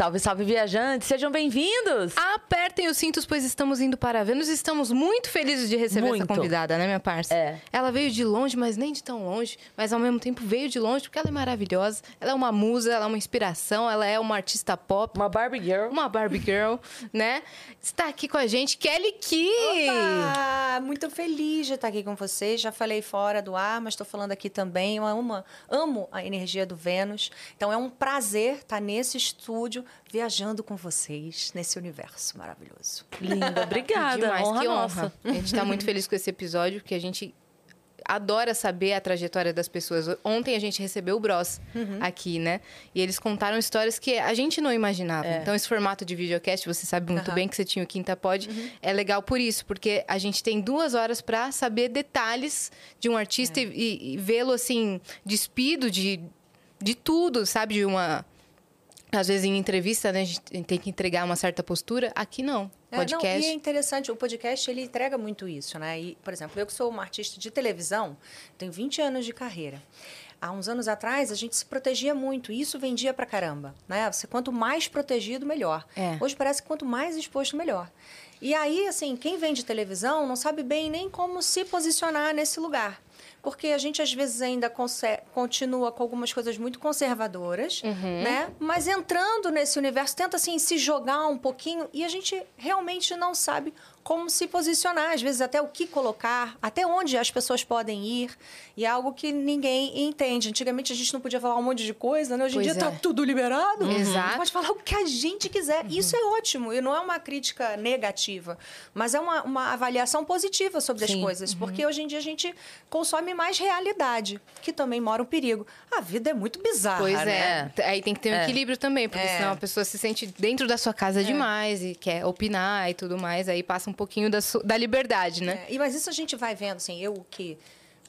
Salve, salve, viajantes! Sejam bem-vindos! Apertem os cintos, pois estamos indo para Vênus. Estamos muito felizes de receber Muito. essa convidada, né, minha parça? É. Ela veio de longe, mas nem de tão longe. Mas ao mesmo tempo veio de longe, porque ela é maravilhosa. Ela é uma musa, ela é uma inspiração, ela é uma artista pop. Uma Barbie Girl. Uma Barbie Girl, né? Está aqui com a gente, Kelly! Opa! Muito feliz de estar aqui com vocês. Já falei fora do ar, mas estou falando aqui também. Eu amo, amo a energia do Vênus. Então é um prazer estar nesse estúdio viajando com vocês nesse universo maravilhoso. Linda, obrigada. Demais, honra que honra. nossa. A gente tá muito feliz com esse episódio, porque a gente adora saber a trajetória das pessoas. Ontem a gente recebeu o Bros aqui, né? E eles contaram histórias que a gente não imaginava. Então, esse formato de videocast, você sabe muito Aham. bem que você tinha o Quinta Pod, é legal por isso, porque a gente tem duas horas para saber detalhes de um artista e, e- e vê-lo, assim, despido de, de tudo, sabe? De uma. Às vezes em entrevista, né, a gente tem que entregar uma certa postura. Aqui não. É, não, Podcast. e é interessante, o podcast ele entrega muito isso, né? E, por exemplo, eu que sou uma artista de televisão, tenho 20 anos de carreira. Há uns anos atrás, a gente se protegia muito, e isso vendia pra caramba, né? Você quanto mais protegido, melhor. É. Hoje parece que quanto mais exposto, melhor. E aí, assim, quem vende televisão não sabe bem nem como se posicionar nesse lugar. Porque a gente, às vezes, ainda continua com algumas coisas muito conservadoras, né? Mas entrando nesse universo, tenta, assim, se jogar um pouquinho e a gente realmente não sabe como se posicionar. Às vezes, até o que colocar, até onde as pessoas podem ir. E é algo que ninguém entende. Antigamente, a gente não podia falar um monte de coisa, né? Hoje em Pois dia, é. tá tudo liberado. Exato. Pode falar o que a gente quiser. Isso é ótimo. E não é uma crítica negativa, mas é uma, uma avaliação positiva sobre as Sim. coisas. Porque hoje em dia a gente consome mais realidade, que também mora um perigo. A vida é muito bizarra, Pois né? é. Aí tem que ter um É. equilíbrio também, porque É. senão a pessoa se sente dentro da sua casa demais e quer opinar e tudo mais. Aí passa um pouquinho da, da liberdade, né? É, mas isso a gente vai vendo, assim, eu que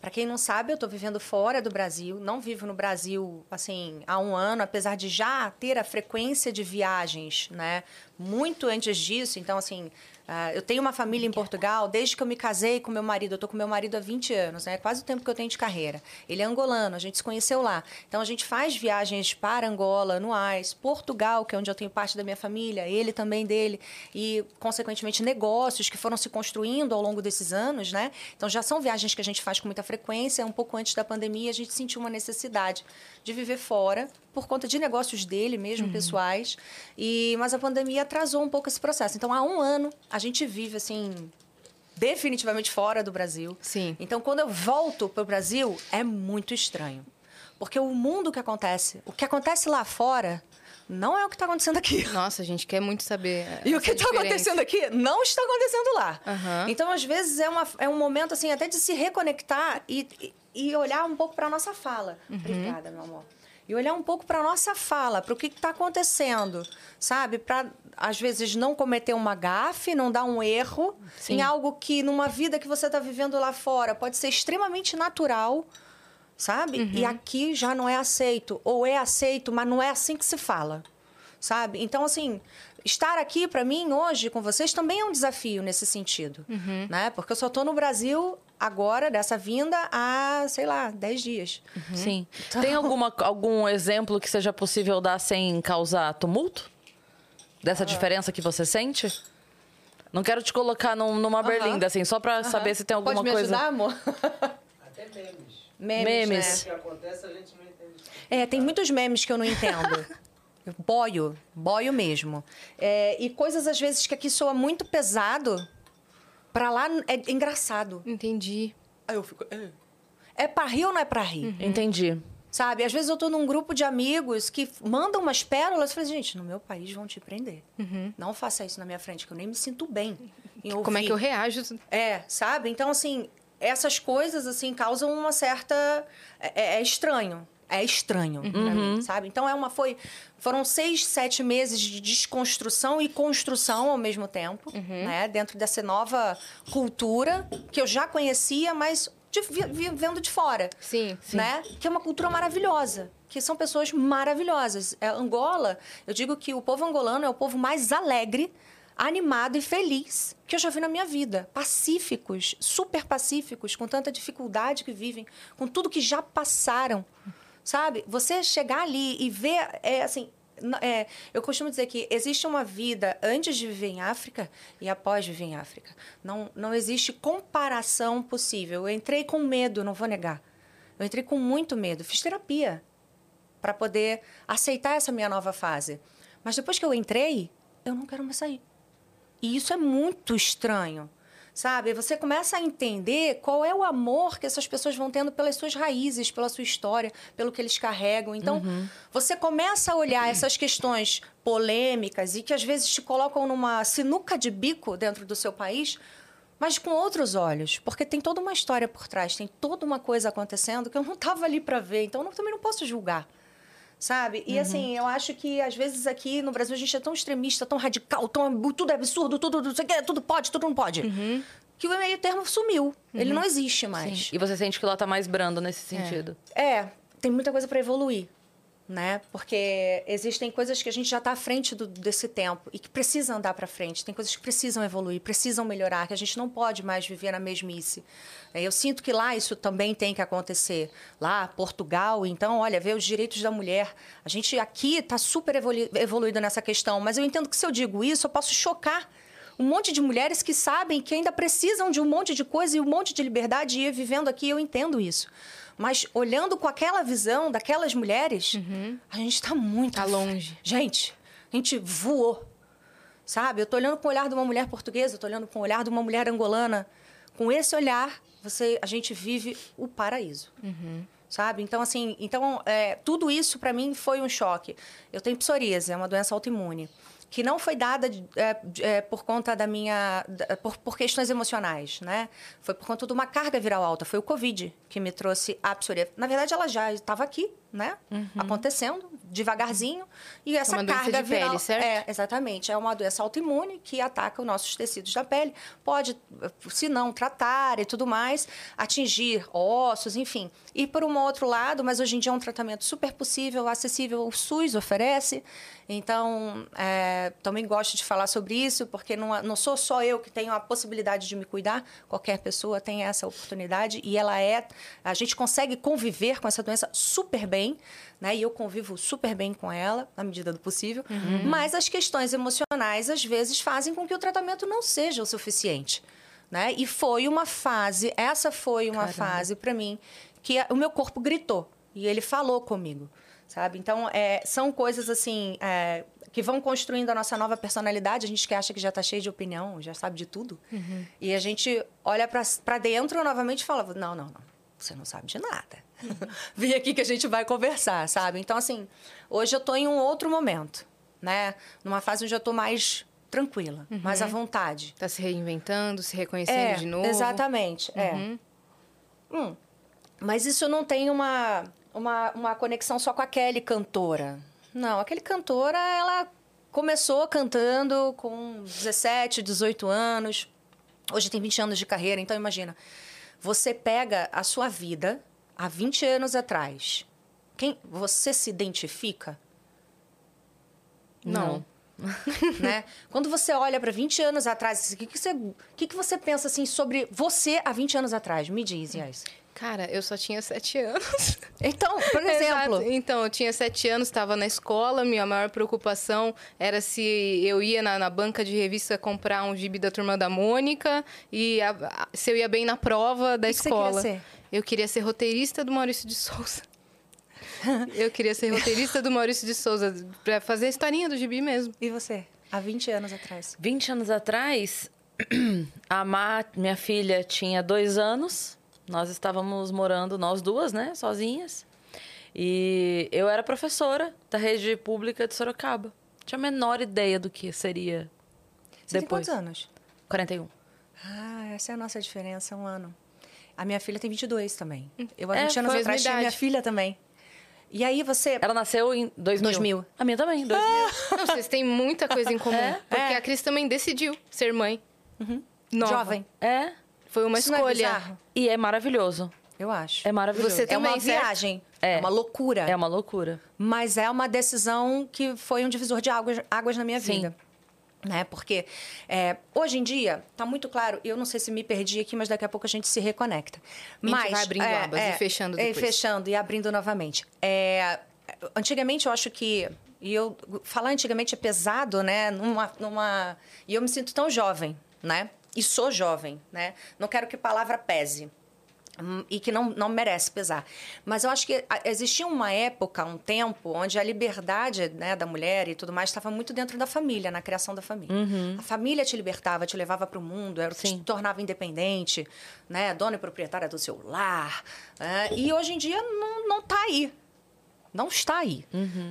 para quem não sabe, eu estou vivendo fora do Brasil, não vivo no Brasil assim há um ano, apesar de já ter a frequência de viagens, né? Muito antes disso, então assim, ah, eu tenho uma família em Portugal desde que eu me casei com meu marido. Eu tô com meu marido há 20 anos, né? Quase o tempo que eu tenho de carreira. Ele é angolano, a gente se conheceu lá. Então a gente faz viagens para Angola anuais, Portugal, que é onde eu tenho parte da minha família, ele também dele, e consequentemente negócios que foram se construindo ao longo desses anos, né? Então já são viagens que a gente faz com muita frequência. Um pouco antes da pandemia, a gente sentiu uma necessidade de viver fora por conta de negócios dele mesmo, pessoais. E mas a pandemia atrasou um pouco esse processo. Então há um ano a gente vive assim definitivamente fora do Brasil. Sim. Então, quando eu volto para o Brasil, é muito estranho. Porque o mundo que acontece, o que acontece lá fora, não é o que está acontecendo aqui. Nossa, a gente quer muito saber. E o que está acontecendo aqui não está acontecendo lá. Aham. Então, às vezes, é, uma, é um momento assim até de se reconectar e, e, e olhar um pouco para a nossa fala. Uhum. Obrigada, meu amor. E olhar um pouco para a nossa fala, para o que está acontecendo, sabe? Para, às vezes, não cometer uma gafe, não dar um erro Sim. em algo que, numa vida que você está vivendo lá fora, pode ser extremamente natural, sabe? Uhum. E aqui já não é aceito. Ou é aceito, mas não é assim que se fala sabe? Então, assim, estar aqui para mim hoje com vocês também é um desafio nesse sentido, Uhum. né? Porque eu só tô no Brasil agora, dessa vinda, há, sei lá, 10 dias. Sim. Tem alguma, algum exemplo que seja possível dar sem causar tumulto? Dessa diferença que você sente? Não quero te colocar num- numa berlinda, assim, só pra saber se tem alguma Pode me coisa. ajudar, amor? Até memes. Memes, Memes. Que acontece a gente não entende. É, tem muitos memes que eu não entendo. Eu boio, boio mesmo. É, e coisas, às vezes, que aqui soa muito pesado, pra lá é engraçado. Entendi. Aí eu fico... É, é pra rir ou não é pra rir? Entendi. Sabe? Às vezes eu tô num grupo de amigos que mandam umas pérolas e falam, assim, gente, no meu país vão te prender. Não faça isso na minha frente, que eu nem me sinto bem em Como é que eu reajo? É, sabe? Então, assim, essas coisas, assim, causam uma certa... É, é estranho. É estranho pra mim, sabe? Então, é uma... Foi, foram seis, sete meses de desconstrução e construção ao mesmo tempo, né? Dentro dessa nova cultura que eu já conhecia, mas de, vi- vi- vendo de fora Sim, sim. né? Que é uma cultura maravilhosa, que são pessoas maravilhosas. É, Angola, eu digo que o povo angolano é o povo mais alegre, animado e feliz que eu já vi na minha vida. Pacíficos, super pacíficos, com tanta dificuldade que vivem, com tudo que já passaram, sabe? Você chegar ali e ver, é assim, é, eu costumo dizer que existe uma vida antes de viver em África e após viver em África. Não, não existe comparação possível. Eu entrei com medo, não vou negar. Eu entrei com muito medo. Fiz terapia para poder aceitar essa minha nova fase. Mas depois que eu entrei, eu não quero mais sair. E isso é muito estranho, sabe? Você começa a entender qual é o amor que essas pessoas vão tendo pelas suas raízes, pela sua história, pelo que eles carregam. Então, você começa a olhar essas questões polêmicas e que às vezes te colocam numa sinuca de bico dentro do seu país, mas com outros olhos, porque tem toda uma história por trás, tem toda uma coisa acontecendo que eu não estava ali para ver, então eu também não posso julgar sabe? E assim, eu acho que às vezes aqui no Brasil a gente é tão extremista, tão radical, tão, tudo é absurdo, tudo, não sei o quê, tudo pode, tudo não pode. Que o meio termo sumiu. Ele não existe mais. E você sente que lá tá mais brando nesse sentido. É, tem muita coisa para evoluir, né? Porque existem coisas que a gente já está à frente do- desse tempo e que precisa andar para frente. Tem coisas que precisam evoluir, precisam melhorar, que a gente não pode mais viver na mesmice. É, Eu sinto que lá isso também tem que acontecer. Lá, Portugal, então, olha, ver os direitos da mulher. A gente aqui está super evolu- evoluído nessa questão, mas eu entendo que se eu digo isso, eu posso chocar um monte de mulheres que sabem que ainda precisam de um monte de coisa e um monte de liberdade e eu vivendo aqui, eu entendo isso. Mas olhando com aquela visão daquelas mulheres, a gente está muito Tá longe. Gente, a gente voou. Sabe? Eu tô olhando com o olhar de uma mulher portuguesa, eu tô olhando com o olhar de uma mulher angolana. Com esse olhar, você, a gente vive o paraíso. Sabe? Então, assim, então, é, tudo isso para mim foi um choque. Eu tenho psoríase, é uma doença autoimune, que não foi dada é, é, por conta da minha. da- por, por questões emocionais, né? Foi por conta de uma carga viral alta. Foi o Covid que me trouxe a psoríase. Na verdade, ela já estava aqui, né? Acontecendo, devagarzinho. E essa uma doença carga de pele, viral. certo? É, exatamente. É uma doença autoimune que ataca os nossos tecidos da pele. Pode, se não tratar e tudo mais, atingir ossos, enfim. E por um outro lado, mas hoje em dia é um tratamento super possível, acessível, o SUS oferece. Então, é, também gosto de falar sobre isso, porque não, não sou só eu que tenho a possibilidade de me cuidar, qualquer pessoa tem essa oportunidade e ela é. A gente consegue conviver com essa doença super bem, né? E eu convivo super bem com ela, na medida do possível. Mas as questões emocionais, às vezes, fazem com que o tratamento não seja o suficiente. Né? E foi uma fase, essa foi uma fase para mim que o meu corpo gritou e ele falou comigo, sabe? Então é, são coisas assim é, que vão construindo a nossa nova personalidade. A gente que acha que já está cheio de opinião, já sabe de tudo, e a gente olha para dentro novamente e fala: não, não, não, você não sabe de nada. Vem aqui que a gente vai conversar, sabe? Então assim, hoje eu estou em um outro momento, né? Numa fase onde eu estou mais tranquila, mais à vontade. Tá se reinventando, se reconhecendo É, de novo. Exatamente, é. Hum, mas isso não tem uma, uma, uma conexão só com a Kelly cantora. Não, a Kelly cantora, ela começou cantando com 17, 18 anos. Hoje tem 20 anos de carreira, então imagina. Você pega a sua vida há 20 anos atrás. Quem você se identifica? Não. né? Quando você olha para 20 anos atrás, o que, que, você, que, que você pensa assim sobre você há 20 anos atrás? Me diz, Yas. Cara, eu só tinha sete anos. Então, por exemplo, Exato. Então, eu tinha sete anos, estava na escola. Minha maior preocupação era se eu ia na, na banca de revista comprar um gibi da Turma da Mônica e a- a- se eu ia bem na prova da que que você escola. queria ser? Eu queria ser roteirista do Maurício de Souza. eu queria ser roteirista do Maurício de Souza para fazer a historinha do gibi mesmo. e você? Há 20 anos atrás. 20 anos atrás, a Má, minha filha, tinha dois anos. Nós estávamos morando, nós duas, né? Sozinhas. E eu era professora da rede pública de Sorocaba. Tinha a menor ideia do que seria Você depois. tem quantos anos? 41. Ah, essa é a nossa diferença, um ano. A minha filha tem 22 também. Eu há É, 20 anos atrás tinha minha filha também. E aí você... Ela nasceu em 2000. 2000. A minha também, 2000. Não, vocês têm muita coisa em comum. É? Porque É. a Cris também decidiu ser mãe. Nova. Jovem. É. Foi uma Isso é escolha. bizarro? E é maravilhoso. Eu acho. É maravilhoso. Você É uma também, viagem. É. É uma loucura. É uma loucura. Mas é uma decisão que foi um divisor de águas, águas na minha Sim. vida. Né? Porque é, hoje em dia, tá muito claro, eu não sei se me perdi aqui, mas daqui a pouco a gente se reconecta. A gente mas, vai abrindo abas e fechando é, depois. fechando e abrindo novamente. É, antigamente, eu acho que E eu falar antigamente é pesado, né? Numa, numa e eu me sinto tão jovem, né? E sou jovem, né? Não quero que palavra pese hum, e que não, não merece pesar. Mas eu acho que a- existia uma época, um tempo, onde a liberdade né, da mulher e tudo mais estava muito dentro da família, na criação da família. A família te libertava, te levava para o mundo, era te tornava independente, né? dona e proprietária do seu lar. né? E hoje em dia não, não tá aí. Não está aí.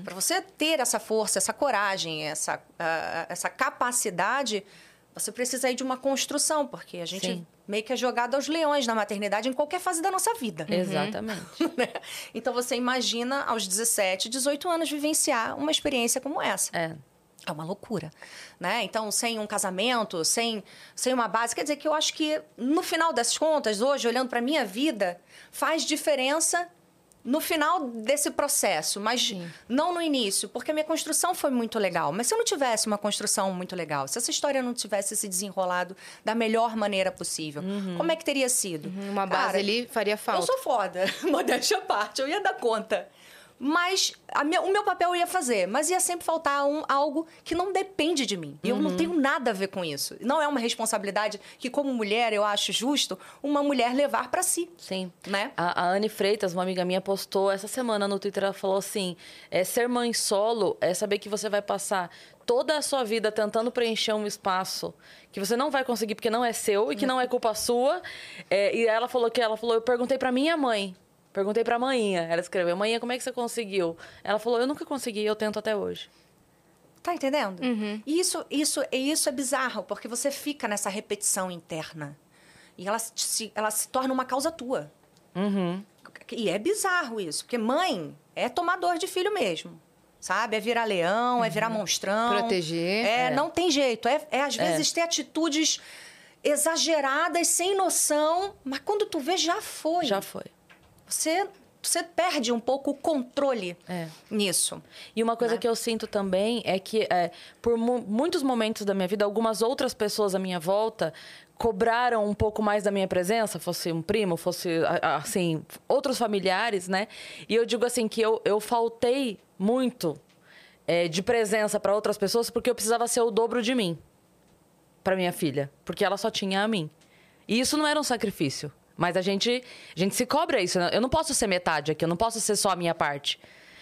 Para você ter essa força, essa coragem, essa, ah, essa capacidade, você precisa aí de uma construção, porque a gente Sim. meio que é jogado aos leões na maternidade em qualquer fase da nossa vida. Exatamente. né? Então você imagina aos 17, 18 anos vivenciar uma experiência como essa. É. É uma loucura, né? Então, sem um casamento, sem, sem uma base, quer dizer que eu acho que no final das contas, hoje, olhando para minha vida, faz diferença no final desse processo, mas não no início, porque a minha construção foi muito legal. Mas se eu não tivesse uma construção muito legal, se essa história não tivesse se desenrolado da melhor maneira possível, como é que teria sido? Uma base Cara, ali faria eu falta. sou foda, modéstia à parte, eu ia dar conta. Mas a meu- o meu papel eu ia fazer, mas ia sempre faltar um- algo que não depende de mim. E eu não tenho nada a ver com isso. Não é uma responsabilidade que, como mulher, eu acho justo uma mulher levar para si. Sim. Né? A, a Anne Freitas, uma amiga minha, postou essa semana no Twitter, ela falou assim, é, ser mãe solo é saber que você vai passar toda a sua vida tentando preencher um espaço que você não vai conseguir porque não é seu e que não é culpa sua. É, e ela falou que ela falou, eu perguntei pra minha mãe, perguntei pra manhinha, ela escreveu, manhinha, como é que você conseguiu? Ela falou, eu nunca consegui, eu tento até hoje. Tá entendendo? E isso, isso, isso é bizarro, porque você fica nessa repetição interna. E ela se, ela se torna uma causa tua. E é bizarro isso, porque mãe é tomador de filho mesmo. Sabe? É virar leão, é virar monstrão. Proteger. É, É. não tem jeito. É, é às É. vezes ter atitudes exageradas, sem noção, mas quando tu vê, já foi. Já foi. Você, você perde um pouco o controle É. nisso. E uma coisa né? que eu sinto também é que, é, por mu- muitos momentos da minha vida, algumas outras pessoas à minha volta cobraram um pouco mais da minha presença, fosse um primo, fosse, assim, outros familiares, né? E eu digo assim que eu, eu faltei muito é, de presença para outras pessoas porque eu precisava ser o dobro de mim para minha filha, porque ela só tinha a mim. E isso não era um sacrifício. Mas a gente, a gente se cobra isso. né? Eu não posso ser metade aqui, eu não posso ser só a minha parte.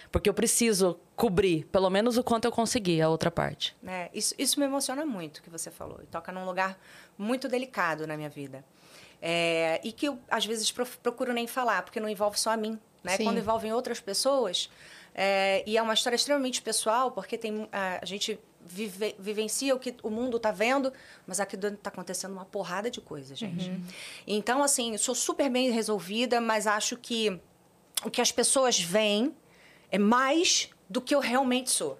Porque eu preciso cobrir, pelo menos o quanto eu conseguir, a outra parte. né? Isso, isso me emociona muito, o que você falou. E toca num lugar muito delicado na minha vida. É, e que eu, às vezes, pro- procuro nem falar, porque não envolve só a mim. Né? Sim. Quando envolvem outras pessoas, é, e é uma história extremamente pessoal, porque tem, a, a gente vive- vivencia o que o mundo está vendo, mas aqui dentro está acontecendo uma porrada de coisas, gente. Então, assim, sou super bem resolvida, mas acho que o que as pessoas veem é mais do que eu realmente sou,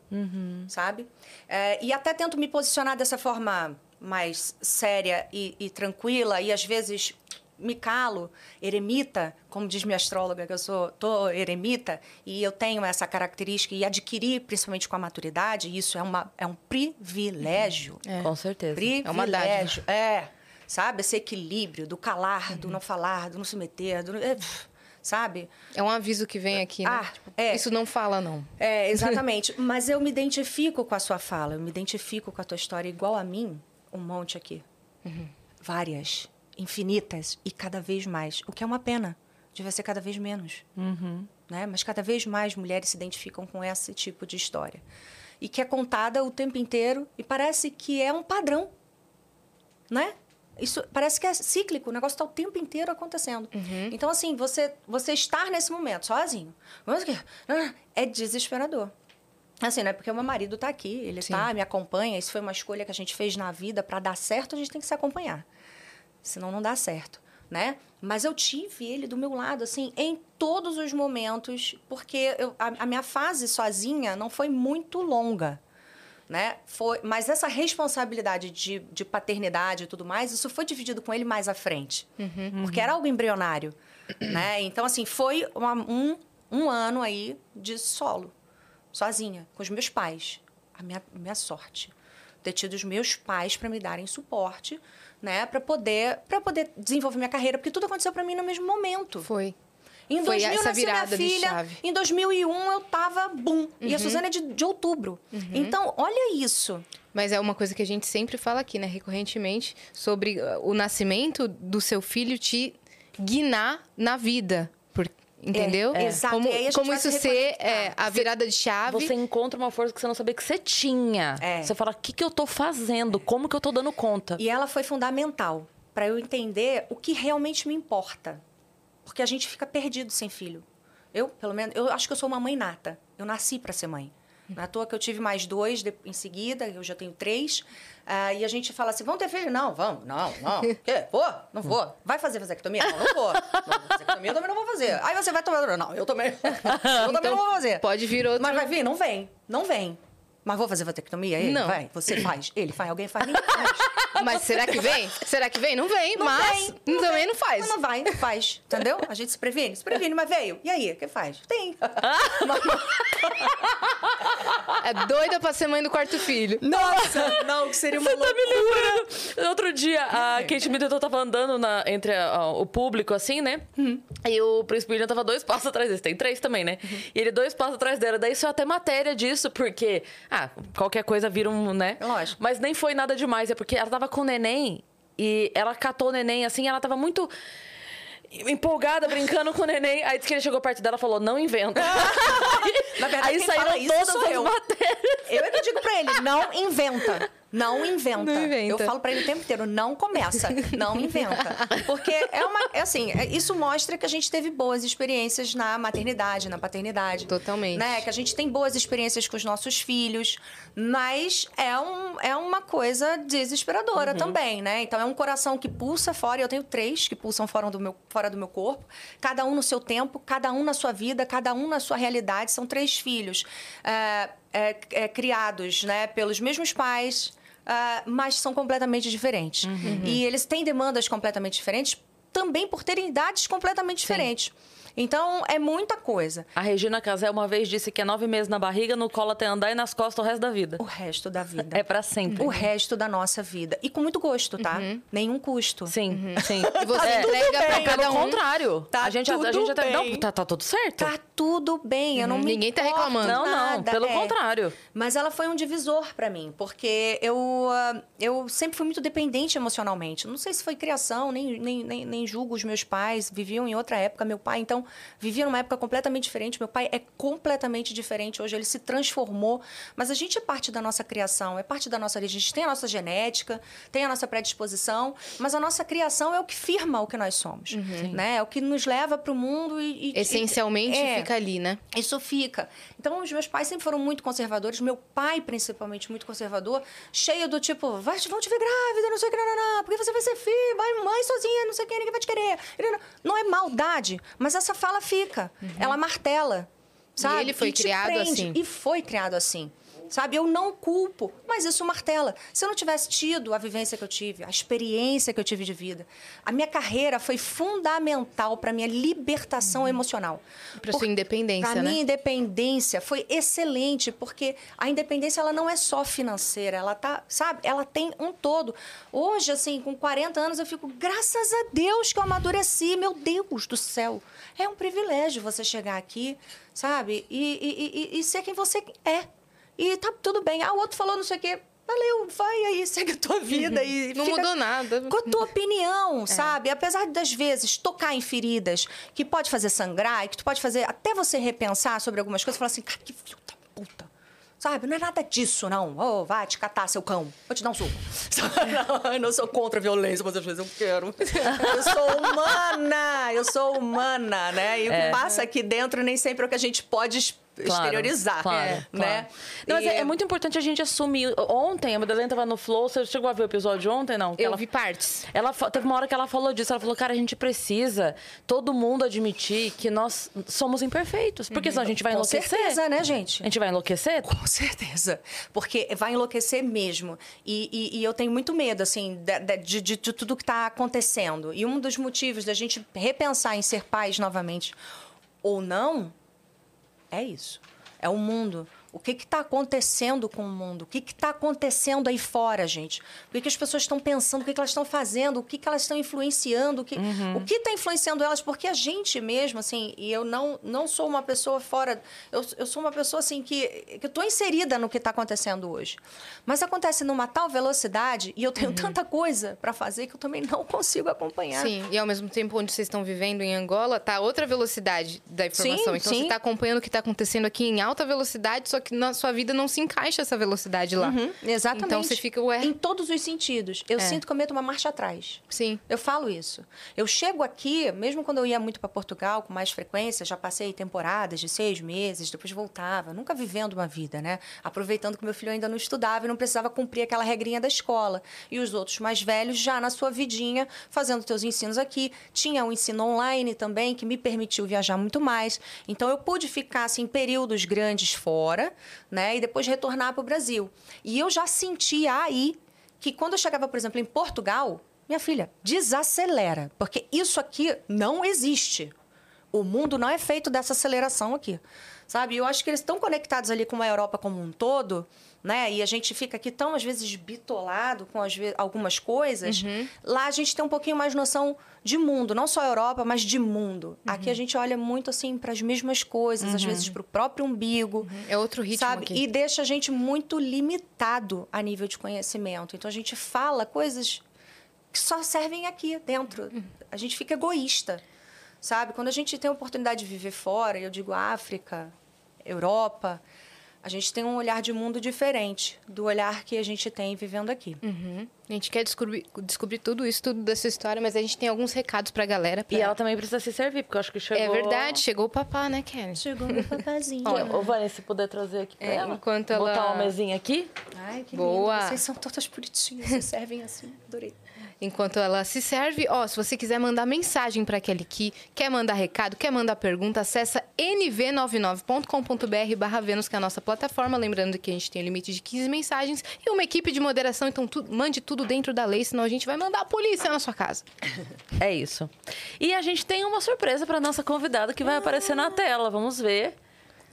sabe? É, e até tento me posicionar dessa forma mais séria e, e tranquila e às vezes me calo, eremita, como diz minha astróloga, que eu sou tô eremita e eu tenho essa característica e adquiri principalmente com a maturidade, isso é, uma, é um privilégio. Com certeza. Privilégio. É uma dádiva. É, sabe? Esse equilíbrio do calar, do não falar, do não se meter, do, é, sabe? É um aviso que vem aqui, né? Ah, é. Isso não fala, não. É, exatamente. Mas eu me identifico com a sua fala, eu me identifico com a tua história igual a mim, um monte aqui. Várias, infinitas e cada vez mais. O que é uma pena. Devia ser cada vez menos. Né? Mas cada vez mais mulheres se identificam com esse tipo de história. E que é contada o tempo inteiro e parece que é um padrão. Né? Isso parece que é cíclico, o negócio está o tempo inteiro acontecendo. Então, assim, você, você estar nesse momento sozinho, é desesperador. Assim, não é porque o meu marido está aqui, ele Sim. tá, me acompanha, isso foi uma escolha que a gente fez na vida para dar certo, a gente tem que se acompanhar. Senão não dá certo, né? Mas eu tive ele do meu lado, assim, em todos os momentos, porque eu- a, a minha fase sozinha não foi muito longa, né? Foi, mas essa responsabilidade de, de paternidade e tudo mais, isso foi dividido com ele mais à frente. Porque era algo embrionário, né? Então, assim, foi uma- um, um ano aí de solo, sozinha, com os meus pais. A minha, minha sorte. Ter tido os meus pais para me darem suporte, né? Para poder, pra poder desenvolver minha carreira. Porque tudo aconteceu para mim no mesmo momento. Foi. Em Foi 2000 essa nasceu minha virada filha. chave. Em 2001 eu tava boom. E a Uhum. Suzana é de, de outubro. Então, olha isso. Mas é uma coisa que a gente sempre fala aqui, né? Recorrentemente, sobre uh, o nascimento do seu filho te guinar na vida. Entendeu? É, exato. Como, E aí a gente como isso se ser é, a virada de chave. Você encontra uma força que você não sabia que você tinha. É. Você fala, o que, que eu tô fazendo? Como que eu tô dando conta? E ela foi fundamental para eu entender o que realmente me importa. Porque a gente fica perdido sem filho. Eu, pelo menos, eu acho que eu sou uma mãe nata. Eu nasci para ser mãe. Não é à toa que eu tive mais dois de- em seguida, eu já tenho três. Ah, e a gente fala assim: vamos ter filho? Não, vamos, não, não. Quê? Vou? Não vou. Vai fazer vasectomia? Não, não vou. Não, vasectomia eu também não vou fazer. Aí você vai tomar. Não, eu também. Eu também não vou fazer. Pode vir outro. Mas vai vir? Não vem. Não vem. Mas vou fazer vasectomia? Ele Não. vai. Você faz. Ele faz. Alguém faz. Ninguém faz. Mas será que vem? será que vem? Não vem, Não mas vem, também vem. não faz. Mas não vai, não faz. Entendeu? A gente se previne. Se previne, mas veio. E aí, o que faz? Tem. É doida pra ser mãe do quarto filho. Nossa! Não, que seria uma Você tá loucura. me lembrando. Outro dia, a Kate Middleton tava andando na- entre a- o público, assim, né? E o Príncipe William tava dois passos atrás dele. Tem três também, né? E ele dois passos atrás dela. Daí saiu até matéria disso, porque... Ah, qualquer coisa vira um, né? Lógico. Mas nem foi nada demais. É porque ela tava com o neném e ela catou o neném, assim, ela tava muito... Empolgada, brincando com o neném. Aí disse que ele chegou perto dela e falou: Não inventa. Na verdade, Aí saíram todas as eu. matérias. Eu é que digo pra ele, não inventa. Não inventa. Não inventa. Eu falo pra ele o tempo inteiro, não começa, não inventa. Porque é uma. É assim, é- isso mostra que a gente teve boas experiências na maternidade, na paternidade. Totalmente. Né? Que a gente tem boas experiências com os nossos filhos, mas é, um, é uma coisa desesperadora também, né? Então é um coração que pulsa fora, eu tenho três que pulsam fora do meu, fora do meu corpo, cada um no seu tempo, cada um na sua vida, cada um na sua realidade. São três filhos é, é, criados né, pelos mesmos pais, ah, mas são completamente diferentes. E eles têm demandas completamente diferentes, também por terem idades completamente diferentes. Então, é muita coisa. A Regina Casé uma vez disse que é nove meses na barriga, no colo até andar e nas costas o resto da vida. O resto da vida. É pra sempre. O resto da nossa vida. E com muito gosto, tá? Nenhum custo. Sim, sim. E você É, entrega pra Pelo cada um. contrário. Tá a gente, a, tudo gente até. bem. Não, tá, tá tudo certo. Tá tudo bem, eu não me Ninguém tá reclamando. Não, não, nada, pelo é. contrário. Mas ela foi um divisor pra mim, porque eu, ah, eu sempre fui muito dependente emocionalmente. Não sei se foi criação, nem, nem, nem, nem julgo os meus pais, viviam em outra época. Meu pai, então, vivia numa época completamente diferente. Meu pai é completamente diferente hoje, ele se transformou. Mas a gente é parte da nossa criação, é parte da nossa origem. A gente tem a nossa genética, tem a nossa predisposição, mas a nossa criação é o que firma o que nós somos. Né? É o que nos leva para o mundo e. e- Essencialmente é. fica ali, né? Isso fica. Então, os meus pais sempre foram muito conservadores. Meu pai, principalmente, muito conservador. Cheio do tipo, vai, vão te ver grávida, não sei o que, não, não, não. Porque você vai ser filho, vai mãe sozinha, não sei o que, ninguém vai te querer. Não é maldade, mas essa fala fica. Ela martela, sabe? ele foi te criado prende. assim. E foi criado assim. Sabe, eu não culpo, mas isso martela. Se eu não tivesse tido a vivência que eu tive, a experiência que eu tive de vida, a minha carreira foi fundamental para minha libertação emocional. Pra sua independência, Pra né? minha independência foi excelente, porque a independência ela não é só financeira, ela tá, sabe? Ela tem um todo. Hoje, assim, com 40 anos, eu fico, graças a Deus que eu amadureci, meu Deus do céu. É um privilégio você chegar aqui, sabe? E, e- e- e ser quem você é. E tá tudo bem. Ah, o outro falou não sei o quê. Valeu, vai aí, segue a tua vida e Não fica mudou nada. com a tua opinião, sabe? Apesar das vezes tocar em feridas que pode fazer sangrar e que tu pode fazer até você repensar sobre algumas coisas e falar assim, cara, que filho da puta. Sabe? Não é nada disso, não. Ô, vai te catar, seu cão. Vou te dar um suco. não, eu não sou contra a violência, mas às vezes eu quero. Eu sou humana, eu sou humana, né? E o que passa aqui dentro nem sempre é o que a gente pode es- Claro, exteriorizar, claro, né? claro. Não, mas E- é, é muito importante a gente assumir. Ontem, a Madalena tava no Flow, você chegou a ver o episódio ontem, não? Eu ela, vi partes. Ela teve uma hora que ela falou disso. Ela falou, cara, a gente precisa todo mundo admitir que nós somos imperfeitos. Porque senão a gente vai Com enlouquecer. certeza, né, gente? A gente vai enlouquecer? Com certeza. Porque vai enlouquecer mesmo. E, e- e eu tenho muito medo, assim, de, de- de- de tudo que está acontecendo. E um dos motivos da gente repensar em ser pais novamente ou não é isso. É o mundo. O que está acontecendo com o mundo? O que está acontecendo aí fora, gente? O que, que as pessoas estão pensando? O que, que elas estão fazendo? O que, que elas estão influenciando? O que Uhum. está influenciando elas? Porque a gente mesmo, assim, e eu não, não sou uma pessoa fora. Eu, eu sou uma pessoa, assim, que, que estou inserida no que está acontecendo hoje. Mas acontece numa tal velocidade e eu Uhum. tenho tanta coisa para fazer que eu também não consigo acompanhar. Sim, e ao mesmo tempo onde vocês estão vivendo em Angola, tá outra velocidade da informação. Sim, então sim. você tá acompanhando o que tá acontecendo aqui em alta velocidade, só que na sua vida não se encaixa essa velocidade lá. Uhum, exatamente. Então você fica, ué. Em todos os sentidos. Eu É. sinto que eu meto uma marcha atrás. Sim. Eu falo isso. Eu chego aqui, mesmo quando eu ia muito para Portugal com mais frequência, já passei temporadas de seis meses, depois voltava, nunca vivendo uma vida, né? Aproveitando que meu filho ainda não estudava e não precisava cumprir aquela regrinha da escola. E os outros mais velhos já na sua vidinha, fazendo teus ensinos aqui. Tinha um ensino online também que me permitiu viajar muito mais. Então eu pude ficar assim períodos grandes fora, né? E depois retornar para o Brasil. E eu já sentia aí que quando eu chegava, por exemplo, em Portugal, minha filha, desacelera, porque isso aqui não existe. O mundo não é feito dessa aceleração aqui. Sabe? Eu acho que eles estão conectados ali com a Europa como um todo, né? E a gente fica aqui tão, às vezes, bitolado com vezes, algumas coisas. Lá a gente tem um pouquinho mais noção de mundo, não só Europa, mas de mundo. Aqui a gente olha muito, assim, para as mesmas coisas, às vezes para o próprio umbigo. É outro ritmo Sabe? aqui. E deixa a gente muito limitado a nível de conhecimento. Então a gente fala coisas que só servem aqui dentro. A gente fica egoísta. Sabe? Quando a gente tem a oportunidade de viver fora, eu digo África, Europa, a gente tem um olhar de mundo diferente do olhar que a gente tem vivendo aqui. Uhum. A gente quer descobrir, descobrir tudo isso, tudo dessa história, mas a gente tem alguns recados pra galera. pra- E ela também precisa se servir, porque eu acho que chegou... É verdade, chegou o papá, né, Kelly? Chegou meu papazinho. Ô, ô, Vânia, se puder trazer aqui pra É, ela. enquanto ela- Botar uma mesinha aqui. Ai, que Boa. lindo. Vocês são todas bonitinhas, vocês servem assim. Adorei. Enquanto ela se serve, ó, se você quiser mandar mensagem para Kelly Key, quer mandar recado, quer mandar pergunta, acessa nv99.com.br barra Vênus, que é a nossa plataforma. Lembrando que a gente tem um limite de 15 mensagens e uma equipe de moderação, então tu- mande tudo dentro da lei, senão a gente vai mandar a polícia na sua casa. É isso. E a gente tem uma surpresa pra nossa convidada que vai aparecer na tela. Vamos ver.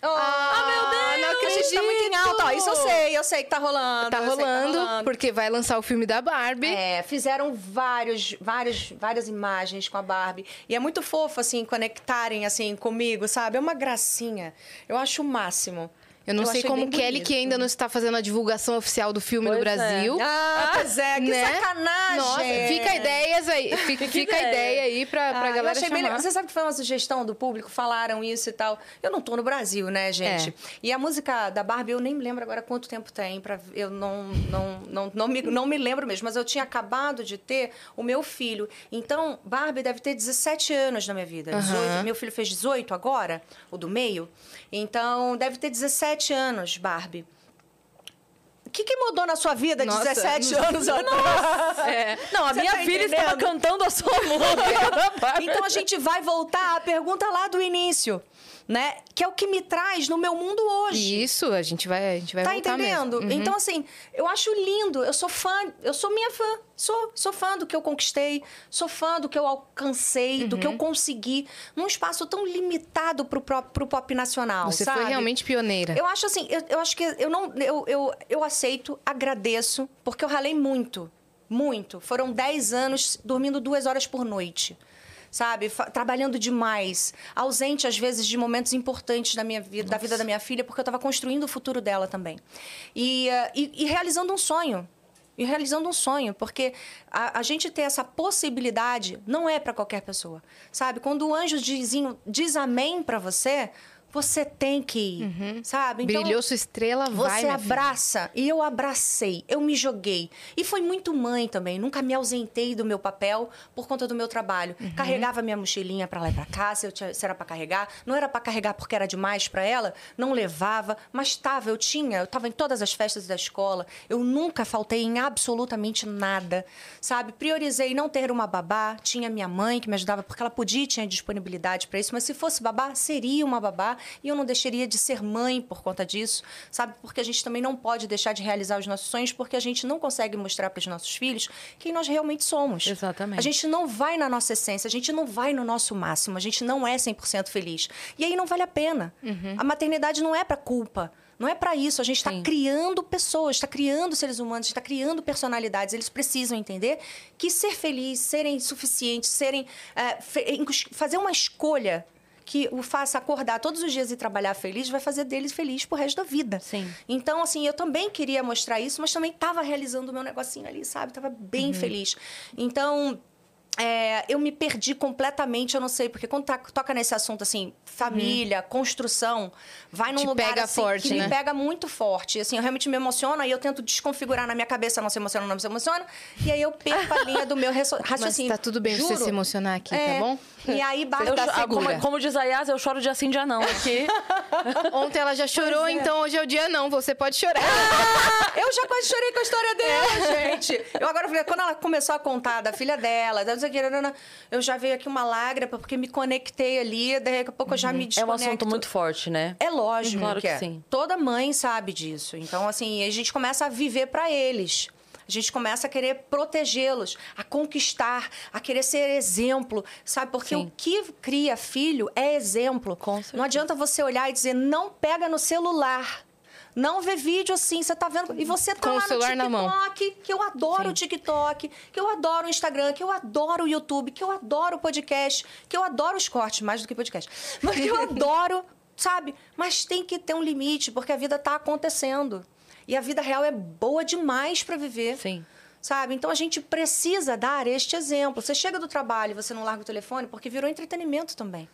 Ah, meu Deus, Não, a gente tá muito em alta. Ó, isso eu sei, eu sei que tá rolando. Tá eu sei que rolando, porque vai lançar o filme da Barbie. É, fizeram vários, vários, várias imagens com a Barbie. E é muito fofo, assim, conectarem, assim, comigo, sabe? É uma gracinha. Eu acho o máximo. Eu não sei achei como bem Kelly, bonito. que ainda não está fazendo a divulgação oficial do filme no Pois é. Brasil. Ah, pois é, que né? sacanagem! Nossa, fica ideias aí. Fica, fica a ideia. ideia aí pra, pra Ah, eu galera achei bem chamar. legal. Você sabe que foi uma sugestão do público? Falaram isso e tal. Eu não tô no Brasil, né, gente? É. E a música da Barbie, eu nem me lembro agora quanto tempo tem. Pra... Eu não, não, não, não, me, não me lembro mesmo. Mas eu tinha acabado de ter o meu filho. Então, Barbie deve ter 17 anos na minha vida. Aham. 18. Meu filho fez 18 agora, o do meio. Então, deve ter 17 anos, Barbie. O que, que mudou na sua vida Nossa, 17 não- anos atrás? É. Não, a Você minha tá filha estava cantando a sua música. Então a gente vai voltar à pergunta lá do início, né? Que é o que me traz no meu mundo hoje. Isso, a gente vai, a gente vai Tá voltar entendendo? Uhum. Então, assim, eu acho lindo. Eu sou fã, eu sou minha fã. Sou, sou fã do que eu conquistei, sou fã do que eu alcancei, do que Uhum. eu consegui, num espaço tão limitado pro, pro, pro pop nacional. Você sabe? foi realmente pioneira. Eu acho assim, eu, eu acho que eu não. Eu, eu, eu aceito, agradeço, porque eu ralei muito. Muito. Foram 10 anos dormindo duas horas por noite. Sabe? Trabalhando demais. Ausente, às vezes, de momentos importantes da minha vida, da vida da minha filha, porque eu estava construindo o futuro dela também. E, eh, e, e realizando um sonho. E realizando um sonho, porque a, a gente ter essa possibilidade não é para qualquer pessoa. Sabe? Quando o anjo dizinho, diz amém para você, você tem que ir. Sabe? Então, Brilhou sua estrela, vai, você minha filha. abraça. E eu abracei, eu me joguei. E foi muito mãe também. Nunca me ausentei do meu papel por conta do meu trabalho. Uhum. Carregava minha mochilinha pra lá e pra cá, se, eu tinha, se era pra carregar. Não era pra carregar porque era demais pra ela, não levava. Mas estava, eu tinha, eu estava em todas as festas da escola. Eu nunca faltei em absolutamente nada. Sabe? Priorizei não ter uma babá. Tinha minha mãe que me ajudava porque ela podia e tinha disponibilidade pra isso. Mas se fosse babá, seria uma babá. E eu não deixaria de ser mãe por conta disso, sabe? Porque a gente também não pode deixar de realizar os nossos sonhos porque a gente não consegue mostrar para os nossos filhos quem nós realmente somos. Exatamente. A gente não vai na nossa essência, a gente não vai no nosso máximo, a gente não é 100% feliz. E aí não vale a pena. A maternidade não é para culpa. Não é para isso. A gente está criando pessoas, está criando seres humanos, está criando personalidades. Eles precisam entender que ser feliz, serem suficientes, serem é, fazer uma escolha que o faça acordar todos os dias e trabalhar feliz, vai fazer deles feliz pro resto da vida. Sim. Então, assim, eu também queria mostrar isso, mas também estava realizando o meu negocinho ali, sabe? Tava bem feliz. Então. é, eu me perdi completamente, eu não sei, porque quando tá- toca nesse assunto assim, família, construção, vai num Te lugar pega assim, forte, que né? me pega muito forte. Assim, eu realmente me emociono, aí eu tento desconfigurar na minha cabeça, não se emociona, não se emociona, e aí eu perco a linha do meu raço- Mas raciocínio. tá tudo bem você Juro. se emocionar aqui, É, tá bom? E aí basta Eu Tá cho- ah, segura. como, como diz a Yas, eu choro dia sim, dia não. Aqui. Ontem ela já chorou, então hoje é o dia não. Você pode chorar. Eu já quase chorei com a história dela, gente. Eu agora falei, quando ela começou a contar da filha dela, da não sei o que, nanana, eu já veio aqui uma lágrima, porque me conectei ali, daqui a pouco eu já me É um desconecto. assunto muito forte, né? É lógico Claro que é. sim. Toda mãe sabe disso. Então, assim, a gente começa a viver para eles. A gente começa a querer protegê-los, a conquistar, a querer ser exemplo, sabe? Porque Sim. o que cria filho é exemplo. Não adianta você olhar e dizer, não pega no celular. Não vê vídeo assim, você tá vendo. E você tá Com o lá celular no. TikTok, que eu adoro o TikTok, que eu adoro o Instagram, que eu adoro o YouTube, que eu adoro o podcast, que eu adoro os cortes, mais do que podcast. Mas que eu adoro, sabe? Mas tem que ter um limite, porque a vida tá acontecendo. E a vida real é boa demais para viver. Sim. Sabe? Então a gente precisa dar este exemplo. Você chega do trabalho e você não larga o telefone porque virou entretenimento também.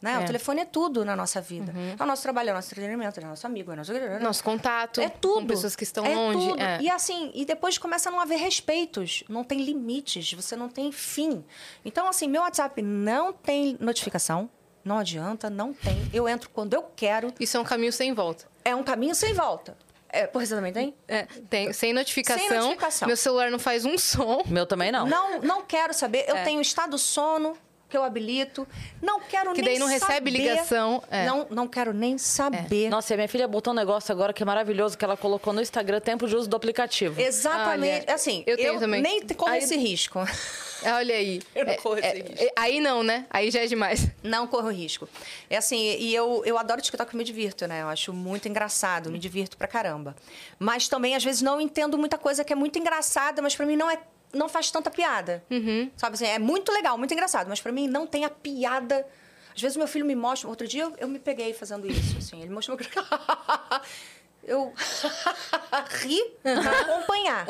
Né? É. O telefone é tudo na nossa vida. É o nosso trabalho, é o nosso entretenimento, é o nosso amigo, é o nosso... Nosso contato É tudo. com pessoas que estão é longe. Tudo. é. E assim, e depois começa a não haver respeitos, não tem limites, você não tem fim. Então, assim, meu WhatsApp não tem notificação, não adianta, não tem. Eu entro quando eu quero, Isso é um caminho sem volta. é um caminho sem volta. É, você também tem? É, tem, sem notificação. Sem notificação. Meu celular não faz um som. Meu também não. Não, não quero saber. Eu É. tenho estado sono que eu habilito. Não quero Que nem daí não recebe saber. ligação, é. Não, não quero nem saber. Nossa, e a minha filha botou um negócio agora que é maravilhoso, que ela colocou no Instagram tempo de uso do aplicativo. Exatamente. Olha, assim, eu tenho também. nem corro Aí- esse risco. É, Olha aí. Eu não É, corro esse é, risco. é, aí não, né? Aí já é demais. Não corro risco. É assim, e eu, eu adoro TikTok e me divirto, né? Eu acho muito engraçado, me divirto pra caramba. Mas também, às vezes, não entendo muita coisa que é muito engraçada, mas pra mim não é. Não faz tanta piada. Sabe assim, é muito legal, muito engraçado, mas pra mim não tem a piada. Às vezes meu filho me mostra. Outro dia eu, eu me peguei fazendo isso, assim. Ele mostrou meu. Eu ri pra acompanhar.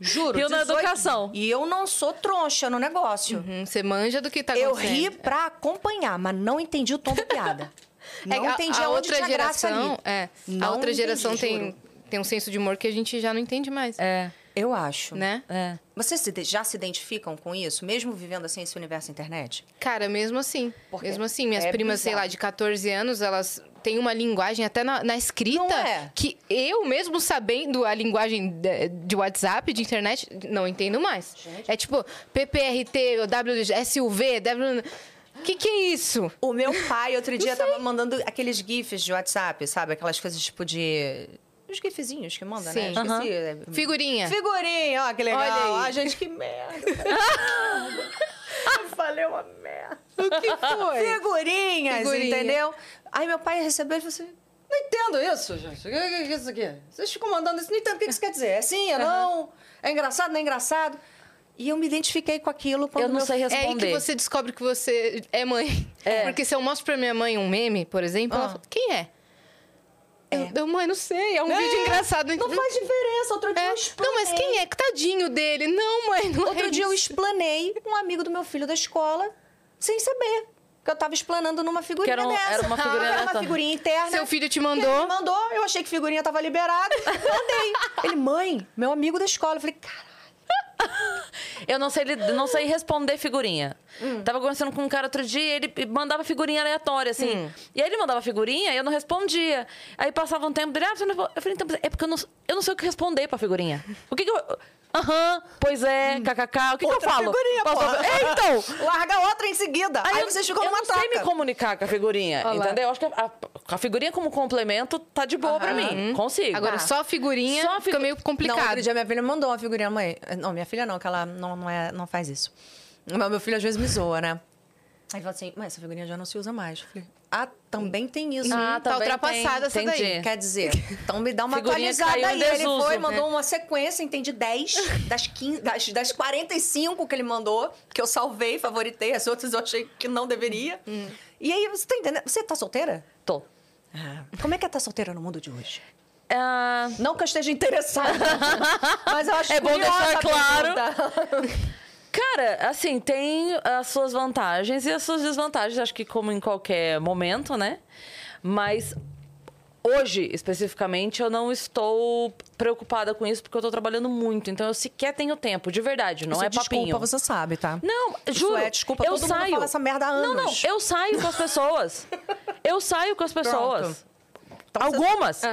Juro. Riu na 18 educação. E eu não sou troncha no negócio. Hum, Você manja do que tá Eu acontecendo. ri pra acompanhar, mas não entendi o tom da piada. É Não a- entendi a, aonde outra tinha graça geração, ali. é, a Não outra geração entendi, tem, juro. tem um senso de humor que a gente já não entende mais, É, Eu acho. né? é. Vocês já se identificam com isso, mesmo vivendo assim esse universo internet? Cara, mesmo assim, Por quê? mesmo assim, minhas É primas, sei bizarro. lá, de 14 anos, elas têm uma linguagem até na, na escrita Não é? que eu mesmo sabendo a linguagem de, de WhatsApp, de internet, não entendo mais. É tipo PPRT, WSUV, W que que é isso? O meu pai, outro dia, tava mandando aqueles GIFs de WhatsApp, sabe? Aquelas coisas tipo de. Os GIFzinhos que manda, né? Sim. Esqueci. É, Figurinha. Figurinha, ó, que legal. Olha aí. Ah, gente, que merda. Eu falei uma merda. O que foi? Figurinhas, Figurinha. entendeu? Aí meu pai recebeu e falou assim: Não entendo isso, gente. O que é isso aqui? Vocês ficam mandando isso, não entendo o que isso quer dizer. É sim, é não? É engraçado, não é engraçado? E eu me identifiquei com aquilo quando Eu não meu sei É aí que responder. você descobre que você é mãe. É. Porque se eu mostro pra minha mãe um meme, por exemplo, ela Ah. fala, quem é? Eu, eu, mãe, não sei, é um É, vídeo engraçado. Não faz diferença. Outro dia É. eu Não, mas explanei. quem é? Que tadinho dele. Não, mãe, não Outro é dia eu isso. explanei um amigo do meu filho da escola sem saber. Que eu tava explanando numa figurinha Que era um- dessa. era uma figurinha Era uma figurinha interna. Seu filho te ele mandou. me mandou, eu achei que figurinha tava liberada. Mandei. Ele, mãe, meu amigo da escola. Eu falei, cara. Eu não sei, não sei responder figurinha. Hum. Tava conversando com um cara outro dia, ele mandava figurinha aleatória, assim. Hum. E aí ele mandava figurinha e eu não respondia. Aí passava um tempo dele, ah, você não... Eu falei, então, é porque eu não, eu não sei o que responder pra figurinha. O que que eu... Aham, pois é, kkk, o que, que eu. Outra falo? figurinha, Posso- porra. É, então... Larga outra em seguida. Aí, eu, vocês ficam eu numa não sei troca. me comunicar com a figurinha, Olha lá. entendeu? Eu acho que a, a figurinha como complemento tá de boa pra mim. Consigo. Agora, Tá. só a figurinha Só a fica figu- meio Não, complicado. outro dia minha filha mandou uma figurinha, mãe. Não, minha filha não, que ela não, não, é, não faz isso. Mas meu filho às vezes me zoa, né? Aí fala assim, mas essa figurinha já não se usa mais. Eu falei, ah, também tem isso. Ah, tá ultrapassada essa tem, daí. entendi. Quer dizer, então me dá uma Figurinha atualizada aí. Ele desuso. foi, mandou uma sequência, entendi 10 das, 15, das, das 45 que ele mandou, que eu salvei, favoritei, as outras eu achei que não deveria. E aí, você tá entendendo? Você tá solteira? Tô. Como é que é estar solteira no mundo de hoje? Ah, Não que eu esteja interessada, mas eu acho É bom deixar claro. Cara, assim, tem as suas vantagens e as suas desvantagens, acho que como em qualquer momento, né? Mas hoje, especificamente, eu não estou preocupada com isso porque eu tô trabalhando muito. Então eu sequer tenho tempo, de verdade, não Isso é papinho. Desculpa, você sabe, tá? Não, Isso juro. é desculpa, eu todo mundo saio. fala essa merda há Não, não, anos. eu saio com as pessoas. eu saio com as pessoas. Você- Algumas.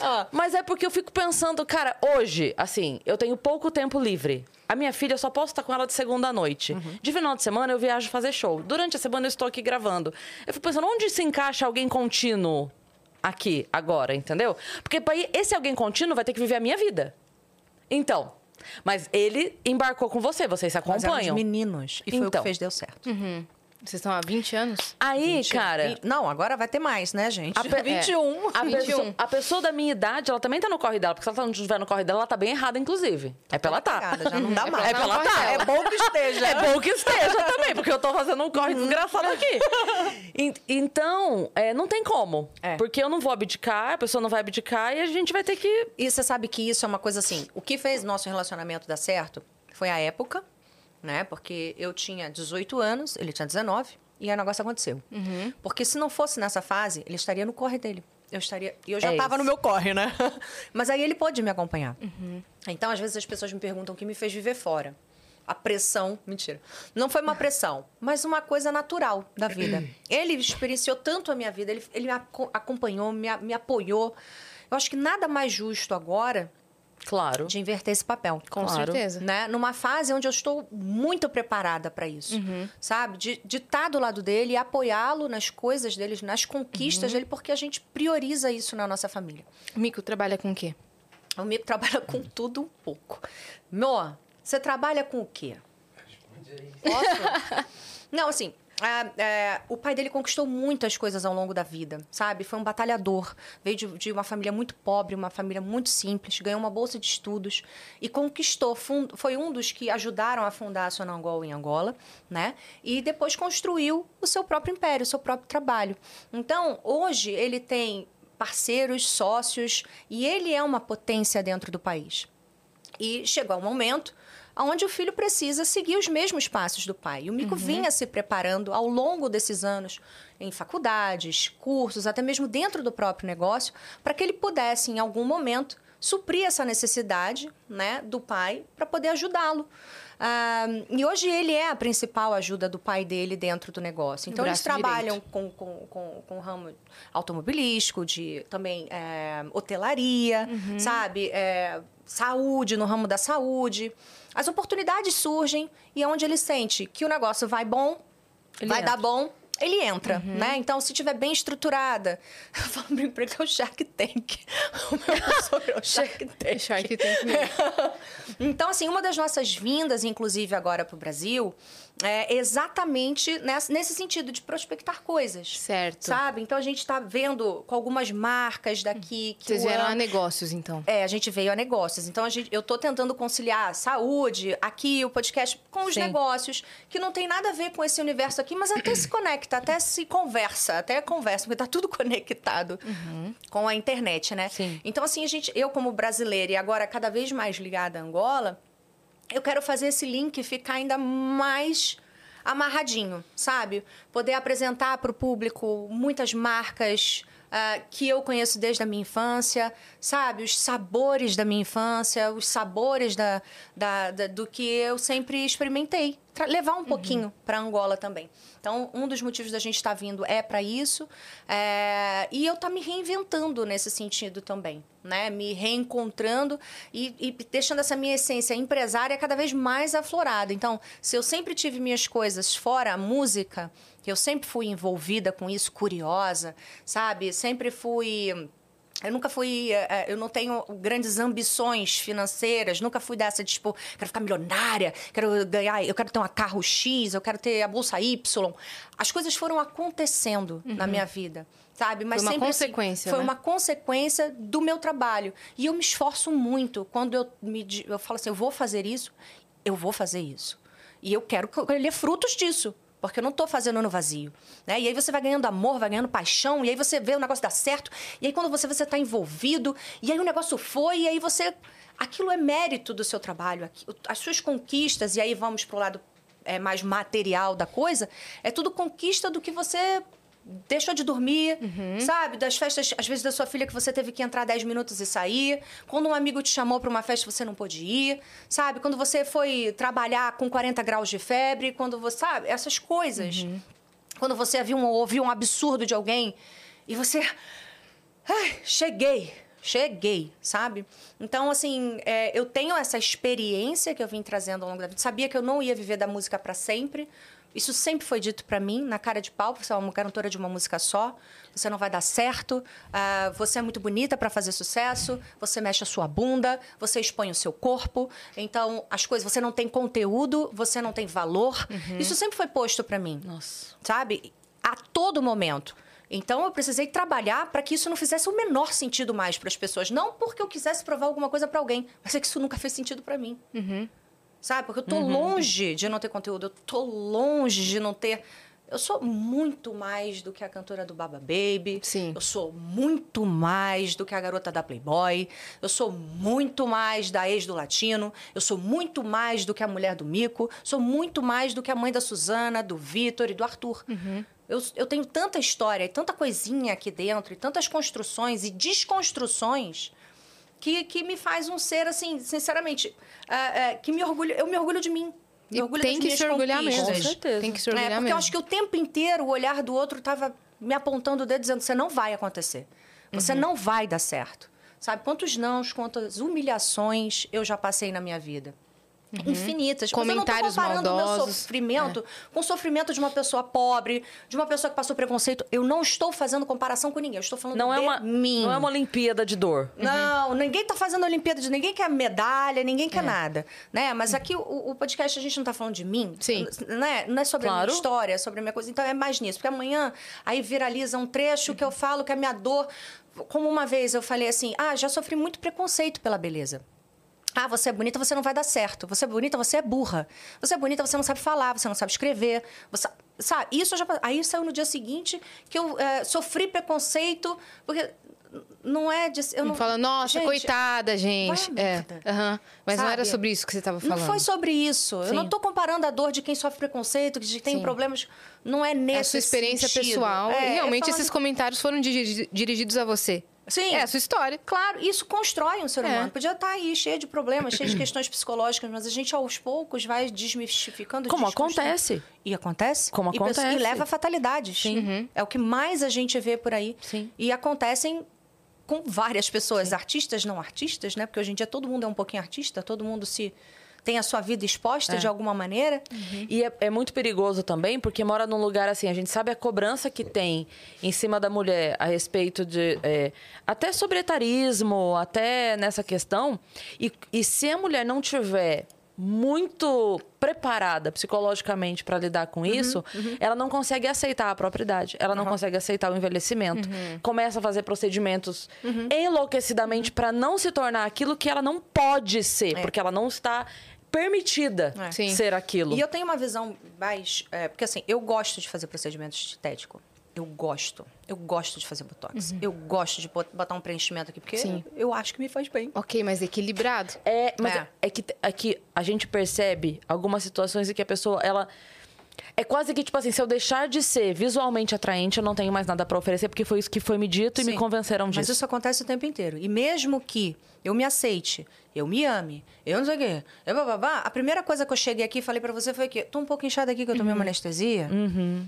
Ah. Mas é porque eu fico pensando, cara, hoje, assim, eu tenho pouco tempo livre. A minha filha, eu só posso estar com ela de segunda à noite. Uhum. De final de semana, eu viajo fazer show. Durante a semana, eu estou aqui gravando. Eu fico pensando, onde se encaixa alguém contínuo aqui, agora, entendeu? Porque pra ir- esse alguém contínuo vai ter que viver a minha vida. Então, mas ele embarcou com você, vocês se Nós acompanham. meninos. E foi o que Então. fez, deu certo. Vocês estão há 20 anos? Aí, 20, cara. vi- Não, agora vai ter mais, né, gente? A pe- 21. A, 21. pessoa, a pessoa da minha idade, ela também tá no corre dela. Porque se ela tá- não estiver no corre dela, ela tá bem errada, inclusive. É pra ela tá. Cagada, já não dá mais. É pra ela tá. É bom que esteja. É bom que esteja também, porque eu tô fazendo um corre desgraçado aqui. En- Então, é, não tem como. É. Porque eu não vou abdicar, a pessoa não vai abdicar e a gente vai ter que. E você sabe que isso é uma coisa assim. O que fez nosso relacionamento dar certo foi a época, né? Porque eu tinha 18 anos, ele tinha 19, e o negócio aconteceu. Porque se não fosse nessa fase, ele estaria no corre dele. Eu estaria. E eu já É estava isso. no meu corre, né? Mas aí ele pôde me acompanhar. Então, às vezes, as pessoas me perguntam o que me fez viver fora. A pressão. Mentira. Não foi uma pressão, mas uma coisa natural da vida. Ele experienciou tanto a minha vida, ele, ele me aco- acompanhou, me, me apoiou. Eu acho que nada mais justo agora Claro. de inverter esse papel. Com Claro. certeza. Né? Numa fase onde eu estou muito preparada para isso, sabe? De estar do lado dele e apoiá-lo nas coisas dele, nas conquistas dele, porque a gente prioriza isso na nossa família. O Mico trabalha com o quê? O Mico trabalha com tudo um pouco. Meu, você trabalha com o quê? Posso? Não, assim, ah, é, o pai dele conquistou muitas coisas ao longo da vida, sabe? Foi um batalhador. Veio de, de uma família muito pobre, uma família muito simples, ganhou uma bolsa de estudos e conquistou. fun- foi um dos que ajudaram a fundar a Sonangol em Angola, né? E depois construiu o seu próprio império, o seu próprio trabalho. Então, hoje, ele tem parceiros, sócios e ele é uma potência dentro do país. E chegou um momento onde o filho precisa seguir os mesmos passos do pai. E o Mico vinha se preparando ao longo desses anos em faculdades, cursos, até mesmo dentro do próprio negócio, para que ele pudesse, em algum momento, suprir essa necessidade né, do pai para poder ajudá-lo. E hoje ele é a principal ajuda do pai dele dentro do negócio. Então, eles trabalham com, com, com, com o ramo automobilístico, de também é, hotelaria, sabe? É, saúde, no ramo da saúde. As oportunidades surgem e é onde ele sente que o negócio vai bom, Ele vai entra. dar bom, ele entra, né? Então, se tiver bem estruturada, eu falo pro emprego que é o Shark Tank. O meu é o Shark Tank. Shark Tank mesmo. Então, assim, uma das nossas vindas, inclusive agora para o Brasil, é exatamente nessa- nesse sentido de prospectar coisas. Certo. Sabe? Então, a gente está vendo com algumas marcas daqui que Vocês vieram a negócios, então. é, a gente veio a negócios. Então, a gente, eu tô tentando conciliar saúde, aqui, o podcast, com os Sim. negócios, que não tem nada a ver com esse universo aqui, mas até se conecta, até se conversa, até conversa, porque tá tudo conectado com a internet, né? Sim. Então, assim, a gente, eu como brasileira e agora cada vez mais ligada a Angola, eu quero fazer esse link ficar ainda mais amarradinho, sabe? Poder apresentar para o público muitas marcas ah, que eu conheço desde a minha infância, sabe? Os sabores da minha infância, os sabores da, da- da- do que eu sempre experimentei. Tra- levar um pouquinho para Angola também. Então, um dos motivos da gente estar vindo é para isso. é, E eu estar me reinventando nesse sentido também. Né? Me reencontrando e, e deixando essa minha essência empresária cada vez mais aflorada. Então, se eu sempre tive minhas coisas fora a música, que eu sempre fui envolvida com isso, curiosa, sabe? Sempre fui Eu nunca fui. eh, eh, Eu não tenho grandes ambições financeiras, nunca fui dessa de, tipo, quero ficar milionária, quero ganhar, eu quero ter um carro X, eu quero ter a bolsa Y. As coisas foram acontecendo na minha vida, sabe? Mas Foi uma sempre assim, consequência, foi né? uma consequência do meu trabalho. E eu me esforço muito quando eu, me, eu falo assim, eu vou fazer isso, eu vou fazer isso. E eu quero colher frutos disso. Porque eu não estou fazendo no vazio. Né? E aí você vai ganhando amor, vai ganhando paixão, e aí você vê o negócio dar certo, e aí quando você vê, você está envolvido, e aí o negócio foi, e aí você. Aquilo é mérito do seu trabalho, as suas conquistas, e aí vamos para o lado é, mais material da coisa, é tudo conquista do que você deixou de dormir, sabe? Das festas, às vezes, da sua filha que você teve que entrar 10 minutos e sair. Quando um amigo te chamou para uma festa você não pôde ir, sabe? Quando você foi trabalhar com 40 graus de febre, quando você, sabe? Essas coisas. Quando você viu um, ouviu um absurdo de alguém e você. Ai, cheguei, cheguei, sabe? Então, assim, é, eu tenho essa experiência que eu vim trazendo ao longo da vida. Sabia que eu não ia viver da música para sempre. Isso sempre foi dito para mim, na cara de pau, você é uma cantora de uma música só, você não vai dar certo, ah, você é muito bonita para fazer sucesso, você mexe a sua bunda, você expõe o seu corpo, então as coisas, você não tem conteúdo, você não tem valor. Isso sempre foi posto para mim Nossa. sabe? A todo momento. Então eu precisei trabalhar para que isso não fizesse o menor sentido mais para as pessoas. Não porque eu quisesse provar alguma coisa para alguém, mas é que isso nunca fez sentido para mim. Sabe? Porque eu tô longe de não ter conteúdo, eu tô longe de não ter. Eu sou muito mais do que a cantora do Baba Baby. Sim. Eu sou muito mais do que a garota da Playboy. Eu sou muito mais da ex do Latino. Eu sou muito mais do que a mulher do Mico. Sou muito mais do que a mãe da Suzana, do Vitor e do Arthur. Eu, eu tenho tanta história, e tanta coisinha aqui dentro, e tantas construções e desconstruções que, que me faz um ser, assim, sinceramente, ah, ah, que me orgulho. Eu me orgulho de mim. Me E orgulho tem que se orgulhar mesmo. Com certeza. Tem que se É, orgulhar porque mesmo. eu acho que o tempo inteiro o olhar do outro estava me apontando o dedo, dizendo: você não vai acontecer. Uhum. Você não vai dar certo. Sabe? Quantos nãos, quantas humilhações eu já passei na minha vida. Infinitas. Mas eu não tô Uhum. Comentários comparando o meu maldosos. sofrimento com o sofrimento de uma pessoa pobre, de uma pessoa que passou preconceito. Eu não estou fazendo comparação com ninguém. Eu estou falando Não é de uma, mim. não é uma Olimpíada de dor. Não, ninguém tá fazendo Olimpíada de ninguém quer medalha, ninguém É. quer nada, né? Mas aqui o, o podcast a gente não tá falando de mim, Sim. né? Não é sobre a Claro. minha história, é sobre a minha coisa. Então é mais nisso, porque amanhã aí viraliza um trecho que eu falo que é a minha dor, como uma vez eu falei assim: "Ah, já sofri muito preconceito pela beleza". Ah, você é bonita, você não vai dar certo. Você é bonita, você é burra. Você é bonita, você não sabe falar, você não sabe escrever. Você... Sabe, isso eu já... Aí saiu no dia seguinte que eu eh, sofri preconceito, porque não é de. Eu não... Fala, nossa, Gente, coitada, gente. É. aham. Mas não era Sabe? sobre isso que você estava falando. Não foi sobre isso. Eu Sim. não estou comparando a dor de quem sofre preconceito, de quem tem Sim. problemas. Não é nesse É a sua experiência sentido. pessoal. É, é realmente falando- esses comentários foram diri- dirigidos a você. Sim. É a sua história. Claro, isso constrói um ser É. humano. Podia estar aí cheio de problemas, cheio de questões psicológicas, mas a gente aos poucos vai desmistificando. Como desconstruindo. acontece. E acontece. Como E pessoas- acontece. E leva a fatalidades. Sim. É o que mais a gente vê por aí. Sim. E acontecem com várias pessoas, artistas, não artistas, né? Porque hoje em dia todo mundo é um pouquinho artista, todo mundo se tem a sua vida exposta de alguma maneira. E é, é muito perigoso também, porque mora num lugar assim, a gente sabe a cobrança que tem em cima da mulher a respeito de. é, até sobre etarismo, até nessa questão. E, e se a mulher não tiver muito preparada psicologicamente para lidar com isso, ela não consegue aceitar a propriedade, ela não consegue aceitar o envelhecimento, começa a fazer procedimentos enlouquecidamente para não se tornar aquilo que ela não pode ser, porque ela não está permitida É. Sim. ser aquilo. E eu tenho uma visão mais. é, porque assim, eu gosto de fazer procedimento estético. Eu gosto. Eu gosto de fazer botox. Eu gosto de bot- botar um preenchimento aqui, porque Sim. eu acho que me faz bem. Ok, mas equilibrado. É, mas É. é, que, é que a gente percebe algumas situações em que a pessoa, ela. É quase que, tipo assim, se eu deixar de ser visualmente atraente, eu não tenho mais nada pra oferecer, porque foi isso que foi me dito e me Sim. convenceram disso. Mas isso acontece o tempo inteiro. E mesmo que eu me aceite eu me ame, eu não sei o quê, eu bababá. A primeira coisa que eu cheguei aqui e falei pra você foi que tô um pouco inchada aqui que eu tomei uma anestesia.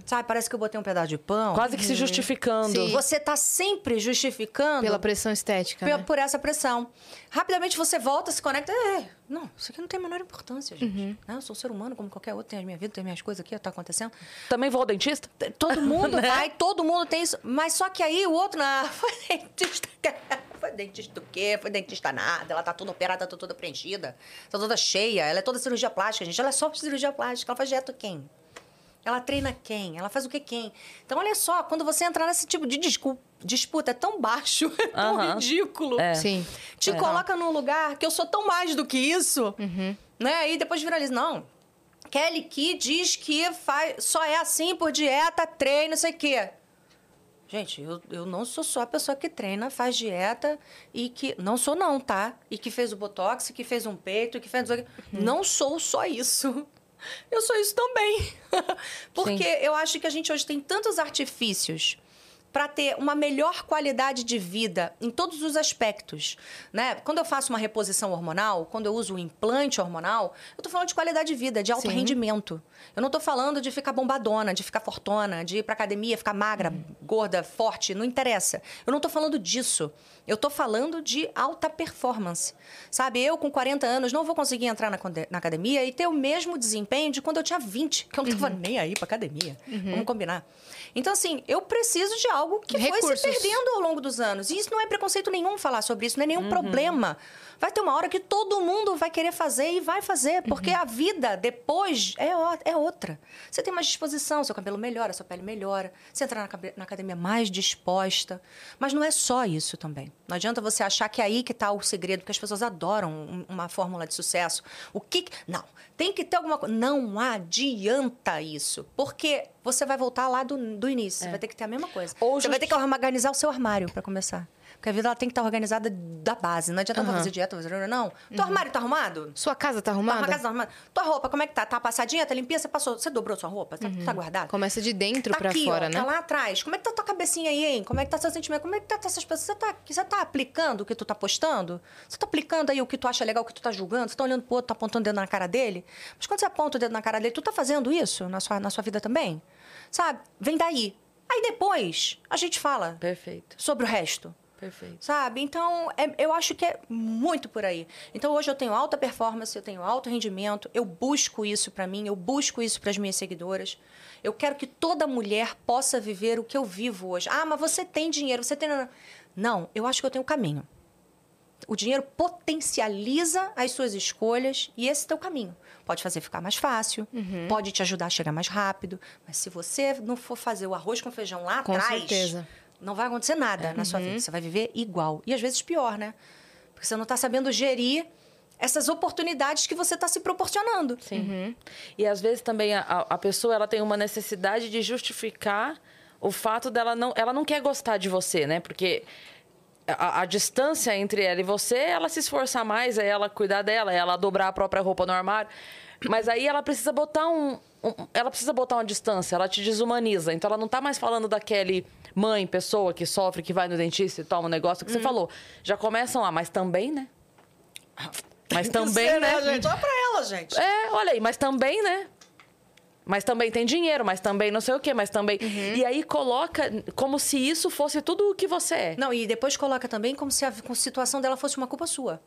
Sabe, parece que eu botei um pedaço de pão. Quase que se justificando. Sim. Você tá sempre justificando Pela pressão estética, né? por essa pressão. Rapidamente você volta, se conecta. É, não, isso aqui não tem a menor importância, gente. Né? Eu sou um ser humano como qualquer outro, tenho a minha vida, tenho minhas coisas aqui, tá acontecendo. Também vou ao dentista? Todo mundo Né? vai, todo mundo tem isso. Mas só que aí o outro, não, foi dentista. Foi dentista do quê? Foi dentista nada. Ela tá toda operada, tá toda preenchida. Tá toda cheia. Ela é toda cirurgia plástica, gente. Ela é só cirurgia plástica. Ela faz dieta quem? Ela treina quem? Ela faz o que quem? Então, olha só, quando você entrar nesse tipo de discu- disputa, é tão baixo, é tão ridículo. É. Sim. Te coloca num lugar que eu sou tão mais do que isso, né? E depois viraliza. Não. Kelly Key diz que faz, só é assim por dieta, treino, não sei o quê. Gente, eu, eu não sou só a pessoa que treina, faz dieta e que. Não sou, não, tá? E que fez o botox, que fez um peito, que fez. Não sou só isso. Eu sou isso também. Porque eu acho que a gente hoje tem tantos artifícios para ter uma melhor qualidade de vida em todos os aspectos, né? Quando eu faço uma reposição hormonal, quando eu uso um implante hormonal, eu tô falando de qualidade de vida, de alto Sim. rendimento. Eu não tô falando de ficar bombadona, de ficar fortona, de ir pra academia, ficar magra, gorda, forte, não interessa. Eu não tô falando disso. Eu tô falando de alta performance. Sabe, eu com 40 anos não vou conseguir entrar na, na academia e ter o mesmo desempenho de quando eu tinha 20, que eu não tava nem aí pra academia. Vamos combinar. Então, assim, eu preciso de algo que foi Recursos. se perdendo ao longo dos anos. E isso não é preconceito nenhum falar sobre isso, não é nenhum problema. Vai ter uma hora que todo mundo vai querer fazer e vai fazer, porque a vida depois é, é outra. Você tem mais disposição, seu cabelo melhora, sua pele melhora, você entra na, na academia mais disposta. Mas não é só isso também. Não adianta você achar que é aí que está o segredo, porque as pessoas adoram um- uma fórmula de sucesso. O que. Não, tem que ter alguma coisa. Não adianta isso, porque você vai voltar lá do, do início. Você vai ter que ter a mesma coisa. Ou você vai ter que organizar o seu armário para começar. Porque a vida ela tem que estar organizada da base. Não adianta Aham. fazer dieta, fazer não. Teu armário tá arrumado? Sua casa tá Tá arrumada? arrumada? casa tá arrumada? Tua roupa, como é que tá? Tá passadinha? Tá limpinha? Você passou? Você dobrou sua roupa? Tá, tá guardada? Começa de dentro Tá pra aqui, fora, ó, né? Tá lá atrás. Como é que tá tua cabecinha aí, hein? Como é que tá seu sentimento? Como é que tá essas pessoas? Você tá, você tá aplicando o que tu tá postando? Você tá aplicando aí o que tu acha legal, o que tu tá julgando? Você tá olhando pro outro, tá apontando o dedo na cara dele? Mas quando você aponta o dedo na cara dele, tu tá fazendo isso na sua, na sua vida também? Sabe? Vem daí. Aí depois a gente fala Perfeito, sobre o resto. Perfeito. Sabe? Então, é- eu acho que é muito por aí. Então, hoje eu tenho alta performance, eu tenho alto rendimento, eu busco isso pra mim, eu busco isso para as minhas seguidoras. Eu quero que toda mulher possa viver o que eu vivo hoje. Ah, mas você tem dinheiro, você tem. Não, eu acho que eu tenho o caminho. O dinheiro potencializa as suas escolhas e esse é o teu caminho. Pode fazer ficar mais fácil, Uhum. pode te ajudar a chegar mais rápido, mas se você não for fazer o arroz com feijão lá Com atrás, certeza. Não vai acontecer nada na sua vida. Você vai viver igual. E às vezes pior, né? Porque você não está sabendo gerir essas oportunidades que você está se proporcionando. Sim. Uhum. E às vezes também a, a pessoa ela tem uma necessidade de justificar o fato dela não. Ela não quer gostar de você, né? Porque a, a distância entre ela e você, ela se esforçar mais, é ela cuidar dela, é ela dobrar a própria roupa no armário. Mas aí ela precisa botar um, um- Ela precisa botar uma distância, ela te desumaniza. Então ela não tá mais falando daquele mãe, pessoa que sofre, que vai no dentista e toma um negócio que você falou. Já começam lá, mas também, né? Mas também, né? gente? Olha pra ela, gente. É, olha aí, mas também, né? Mas também tem dinheiro, mas também não sei o quê, mas também. E aí coloca como se isso fosse tudo o que você é. Não, e depois coloca também como se a com- situação dela fosse uma culpa sua.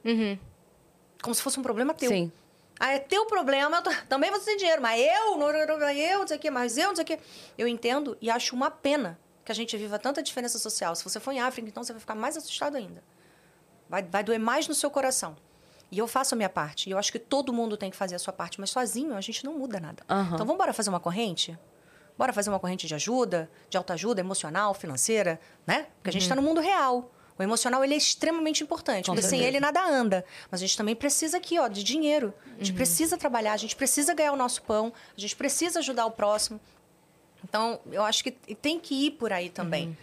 Como se fosse um problema teu. Sim. Ah, é teu problema, tô- também você tem dinheiro, mas eu, não, eu, não sei o quê, mas eu, não sei o quê. Eu entendo e acho uma pena que a gente viva tanta diferença social. Se você for em África, então você vai ficar mais assustado ainda. Vai, vai doer mais no seu coração. E eu faço a minha parte. E eu acho que todo mundo tem que fazer a sua parte, mas sozinho a gente não muda nada. Aham. Então vamos embora fazer uma corrente? Bora fazer uma corrente de ajuda, de autoajuda emocional, financeira, né? Porque a gente está no mundo real. O emocional ele é extremamente importante, Com porque sem certeza. ele nada anda. Mas a gente também precisa aqui, ó, de dinheiro. A gente precisa trabalhar, a gente precisa ganhar o nosso pão, a gente precisa ajudar o próximo. Então, eu acho que tem que ir por aí também.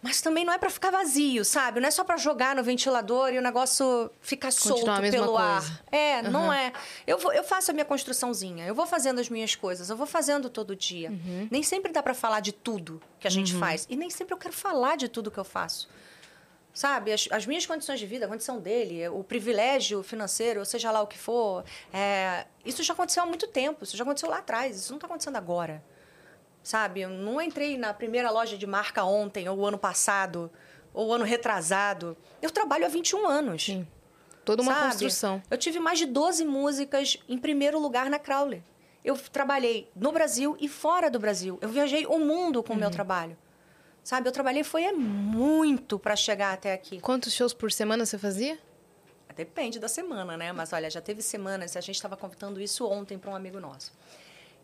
Mas também não é para ficar vazio, sabe? Não é só para jogar no ventilador e o negócio ficar Continuar solto pelo coisa. ar. É, não é. Eu, vou- eu faço a minha construçãozinha, eu vou fazendo as minhas coisas, eu vou fazendo todo dia. Nem sempre dá para falar de tudo que a gente faz. E nem sempre eu quero falar de tudo que eu faço. Sabe? As, as minhas condições de vida, a condição dele, o privilégio financeiro, ou seja lá o que for, é, isso já aconteceu há muito tempo, isso já aconteceu lá atrás, isso não está acontecendo agora. Sabe? Eu não entrei na primeira loja de marca ontem, ou ano passado, ou ano retrasado. Eu trabalho há 21 anos. Sim. Toda uma sabe? construção. Eu tive mais de 12 músicas em primeiro lugar na Crowley. Eu trabalhei no Brasil e fora do Brasil. Eu viajei o mundo com o Uhum. meu trabalho. Sabe? Eu trabalhei foi é muito para chegar até aqui. Quantos shows por semana você fazia? Depende da semana, né? Mas olha, já teve semanas, a gente estava contando isso ontem para um amigo nosso.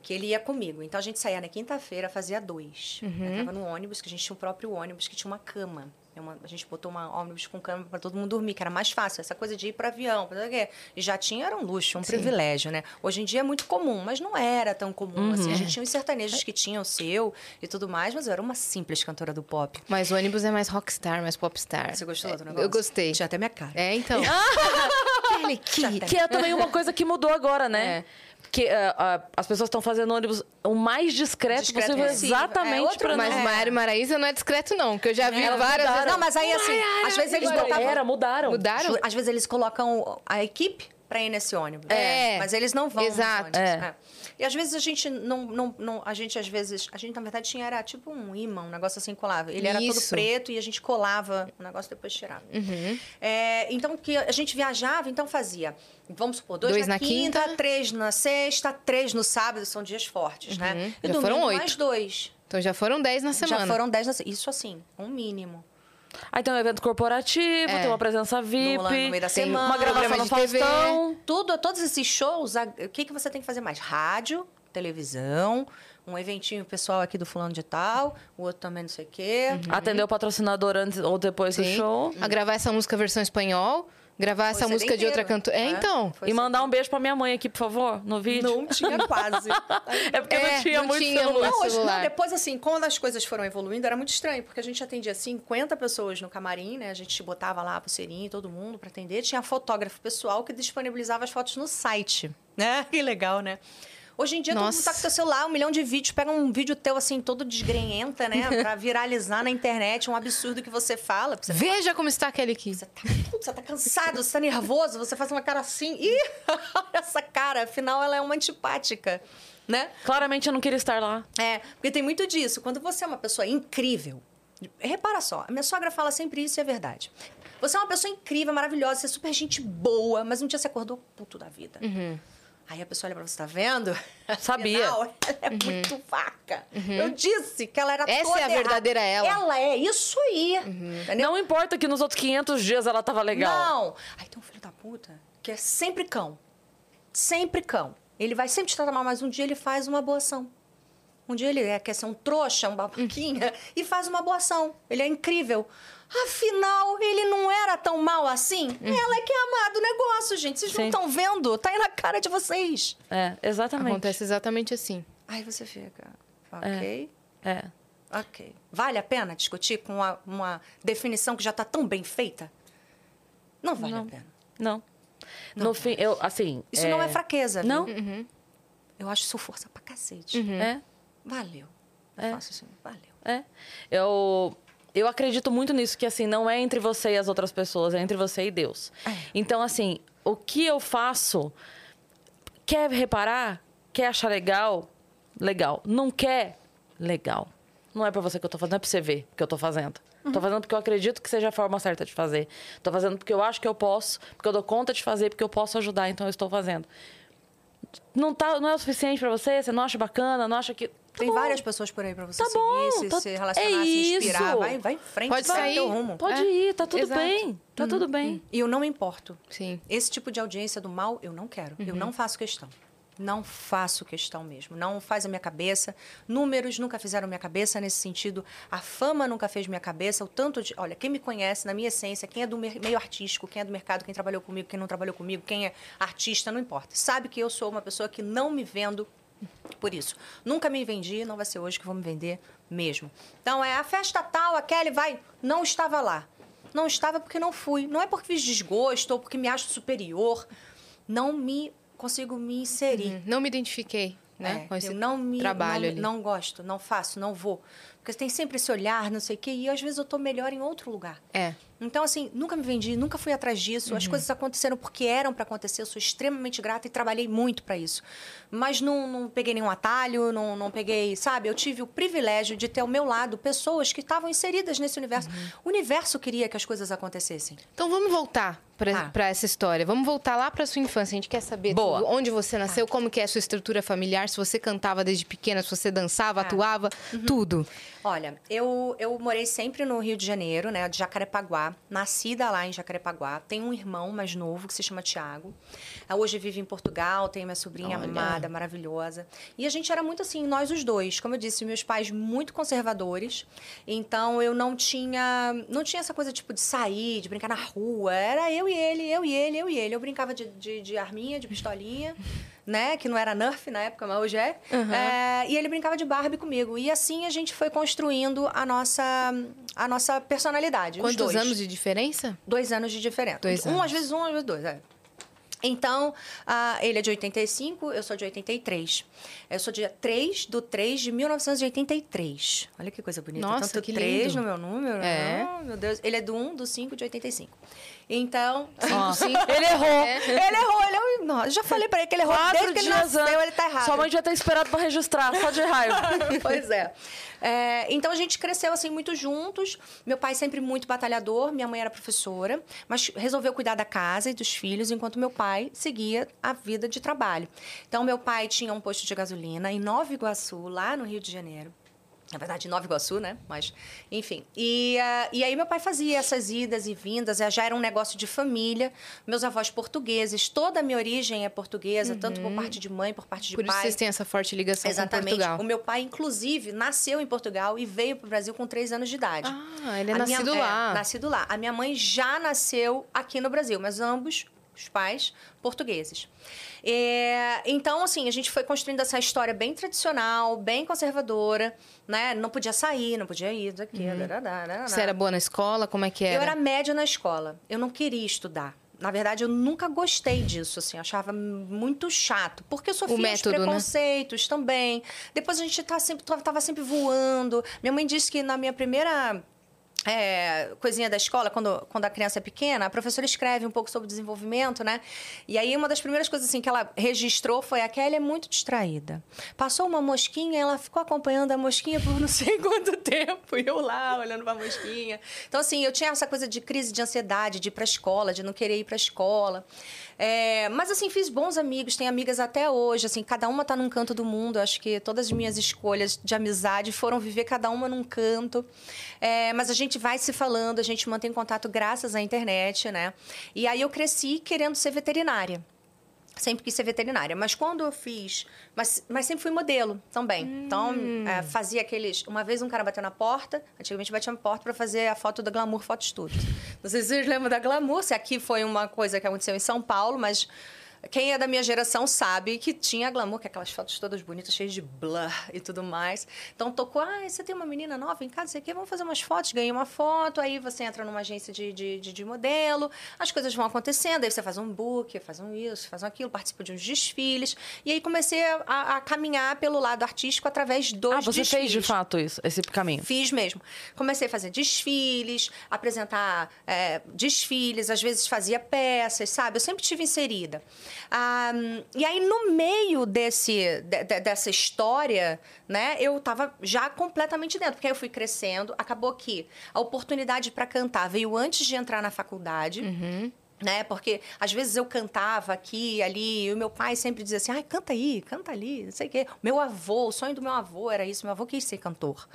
Que ele ia comigo. Então a gente saía na quinta-feira, fazia dois. Uhum. Eu tava no ônibus, que a gente tinha o próprio ônibus, que tinha uma cama. É uma- a gente botou uma ônibus com cama para todo mundo dormir, que era mais fácil. Essa coisa de ir para avião, pra não sei o quê. E já tinha, era um luxo, um privilégio, né? Hoje em dia é muito comum, mas não era tão comum assim. Uhum. A gente tinha os sertanejos que tinham o seu e tudo mais, mas eu era uma simples cantora do pop. Mas o ônibus é mais rockstar, mais popstar. Você gostou do É, negócio? Eu gostei. Tinha até minha cara. É, então. Key. Que é também uma coisa que mudou agora, né? É. Porque ah, ah, as pessoas estão fazendo ônibus o mais discreto, Discreto possível, possível. É, exatamente outro para Mas É. E Maraísa não é discreto, não. Que eu já vi Elas várias mudaram. vezes. Não, mas aí assim, às vezes eles botavam. Era, mudaram. Mudaram? Às vezes eles colocam a equipe para ir nesse ônibus. É. Mas eles não vão. nos Exato. ônibus, É. E às vezes a gente não, não, não. A gente, às vezes. A gente, na verdade, tinha era tipo um imã, um negócio assim colável. Ele era todo Isso. preto e a gente colava o negócio depois tirava. Uhum. É, então, que a gente viajava, então fazia. Vamos supor, dois, Dois na, na quinta, quinta. três na sexta, três no sábado, são dias fortes, né? Uhum. E Já domingo, foram oito. mais dois. Então já foram 10 na semana. Já foram dez na Isso assim, um mínimo. Aí tem um evento corporativo, É. tem uma presença VIP, No- no meio da tem semana. uma gravação no de TV. Faustão. Tudo, todos esses shows, a- o que, que você tem que fazer mais? Rádio, televisão, um eventinho pessoal aqui do fulano de tal, o outro também não sei o quê. Atender o patrocinador antes ou depois do Sim. show. A gravar essa música versão espanhol. Gravar essa música de outra cantora. É, né? então. Foi E o mandar um beijo pra minha mãe aqui, por favor, no vídeo. Não tinha quase. É porque É, não tinha não muito tinha celular. Não, hoje, celular. não, depois, assim, quando as coisas foram evoluindo, era muito estranho, porque a gente atendia 50 pessoas no camarim, né? A gente botava lá a pulseirinha e todo mundo para atender. Tinha fotógrafo pessoal que disponibilizava as fotos no site, né? Que legal, né? Hoje em dia, todo Nossa. mundo tá com seu celular, um milhão de vídeos, pega um vídeo teu, assim, todo desgrenhenta, né? Pra viralizar na internet, um absurdo que você fala. Você Veja como está aquele aqui. você tá, você tá cansado, você tá nervoso, você faz uma cara assim. Ih, essa cara, afinal, ela é uma antipática, né? Claramente eu não queria estar lá. É, porque tem muito disso. Quando você é uma pessoa incrível, repara só, a minha sogra fala sempre isso e é verdade. Você é uma pessoa incrível, maravilhosa, você é super gente boa, mas um dia você acordou puto da vida. Aí a pessoa olha pra você, tá vendo? Sabia. Afinal, ela é muito vaca. Eu disse que ela era Essa toda é a errada. verdadeira ela. Ela é isso aí. Entendeu? Não importa que nos outros 500 dias ela tava legal. Não. Aí tem um filho da puta que é sempre cão. Sempre cão. Ele vai sempre te tratar mal, mas um dia ele faz uma boa ação. Um dia ele é, quer ser um trouxa, um babaquinha, e faz uma boa ação. Ele é incrível. Afinal, ele não era tão mal assim. Ela é que é amada do negócio, gente. Vocês não Sim. estão vendo? Tá aí na cara de vocês. É, exatamente. Acontece exatamente assim. Aí você fica, ok, É. ok. Vale a pena discutir com uma, uma definição que já tá tão bem feita? Não vale a pena. Não. No fim, eu, assim. Isso não é fraqueza, viu? Não? Eu acho isso força pra cacete. É. Valeu. Eu É. faço assim, valeu. É. Eu, eu acredito muito nisso, que assim, não é entre você e as outras pessoas, é entre você e Deus. Então, assim, o que eu faço, quer reparar, quer achar legal, legal. Não quer, legal. Não é pra você que eu tô fazendo, não é pra você ver o que eu tô fazendo. Tô fazendo porque eu acredito que seja a forma certa de fazer. Tô fazendo porque eu acho que eu posso, porque eu dou conta de fazer, porque eu posso ajudar, então eu estou fazendo. Não, tá, não é o suficiente pra você? Você não acha bacana? Não acha que. Tá Tem bom. várias pessoas por aí pra você Tá seguir, bom, se, tá- se relacionar, é se inspirar. isso. Vai, vai em frente, Pode sair. teu rumo. Pode É, ir, tá tudo exato. bem. Tá tudo bem. E eu não me importo. Sim. Esse tipo de audiência do mal, eu não quero. Eu não faço questão. Não faço questão mesmo. Não faz a minha cabeça. Números nunca fizeram minha cabeça nesse sentido. A fama nunca fez minha cabeça. O tanto de. Olha, quem me conhece, na minha essência, quem é do meio artístico, quem é do mercado, quem trabalhou comigo, quem não trabalhou comigo, quem é artista, não importa. Sabe que eu sou uma pessoa que não me vendo por isso. Nunca me vendi, não vai ser hoje que vou me vender mesmo. Então, é a festa tal, a Kelly vai. Não estava lá. Não estava porque não fui. Não é porque fiz desgosto ou porque me acho superior. Não me consigo me inserir. Hum, Não me identifiquei, né? É, com esse eu não me trabalho não, ali. não gosto, não faço, não vou. Porque tem sempre esse olhar, não sei o quê, e às vezes eu tô melhor em outro lugar. É. Então, assim, nunca me vendi, nunca fui atrás disso. As coisas aconteceram porque eram para acontecer. Eu sou extremamente grata e trabalhei muito para isso. Mas não, não peguei nenhum atalho, não, não peguei, sabe? Eu tive o privilégio de ter ao meu lado pessoas que estavam inseridas nesse universo. O universo queria que as coisas acontecessem. Então vamos voltar pra Tá. pra essa história. Vamos voltar lá pra sua infância. A gente quer saber Boa. tudo. onde você nasceu, como que é a sua estrutura familiar, se você cantava desde pequena, se você dançava, Tá. atuava, tudo. Olha, eu, eu morei sempre no Rio de Janeiro, né? De Jacarepaguá. Nascida lá em Jacarepaguá. Tenho um irmão mais novo que se chama Tiago. Hoje vive em Portugal, tenho minha sobrinha Olha. amada, maravilhosa. E a gente era muito assim, nós os dois. Como eu disse, meus pais muito conservadores. Então eu não tinha. Não tinha essa coisa tipo de sair, de brincar na rua. Era eu e ele, eu e ele, eu e ele. Eu brincava de, de, de arminha, de pistolinha. Né? Que não era Nerf na época, mas hoje é. É, E ele brincava de Barbie comigo. E assim a gente foi construindo a nossa, a nossa personalidade. os Quantos dois. anos de diferença? Dois anos de diferença. Dois um, anos. às vezes um, às vezes dois, é. Então, ah, ele é de 85, eu sou de 83. Eu sou dia 3 do 3 de 1983. Olha que coisa bonita. Nossa, Tanto que 3 lindo. no meu número. É. Oh, meu Deus. Ele é do 1 do 5 de 85. Então, Ó, sim. Ele errou. ele errou. Ele é um... Não, já falei pra ele que ele errou Quatro desde que ele nasceu, antes. ele tá errado. Sua mãe devia ter esperado pra registrar, só de raiva. pois é. É, Então a gente cresceu assim muito juntos. Meu pai sempre muito batalhador, minha mãe era professora, mas resolveu cuidar da casa e dos filhos enquanto meu pai seguia a vida de trabalho. Então meu pai tinha um posto de gasolina em Nova Iguaçu, lá no Rio de Janeiro. Na verdade, Nova Iguaçu, né? Mas, enfim. E, ah, e aí, meu pai fazia essas idas e vindas, eh, já era um negócio de família. Meus avós portugueses, toda a minha origem é portuguesa, tanto por parte de mãe, por parte de Por isso pai. vocês têm essa forte ligação Exatamente. com Portugal. O meu pai, inclusive, nasceu em Portugal e veio para o Brasil com três anos de idade. Ah, ele é A nascido minha- lá. É, nascido lá. A minha mãe já nasceu aqui no Brasil, mas ambos os pais portugueses. É, então, assim, a gente foi construindo essa história bem tradicional, bem conservadora, né? Não podia sair, não podia ir daqui. Uhum. Você era boa na escola? Como é que era? Eu era média na escola. Eu não queria estudar. Na verdade, eu nunca gostei disso, assim, achava muito chato. Porque eu sofria método, de né? preconceitos também. Depois a gente tá sempre, tava sempre voando. Minha mãe disse que na minha primeira é, coisinha da escola, quando, quando a criança é pequena, a professora escreve um pouco sobre desenvolvimento, né? E aí, uma das primeiras coisas assim, que ela registrou foi a Kelly é muito distraída. Passou uma mosquinha, ela ficou acompanhando a mosquinha por não sei quanto tempo, e eu lá, olhando pra mosquinha. Então, assim, eu tinha essa coisa de crise de ansiedade, de ir pra escola, de não querer ir pra escola. É, mas, assim, fiz bons amigos, tenho amigas até hoje, assim, cada uma tá num canto do mundo. Acho que todas as minhas escolhas de amizade foram viver cada uma num canto. É, mas a gente vai se falando, a gente mantém contato graças à internet, né? E aí eu cresci querendo ser veterinária. Sempre quis ser veterinária. Mas quando eu fiz. Mas, mas sempre fui modelo também. Então, é, fazia aqueles. Uma vez um cara bateu na porta. Antigamente batia na porta para fazer a foto da Glamour Foto Studio. Não sei se vocês lembram da Glamour. Se aqui foi uma coisa que aconteceu em São Paulo, mas. Quem é da minha geração sabe que tinha glamour, que é aquelas fotos todas bonitas, cheias de blur e tudo mais. Então tocou, ah, você tem uma menina nova em casa, sei o quê, vamos fazer umas fotos, ganhei uma foto, aí você entra numa agência de, de, de, de modelo, as coisas vão acontecendo, aí você faz um book, faz um isso, faz um aquilo, participa de uns desfiles. E aí comecei a, a caminhar pelo lado artístico através dos Ah, você desfiles. fez de fato isso, esse caminho. Fiz mesmo. Comecei a fazer desfiles, apresentar é, desfiles, às vezes fazia peças, sabe? Eu sempre tive inserida. Ah, e aí, no meio desse, de- de- dessa história, né, eu estava já completamente dentro, porque aí eu fui crescendo. Acabou que a oportunidade para cantar veio antes de entrar na faculdade. Né? Porque às vezes eu cantava aqui, ali, e o meu pai sempre dizia assim: ai, canta aí, canta ali, não sei o quê. Meu avô, o sonho do meu avô era isso, meu avô quis ser cantor.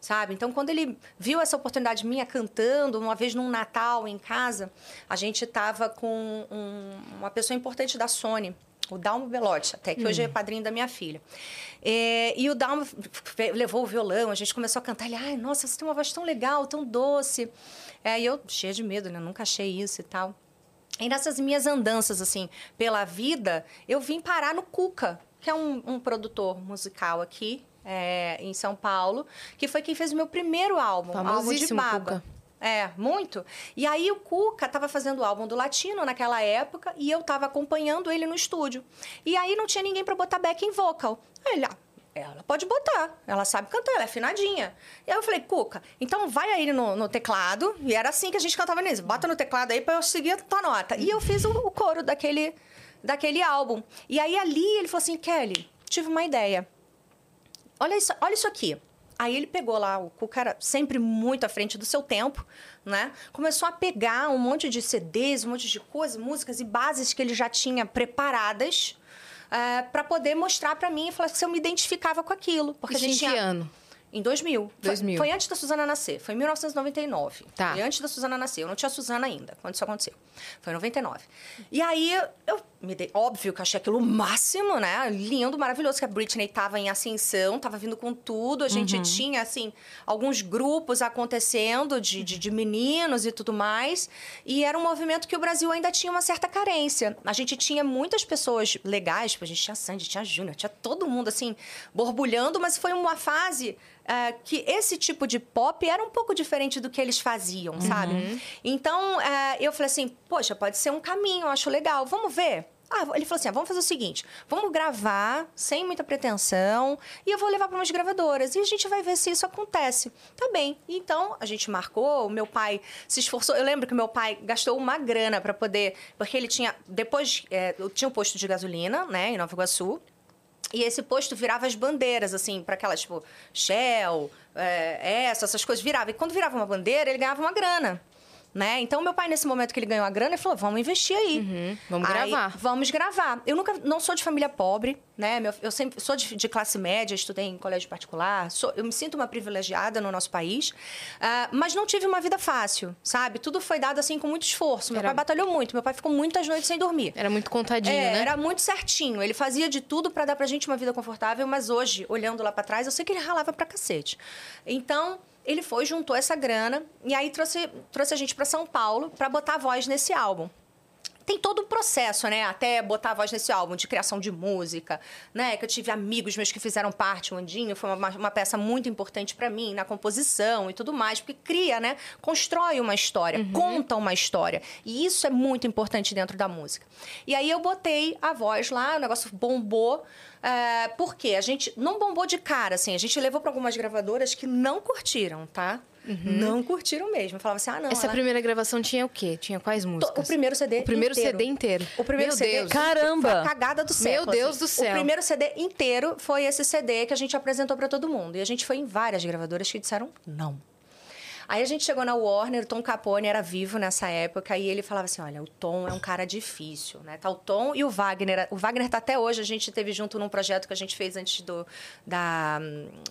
Sabe? Então, quando ele viu essa oportunidade minha cantando, uma vez num Natal em casa, a gente estava com um- uma pessoa importante da Sony, o Dalmo Belotti, até que hoje é padrinho da minha filha. É, e o Dalmo levou o violão, a gente começou a cantar. Ele, ai, nossa, você tem uma voz tão legal, tão doce. É, e eu, cheia de medo, né? Nunca achei isso e tal. E nessas minhas andanças, assim, pela vida, eu vim parar no Cuca, que é um, um produtor musical aqui é, em São Paulo, que foi quem fez o meu primeiro álbum, álbum de baba. Cuca. É, muito. E aí o Cuca estava fazendo o álbum do Latino naquela época e eu estava acompanhando ele no estúdio. E aí não tinha ninguém para botar backing vocal. Aí ele, ah, Ela pode botar, ela sabe cantar, ela é afinadinha. E aí eu falei, Cuca, então vai aí no, no teclado, e era assim que a gente cantava nisso, bota no teclado aí pra eu seguir a tua nota. E eu fiz o, o coro daquele, daquele álbum. E aí ali ele falou assim, Kelly, tive uma ideia. Olha isso, olha isso aqui. Aí ele pegou lá, o Cuca era sempre muito à frente do seu tempo, né? Começou a pegar um monte de CDs, um monte de coisas, músicas e bases que ele já tinha preparadas para poder mostrar para mim e falar se eu me identificava com aquilo. Porque Isso a gente em tinha... que ano? Em 2000. Foi- 2000. Foi, antes da Suzana nascer. Foi em 1999. Tá. Foi antes da Suzana nascer. Eu não tinha Suzana ainda, quando isso aconteceu. Foi em 99. E aí, eu me dei... Óbvio que eu achei aquilo o máximo, né? Lindo, maravilhoso. Que a Britney tava em ascensão, tava vindo com tudo. A gente Uhum. tinha, assim, alguns grupos acontecendo de, de, de meninos e tudo mais. E era um movimento que o Brasil ainda tinha uma certa carência. A gente tinha muitas pessoas legais. Tipo, a gente tinha Sandy, tinha Júnior, tinha todo mundo, assim, borbulhando. Mas foi uma fase é, que esse tipo de pop era um pouco diferente do que eles faziam, sabe? Então, é, eu falei assim, poxa, pode ser um caminho, eu acho legal, vamos ver? Ah, ele falou assim, ah, vamos fazer o seguinte, vamos gravar sem muita pretensão e eu vou levar para umas gravadoras e a gente vai ver se isso acontece. Tá bem. Então, a gente marcou, o meu pai se esforçou. Eu lembro que meu pai gastou uma grana para poder, porque ele tinha, depois, é, tinha um posto de gasolina, né, em Nova Iguaçu, e esse posto virava as bandeiras, assim, para aquelas, tipo, Shell, é, essa, essas coisas, virava. E quando virava uma bandeira, ele ganhava uma grana. Né? Então, meu pai, nesse momento que ele ganhou a grana, ele falou: vamos investir aí. vamos Aí, gravar. Vamos gravar. Eu nunca não sou de família pobre, né? Meu- eu sempre sou de, de classe média, estudei em colégio particular. sou- eu me sinto uma privilegiada no nosso país, ah, mas não tive uma vida fácil, sabe? Tudo foi dado assim com muito esforço. Meu Era- pai batalhou muito. Meu pai ficou muitas noites sem dormir. Era muito contadinho, É, né? era muito certinho. Ele fazia de tudo pra dar pra gente uma vida confortável, mas hoje, olhando lá pra trás, eu sei que ele ralava pra cacete. Então, ele foi, juntou essa grana e aí trouxe, trouxe a gente pra São Paulo pra botar voz nesse álbum. Tem todo um processo, né? Até botar a voz nesse álbum de criação de música, né? Que eu tive amigos meus que fizeram parte, o Andinho foi uma, uma peça muito importante pra mim na composição e tudo mais, porque cria, né? Constrói uma história, conta uma história. E isso é muito importante dentro da música. E aí eu botei a voz lá, o negócio bombou. É, por quê? A gente não bombou de cara, assim. A gente levou pra algumas gravadoras que não curtiram, tá? Não curtiram mesmo. Falava assim, ah, não. Essa ela- primeira gravação tinha o quê? Tinha quais músicas? o primeiro CD O primeiro inteiro. CD inteiro. O primeiro Meu CD Deus. Caramba! Foi a cagada do século. Meu Deus assim. do céu. O primeiro CD inteiro foi esse CD que a gente apresentou pra todo mundo. E a gente foi em várias gravadoras que disseram não. Aí a gente chegou na Warner, o Tom Capone era vivo nessa época, e ele falava assim: olha, o Tom é um cara difícil, né? Tá o Tom e o Wagner. O Wagner tá até hoje, a gente teve junto num projeto que a gente fez antes do, da,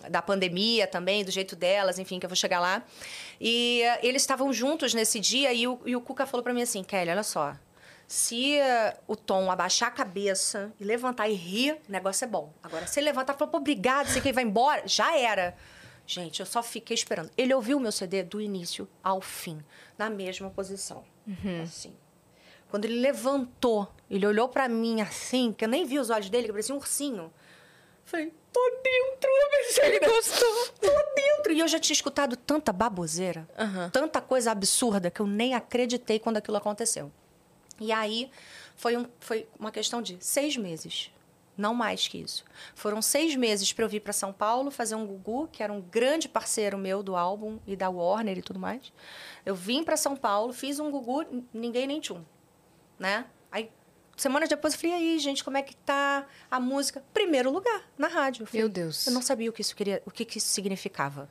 da pandemia também, do jeito delas, enfim, que eu vou chegar lá. E eh, eles estavam juntos nesse dia, e o, e o Cuca falou pra mim assim: Kelly, olha só. Se eh, o Tom abaixar a cabeça e levantar e rir, o negócio é bom. Agora, se ele levantar e falar, pô, obrigado, sei que ele vai embora, já era. Gente, eu só fiquei esperando. Ele ouviu o meu CD do início ao fim, na mesma posição. Assim. Quando ele levantou, ele olhou pra mim assim, que eu nem vi os olhos dele, que parecia um ursinho. Falei, tô dentro, eu pensei. Ele gostou. Tô dentro. E eu já tinha escutado tanta baboseira, tanta coisa absurda, que eu nem acreditei quando aquilo aconteceu. E aí, foi, um, foi uma questão de seis meses. Não mais que isso. Foram seis meses para eu vir para São Paulo fazer um Gugu, que era um grande parceiro meu do álbum e da Warner e tudo mais. Eu vim para São Paulo, fiz um Gugu, ninguém nem tchum, né? Aí, semanas depois, eu falei, aí, gente, como é que tá a música? Primeiro lugar, na rádio. Eu falei, Meu Deus. Eu não sabia o que isso queria, o que, que isso significava.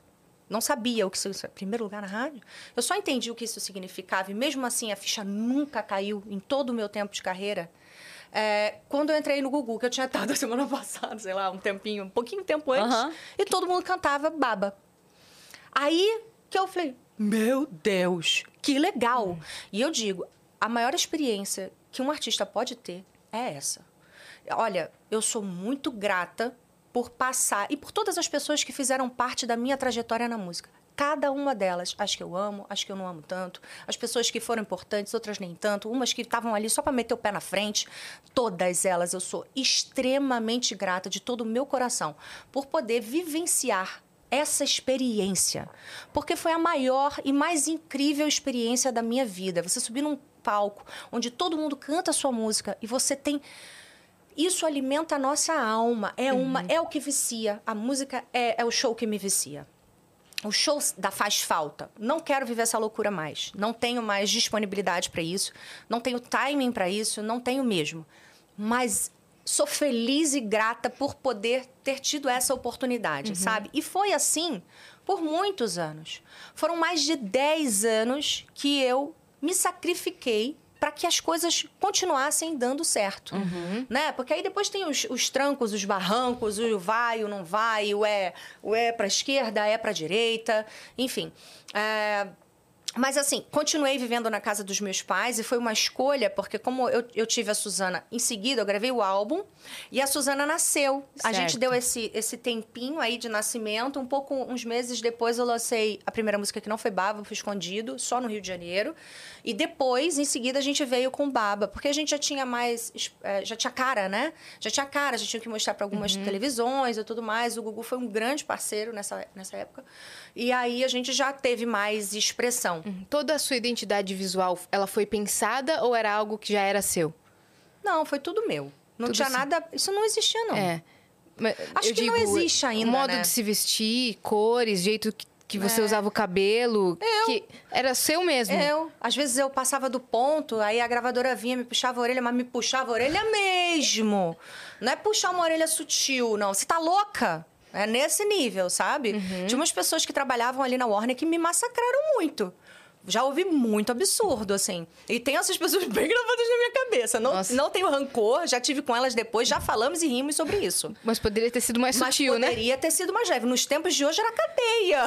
Não sabia o que isso primeiro lugar na rádio. Eu só entendi o que isso significava e mesmo assim a ficha nunca caiu em todo o meu tempo de carreira. É, quando eu entrei no Gugu, que eu tinha estado semana passada, sei lá, um tempinho, um pouquinho tempo antes, e todo mundo cantava baba. Aí que eu falei, meu Deus, que legal. E eu digo, a maior experiência que um artista pode ter é essa. Olha, eu sou muito grata por passar e por todas as pessoas que fizeram parte da minha trajetória na música. Cada uma delas, as que eu amo, as que eu não amo tanto, as pessoas que foram importantes, outras nem tanto, umas que estavam ali só para meter o pé na frente, todas elas eu sou extremamente grata de todo o meu coração por poder vivenciar essa experiência. Porque foi a maior e mais incrível experiência da minha vida. Você subir num palco onde todo mundo canta a sua música e você tem isso alimenta a nossa alma. É, uma, é o que vicia. A música é, é o show que me vicia. O show da faz falta. Não quero viver essa loucura mais. Não tenho mais disponibilidade para isso. Não tenho timing para isso. Não tenho mesmo. Mas sou feliz e grata por poder ter tido essa oportunidade, sabe? E foi assim por muitos anos. Foram mais de 10 anos que eu me sacrifiquei para que as coisas continuassem dando certo, né? Porque aí depois tem os, os trancos, os barrancos, o vai, o não vai, o é, o é para esquerda, é para direita, enfim. É, mas assim, continuei vivendo na casa dos meus pais e foi uma escolha, porque como eu, eu tive a Suzana em seguida, eu gravei o álbum e a Suzana nasceu. A gente Certo. deu esse, esse tempinho aí de nascimento. Um pouco, uns meses depois, eu lancei a primeira música que não foi Baba, foi escondido, só no Rio de Janeiro. E depois, em seguida, a gente veio com Baba, porque a gente já tinha mais. eh, Já tinha cara, né? Já tinha cara, já tinha que mostrar para algumas televisões e tudo mais. O Gugu foi um grande parceiro nessa, nessa época. E aí a gente já teve mais expressão. Toda a sua identidade visual, ela foi pensada ou era algo que já era seu? Não, foi tudo meu. Não Tudo tinha seu. nada. Isso não existia, não. É. Mas Acho que não digo, existe ainda, O modo né? de se vestir, cores, jeito que, que você É. usava o cabelo. Eu. Que era seu mesmo. Eu, às vezes eu passava do ponto, aí a gravadora vinha, me puxava a orelha, mas me puxava a orelha mesmo. Não é puxar uma orelha sutil, não. Você tá louca? É nesse nível, sabe? Uhum. Tinha umas pessoas que trabalhavam ali na Warner que me massacraram muito. Já ouvi muito absurdo, assim. E tem essas pessoas bem gravadas na minha cabeça. Não, Nossa. não tenho rancor, já tive com elas depois, já falamos e rimos sobre isso. Mas poderia ter sido mais Mas sutil, né? poderia ter sido mais leve. Nos tempos de hoje era cadeia.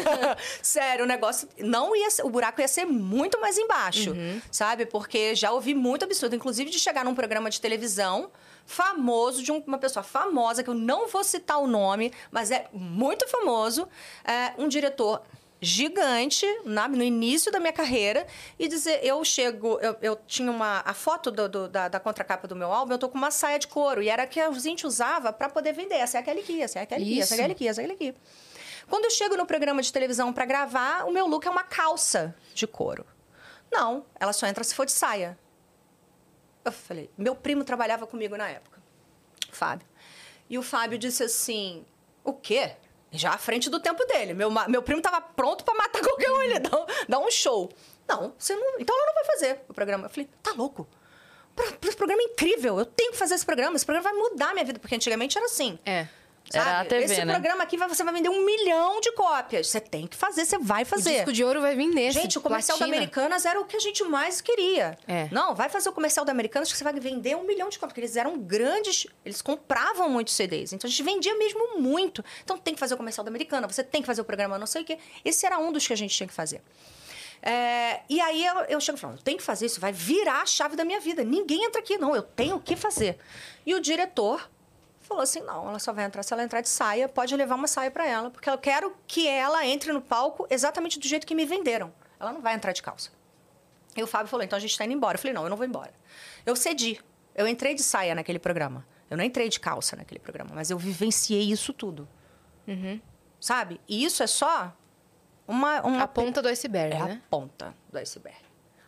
Sério, o negócio não ia ser, o buraco ia ser muito mais embaixo, Uhum. sabe? Porque já ouvi muito absurdo, inclusive de chegar num programa de televisão famoso de um- uma pessoa famosa que eu não vou citar o nome, mas é muito famoso, é, um diretor gigante na- no início da minha carreira e dizer eu chego eu, eu tinha uma a foto do- do- da, da contracapa do meu álbum eu tô com uma saia de couro e era a que a gente usava para poder vender essa é aquela aqui essa é aquela aqui essa é aquela aqui essa é aquela aqui quando eu chego no programa de televisão para gravar o meu look é uma calça de couro. Não ela só entra se for de saia. Eu falei meu primo trabalhava comigo na época Fábio. E o Fábio disse assim o quê já à frente do tempo dele. Meu, meu primo tava pronto pra matar qualquer um, ele dá, dá um show. Não, você não. Então ela não vai fazer o programa. Eu falei, tá louco? Pro- pro- programa é incrível. Eu tenho que fazer esse programa. Esse programa vai mudar a minha vida. Porque antigamente era assim. É. Era a TV, Esse né? programa aqui vai- você vai vender um milhão de cópias. Você tem que fazer, você vai O fazer. disco de ouro vai vir nesse. Gente, o comercial da platina. Americanas era o que a gente mais queria. É. Não, vai fazer o comercial da Americanas que você vai vender um milhão de cópias. Porque eles eram grandes, eles compravam muitos CDs. Então a gente vendia mesmo muito. Então tem que fazer o comercial da Americana, você tem que fazer o programa não sei o quê. Esse era um dos que a gente tinha que fazer. É, e aí eu, eu chego falando, tenho que fazer isso, vai virar a chave da minha vida. Ninguém entra aqui, não, eu tenho que fazer. E o diretor falou assim: não, ela só vai entrar se ela entrar de saia, pode levar uma saia para ela, porque eu quero que ela entre no palco exatamente do jeito que me venderam. Ela não vai entrar de calça. E o Fábio falou: então a gente está indo embora. Eu falei: não, eu não vou embora. Eu cedi. Eu entrei de saia naquele programa. Eu não entrei de calça naquele programa, mas eu vivenciei isso tudo. Sabe? E isso é só uma. uma A ponta do iceberg, é né? a ponta do iceberg.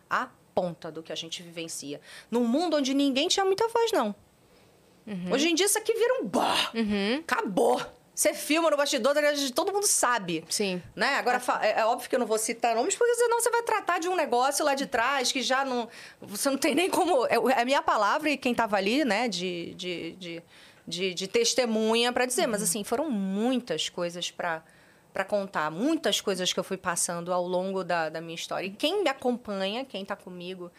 A ponta do que a gente vivencia. Num mundo onde ninguém tinha muita voz, não. Uhum. Hoje em dia, isso aqui vira um bah. Acabou. Você filma no bastidor, todo mundo sabe. Sim. Né? Agora, é, é óbvio que eu não vou citar nomes, porque senão você vai tratar de um negócio lá de trás que já não. Você não tem nem como. É é a minha palavra e quem estava ali, né, de, de, de, de, de testemunha para dizer. Mas, assim, foram muitas coisas para para contar, muitas coisas que eu fui passando ao longo da, da minha história. E quem me acompanha, quem está comigo,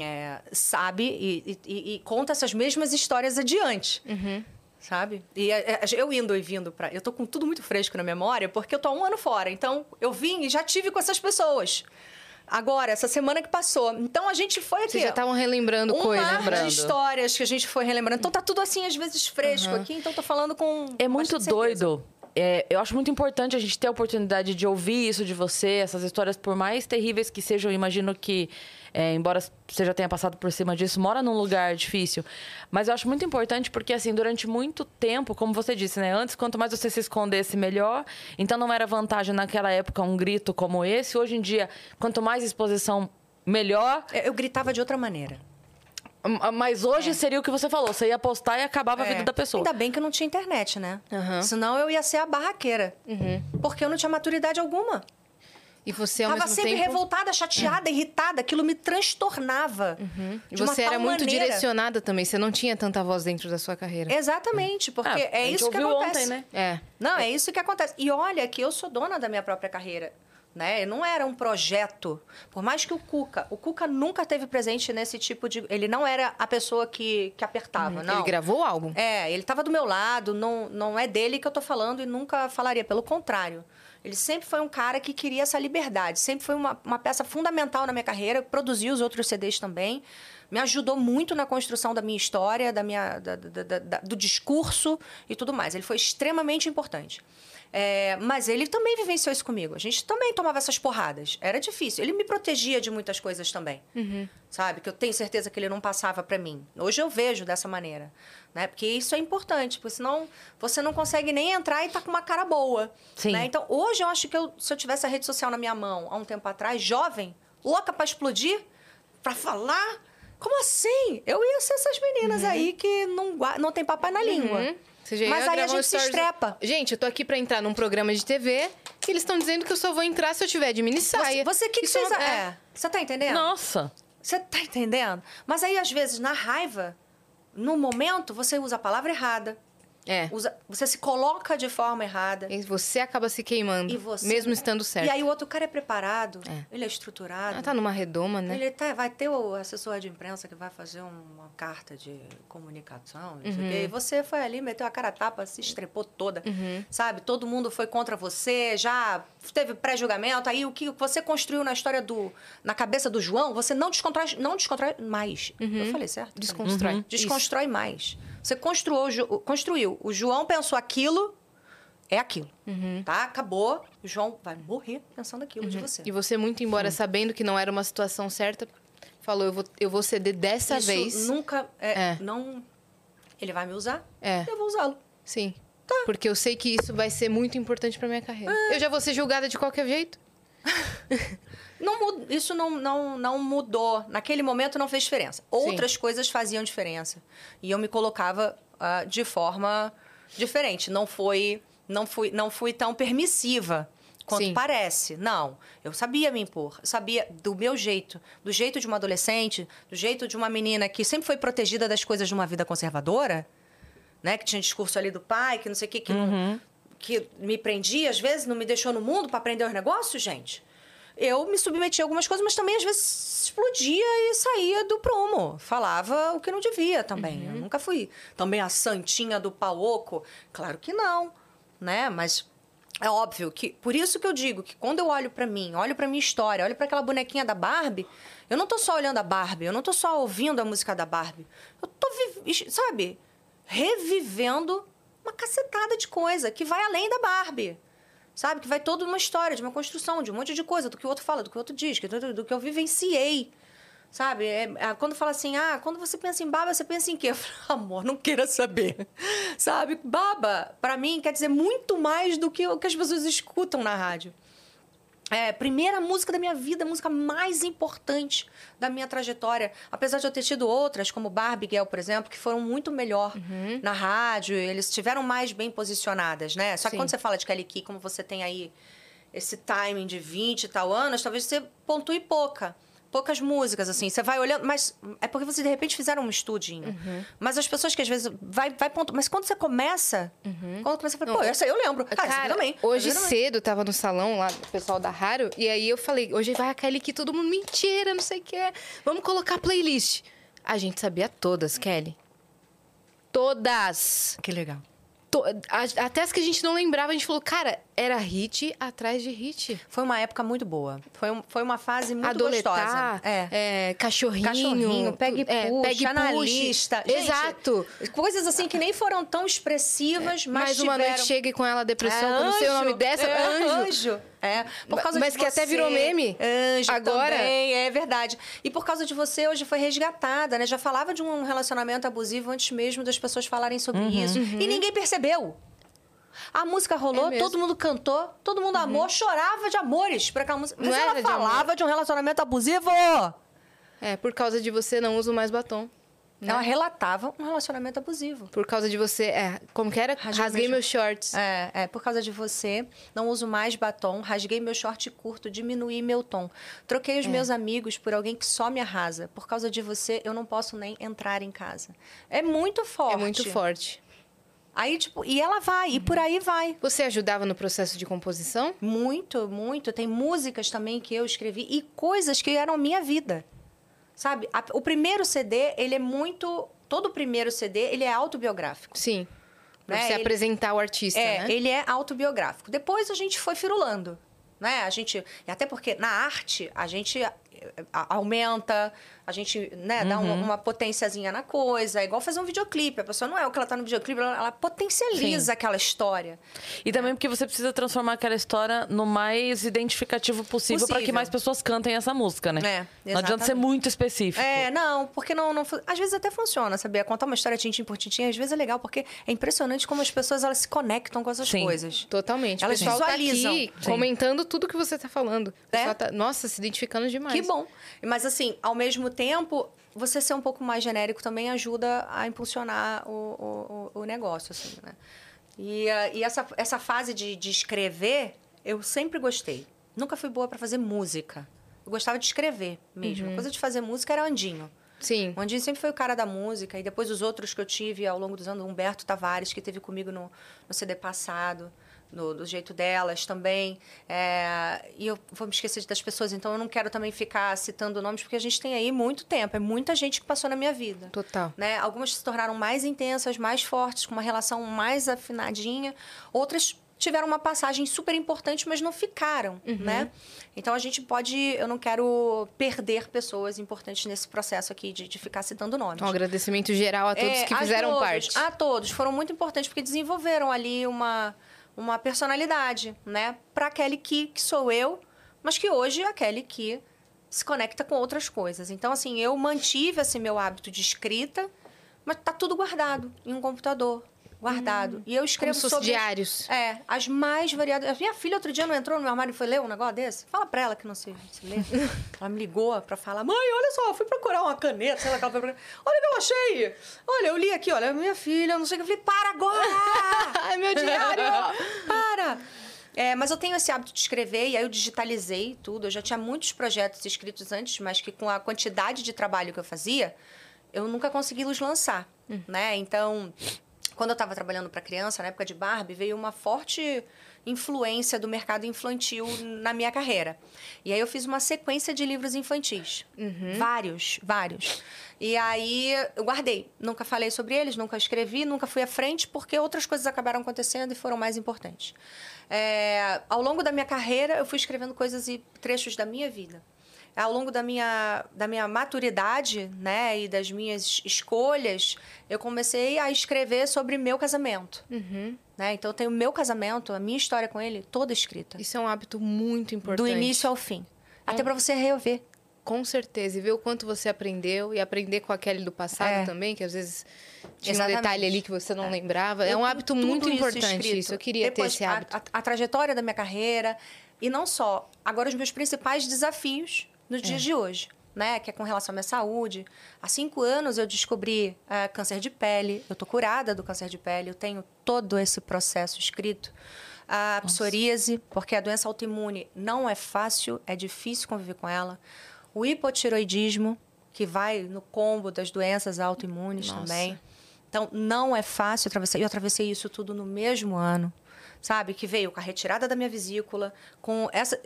é, sabe e, e- e conta essas mesmas histórias adiante. Sabe? E é, é, eu indo e vindo pra. Eu tô com tudo muito fresco na memória, porque eu tô há um ano fora. Então, eu vim e já tive com essas pessoas. Agora, essa semana que passou. Então, a gente foi aqui. Vocês já estavam relembrando um coisas. lembrando. de histórias que a gente foi relembrando. Então, tá tudo assim, às vezes, fresco aqui. Então, tô falando com. É muito doido. É, eu acho muito importante a gente ter a oportunidade de ouvir isso de você, essas histórias, por mais terríveis que sejam, eu imagino que, é, embora você já tenha passado por cima disso, mora num lugar difícil. Mas eu acho muito importante porque, assim, durante muito tempo, como você disse, né? Antes, quanto mais você se escondesse, melhor. Então não era vantagem naquela época um grito como esse. Hoje em dia, quanto mais exposição, melhor. É, Eu gritava de outra maneira. M- Mas hoje seria o que você falou. Você ia postar e acabava a É. vida da pessoa. Ainda bem que não tinha internet, né? Aham. Senão eu ia ser a barraqueira. Porque eu não tinha maturidade alguma. E você, ao Tava mesmo sempre tempo... Revoltada, chateada, irritada. Aquilo me transtornava. E de uma você era tal muito maneira. direcionada também. Você não tinha tanta voz dentro da sua carreira. Exatamente, porque Ah, é isso que acontece. ontem, né? É. Não, é isso que acontece. E olha que eu sou dona da minha própria carreira. Né? Não era um projeto. Por mais que o Cuca... O Cuca nunca teve presente nesse tipo de... Ele não era a pessoa que, que apertava, não. Ele gravou o álbum. É, ele estava do meu lado, não, não é dele que eu tô falando e nunca falaria, pelo contrário. Ele sempre foi um cara que queria essa liberdade, sempre foi uma, uma peça fundamental na minha carreira, produziu os outros CDs também, me ajudou muito na construção da minha história, da minha, da- da- da- do discurso e tudo mais. Ele foi extremamente importante. É, mas ele também vivenciou isso comigo. A gente também tomava essas porradas. Era difícil. Ele me protegia de muitas coisas também. Sabe? Que eu tenho certeza que ele não passava para mim. Hoje eu vejo dessa maneira. Né? Porque isso é importante. Porque senão você não consegue nem entrar e tá com uma cara boa. Sim. né? Então, hoje eu acho que eu, se eu tivesse a rede social na minha mão há um tempo atrás, jovem, louca para explodir, para falar. Como assim? Eu ia ser essas meninas aí que não, não tem papai na língua. Uhum. Ia Mas aí a gente se estrepa. Gente, eu tô aqui pra entrar num programa de TV e eles estão dizendo que eu só vou entrar se eu tiver de mini Você, saia. você que, que Isso é uma- é. Você tá entendendo? Nossa. Você tá entendendo? Mas aí, às vezes, na raiva, no momento, você usa a palavra errada. É. Usa, você se coloca de forma errada. E você acaba se queimando, você... mesmo estando certo. E aí o outro cara é preparado, É. ele é estruturado. Ah, tá numa redoma, né? Ele tá, vai ter o assessor de imprensa que vai fazer uma carta de comunicação, não Uhum. E você foi ali, meteu a cara a tapa, se estrepou toda, Uhum. sabe? Todo mundo foi contra você, já teve pré-julgamento. Aí o que você construiu na história do... Na cabeça do João, você não descontrói, não descontrói mais. Eu falei certo? Uhum. Desconstrói. Uhum. Desconstrói mais. Você construiu, construiu. O João pensou aquilo, é aquilo. Uhum. Tá? Acabou. O João vai morrer pensando aquilo de você. E você, muito embora sabendo que não era uma situação certa, falou: eu vou, eu vou ceder dessa Isso vez. nunca é, É. não ele vai me usar É. eu vou usá-lo Sim. Tá. Porque eu sei que isso vai ser muito importante pra minha carreira. É. Eu já vou ser julgada de qualquer jeito. não isso não, não, não mudou. Naquele momento não fez diferença. Outras coisas faziam diferença. E eu me colocava ah, de forma diferente. Não foi não fui não fui tão permissiva quanto Sim. parece. Não. Eu sabia me impor. Sabia do meu jeito. Do jeito de uma adolescente do jeito de uma menina que sempre foi protegida das coisas de uma vida conservadora né? Que tinha discurso ali do pai, que não sei o que, que, não, que me prendia, às vezes, não me deixou no mundo para aprender os negócios, gente. Eu me submetia a algumas coisas, mas também, às vezes, explodia e saía do prumo. Falava o que não devia também. Eu nunca fui também a santinha do pau oco. Claro que não, né? Mas é óbvio que... Por isso que eu digo que quando eu olho para mim, olho para minha história, olho para aquela bonequinha da Barbie, eu não tô só olhando a Barbie, eu não tô só ouvindo a música da Barbie. Eu tô, sabe, revivendo uma cacetada de coisa que vai além da Barbie. Sabe? Que vai toda uma história, de uma construção, de um monte de coisa, do que o outro fala, do que o outro diz, do, que eu vivenciei. Sabe? É, é, quando fala assim, ah, quando você pensa em baba, você pensa em quê? Eu falo, amor, não queira saber. Sabe? Baba, pra mim, quer dizer muito mais do que o que as pessoas escutam na rádio. É, primeira música da minha vida, a música mais importante da minha trajetória. Apesar de eu ter tido outras, como Barbie Girl, por exemplo, que foram muito melhor na rádio, eles estiveram mais bem posicionadas, né? Só que Sim. quando você fala de Kelly Key, como você tem aí esse timing de 20 e tal anos, talvez você pontue pouca. Poucas músicas, assim. Você vai olhando, mas é porque vocês, de repente, fizeram um estudinho. Uhum. Mas as pessoas que às vezes vai, vai ponto. Mas quando você começa, quando começa, você fala, pô, essa aí eu lembro. Cara, também. hoje também. cedo tava no salão lá do pessoal da Raro, e aí eu falei, hoje vai a Kelly que todo mundo, mentira, não sei o que é. Vamos colocar playlist. A gente sabia todas, Kelly. Todas. Que legal. To- Até as que a gente não lembrava, a gente falou, cara, era hit atrás de hit. Foi uma época muito boa. Foi, um- foi uma fase muito Adoletar, gostosa. É. é, cachorrinho. Cachorrinho, pegue é, puxa, pegue analista. Gente, Exato. Coisas assim que nem foram tão expressivas, mas Mais uma tiveram... noite chega com ela depressão, É, eu não sei o anjo. nome dessa. É, anjo. anjo. É, por causa Mas de que até você. virou meme. Anjo Agora. também, é verdade. E por causa de você, hoje foi resgatada, né? Já falava de um relacionamento abusivo antes mesmo das pessoas falarem sobre isso. E ninguém percebeu. A música rolou, Uhum. É. Uhum. todo mundo cantou, todo mundo amou, chorava de amores por aquela música. Mas Não ela era de falava de um relacionamento abusivo. É, por causa de você não uso mais batom. Ela relatava um relacionamento abusivo. Por causa de você. É, como que era? Rasguei Rasguei, meus shorts. É, é, por causa de você, não uso mais batom, rasguei meu short curto, diminuí meu tom. Troquei É. os meus amigos por alguém que só me arrasa. Por causa de você, eu não posso nem entrar em casa. É muito forte. É muito forte. Aí, tipo, e ela vai, e por aí vai. Você ajudava no processo de composição? Muito, muito. Tem músicas também que eu escrevi e coisas que eram minha vida. Sabe? A- o primeiro CD, ele é muito. Todo o primeiro CD, ele é autobiográfico. Sim. Pra Né, você ele- apresentar o artista, É, né? ele é autobiográfico. Depois a gente foi firulando, né? A gente, até porque na arte a gente aumenta, a gente, né, dá uma, uma potenciazinha na coisa, é igual fazer um videoclipe. A pessoa não é o que ela tá no videoclipe, ela, ela potencializa Sim. aquela história. E também porque você precisa transformar aquela história no mais identificativo possível para que mais pessoas cantem essa música, né? É, não adianta ser muito específico. É, não, porque não, não. Às vezes até funciona, sabia? Contar uma história tintim por tintim, às vezes é legal, porque é impressionante como as pessoas elas se conectam com essas Sim. coisas. Totalmente. Elas pessoal tá visualizam. aqui Sim. comentando tudo que você tá falando. O É. pessoal tá, nossa, se identificando demais. Que bom. Mas assim, ao mesmo tempo, você ser um pouco mais genérico também ajuda a impulsionar o, o, o- negócio, assim, né? E, e essa, essa fase de, de escrever, eu sempre gostei. Nunca fui boa para fazer música. Eu gostava de escrever mesmo. A coisa de fazer música era Andinho. Sim. O Andinho sempre foi o cara da música. E depois os outros que eu tive ao longo dos anos, o Humberto Tavares, que teve comigo no, no CD passado, no, do jeito delas também. É, e eu vou me esquecer das pessoas, então eu não quero também ficar citando nomes, porque a gente tem aí muito tempo. É muita gente que passou na minha vida. Total. Né? Algumas se tornaram mais intensas, mais fortes, com uma relação mais afinadinha. Outras tiveram uma passagem super importante, mas não ficaram, né? Então a gente pode... Eu não quero perder pessoas importantes nesse processo aqui de, de ficar citando nomes. Um agradecimento geral a todos É, que fizeram todos, parte. A todos. Foram muito importantes, porque desenvolveram ali uma, uma personalidade, né? Pra Kelly Ki, que sou eu, mas que hoje é a Kelly Ki se conecta com outras coisas. Então, assim, eu mantive esse meu hábito de escrita, mas tá tudo guardado em um computador. Guardado. E eu escrevo Hum. Como sobre... diários. É, as mais variadas. Minha filha outro dia não entrou no meu armário e foi ler um negócio desse? Fala pra ela que não se, se lê. ela me ligou pra falar: mãe, olha só, eu fui procurar uma caneta, sei lá, aquela. Olha o que eu achei! Olha, eu li aqui, olha, minha filha, não sei o que. Eu falei: para agora! Ai, meu diário! para! É, mas eu tenho esse hábito de escrever e aí eu digitalizei tudo. Eu já tinha muitos projetos escritos antes, mas que com a quantidade de trabalho que eu fazia, eu nunca consegui os lançar, né? Então, quando eu estava trabalhando para criança, na época de Barbie, veio uma forte influência do mercado infantil na minha carreira. E aí eu fiz uma sequência de livros infantis. Vários, vários. E aí eu guardei. Nunca falei sobre eles, nunca escrevi, nunca fui à frente, porque outras coisas acabaram acontecendo e foram mais importantes. É, ao longo da minha carreira, eu fui escrevendo coisas e trechos da minha vida. Ao longo da minha, da minha maturidade, né, e das minhas escolhas, eu comecei a escrever sobre meu casamento. Né? Então, eu tenho meu casamento, a minha história com ele, toda escrita. Isso é um hábito muito importante. Do início ao fim. Até para você rever. Com certeza. E ver o quanto você aprendeu. E aprender com a Kelly do passado É. também, que às vezes tinha Exatamente. um detalhe ali que você não lembrava. É Eu um tenho hábito muito isso importante escrito. isso. Eu queria Depois, ter esse a- hábito. A, a trajetória da minha carreira. E não só. Agora, os meus principais desafios nos dias de hoje. Né, que é com relação à minha saúde. Há cinco anos eu descobri ah, câncer de pele. Eu tô curada do câncer de pele. Eu tenho todo esse processo escrito. A psoríase, porque a doença autoimune não é fácil, é difícil conviver com ela. O hipotiroidismo, que vai no combo das doenças autoimunes Nossa. também. Então, não é fácil atravessar. Eu atravessei isso tudo no mesmo ano, sabe? Que veio com a retirada da minha vesícula, com essa.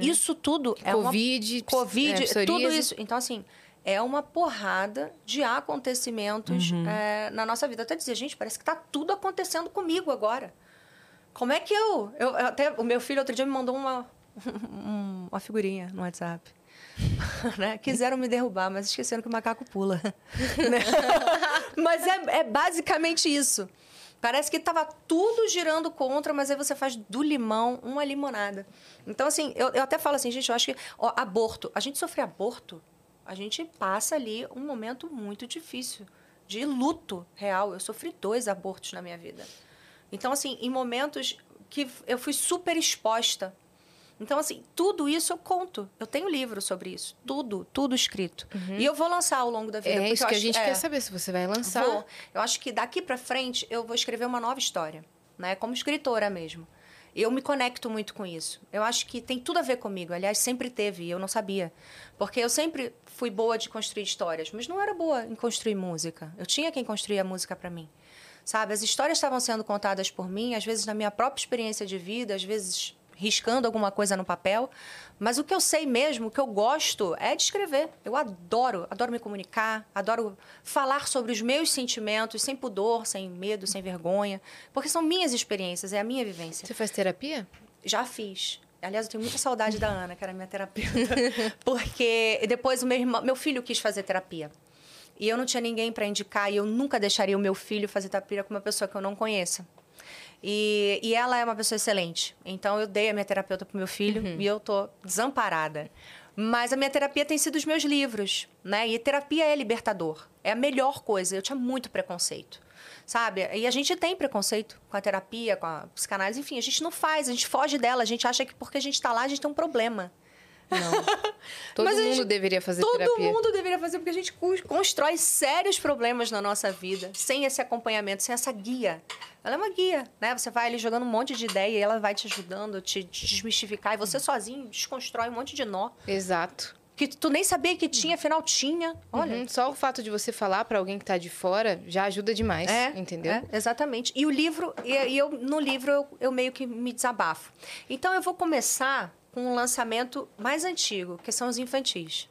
Isso tudo é uma. Covid, ps- Covid, é, tudo isso. Então, assim, é uma porrada de acontecimentos é, na nossa vida. Até dizer, gente, parece que tá tudo acontecendo comigo agora. Como é que eu. eu eu até, o meu filho outro dia me mandou uma, um- uma figurinha no WhatsApp. né? Quiseram me derrubar, mas esqueceram que o macaco pula. Né? mas é, é basicamente isso. Parece que estava tudo girando contra, mas aí você faz do limão uma limonada. Então, assim, eu, eu até falo assim, gente, eu acho que ó, aborto. A gente sofrer aborto, a gente passa ali um momento muito difícil de luto real. Eu sofri dois abortos na minha vida. Então, assim, em momentos que eu fui super exposta Então, assim, tudo isso eu conto. Eu tenho livro sobre isso. Tudo, tudo escrito. E eu vou lançar ao longo da vida. É isso que a acho- gente é. quer saber, se você vai lançar. Vou. Eu acho que daqui pra frente eu vou escrever uma nova história, né? Como escritora mesmo. Eu me conecto muito com isso. Eu acho que tem tudo a ver comigo. Aliás, sempre teve, e eu não sabia. Porque eu sempre fui boa de construir histórias, mas não era boa em construir música. Eu tinha quem construía a música pra mim. Sabe, as histórias estavam sendo contadas por mim, às vezes na minha própria experiência de vida, às vezes riscando alguma coisa no papel. Mas o que eu sei mesmo, o que eu gosto é de escrever. Eu adoro, adoro me comunicar, adoro falar sobre os meus sentimentos sem pudor, sem medo, sem vergonha, porque são minhas experiências, é a minha vivência. Você faz terapia? Já fiz. Aliás, eu tenho muita saudade da Ana, que era minha terapeuta, porque depois o meu irmão, meu filho quis fazer terapia. E eu não tinha ninguém para indicar e eu nunca deixaria o meu filho fazer terapia com uma pessoa que eu não conheça. E, e ela é uma pessoa excelente. Então eu dei a minha terapeuta pro meu filho e eu tô desamparada. Mas a minha terapia tem sido os meus livros, né? E terapia é libertador. É a melhor coisa. Eu tinha muito preconceito. Sabe? E a gente tem preconceito com a terapia, com a psicanálise, enfim, a gente não faz, a gente foge dela, a gente acha que porque a gente tá lá, a gente tem um problema. Todo Mas a mundo gente- deveria fazer Todo terapia. mundo deveria fazer, porque a gente constrói sérios problemas na nossa vida sem esse acompanhamento, sem essa guia. Ela é uma guia, né? Você vai ali jogando um monte de ideia e ela vai te ajudando, te, te desmistificar. E você sozinho desconstrói um monte de nó Exato. que tu nem sabia que tinha, afinal tinha. Olha. Uhum, Só o fato de você falar pra alguém que tá de fora já ajuda demais, É, entendeu? é, exatamente. E o livro, e, e eu no livro eu, eu meio que me desabafo. Então eu vou começar com um lançamento mais antigo, que são os infantis.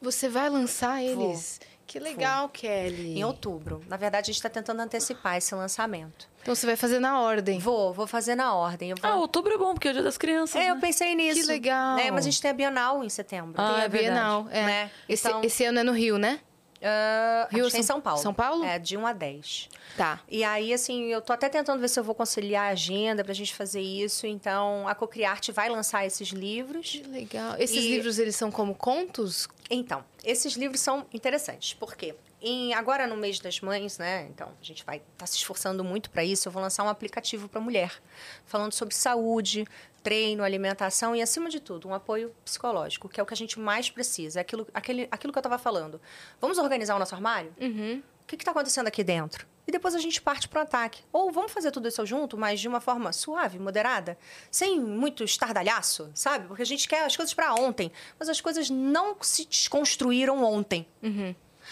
Você vai lançar Vou. eles? Que legal, Kelly. Em outubro. Na verdade, a gente está tentando antecipar esse lançamento. Então você vai fazer na ordem. Vou, vou fazer na ordem. Eu vou... Ah, outubro é bom, porque é o dia das crianças. É, eu né? pensei nisso. Que legal. É, mas a gente tem a Bienal em setembro. Ah, Tem é a Bienal. É. Né? Esse, Então- esse ano é no Rio, né? Ah, Rio em São- São Paulo. São Paulo? É, de 1 a 10. Tá. E aí, assim, eu tô até tentando ver se eu vou conciliar a agenda pra gente fazer isso. Então, a Cocriarte vai lançar esses livros. Que legal. Esses E- livros, eles são como contos? Então, esses livros são interessantes, porque em, agora no mês das mães, né? Então, a gente vai estar se esforçando muito para isso. Eu vou lançar um aplicativo para mulher, falando sobre saúde, treino, alimentação e, acima de tudo, um apoio psicológico, que é o que a gente mais precisa. É aquilo, aquele, aquilo que eu estava falando. Vamos organizar o nosso armário? Uhum. O que está acontecendo aqui dentro? E depois a gente parte para o ataque. Ou vamos fazer tudo isso junto, mas de uma forma suave, moderada, sem muito estardalhaço, sabe? Porque a gente quer as coisas para ontem, mas as coisas não se desconstruíram ontem.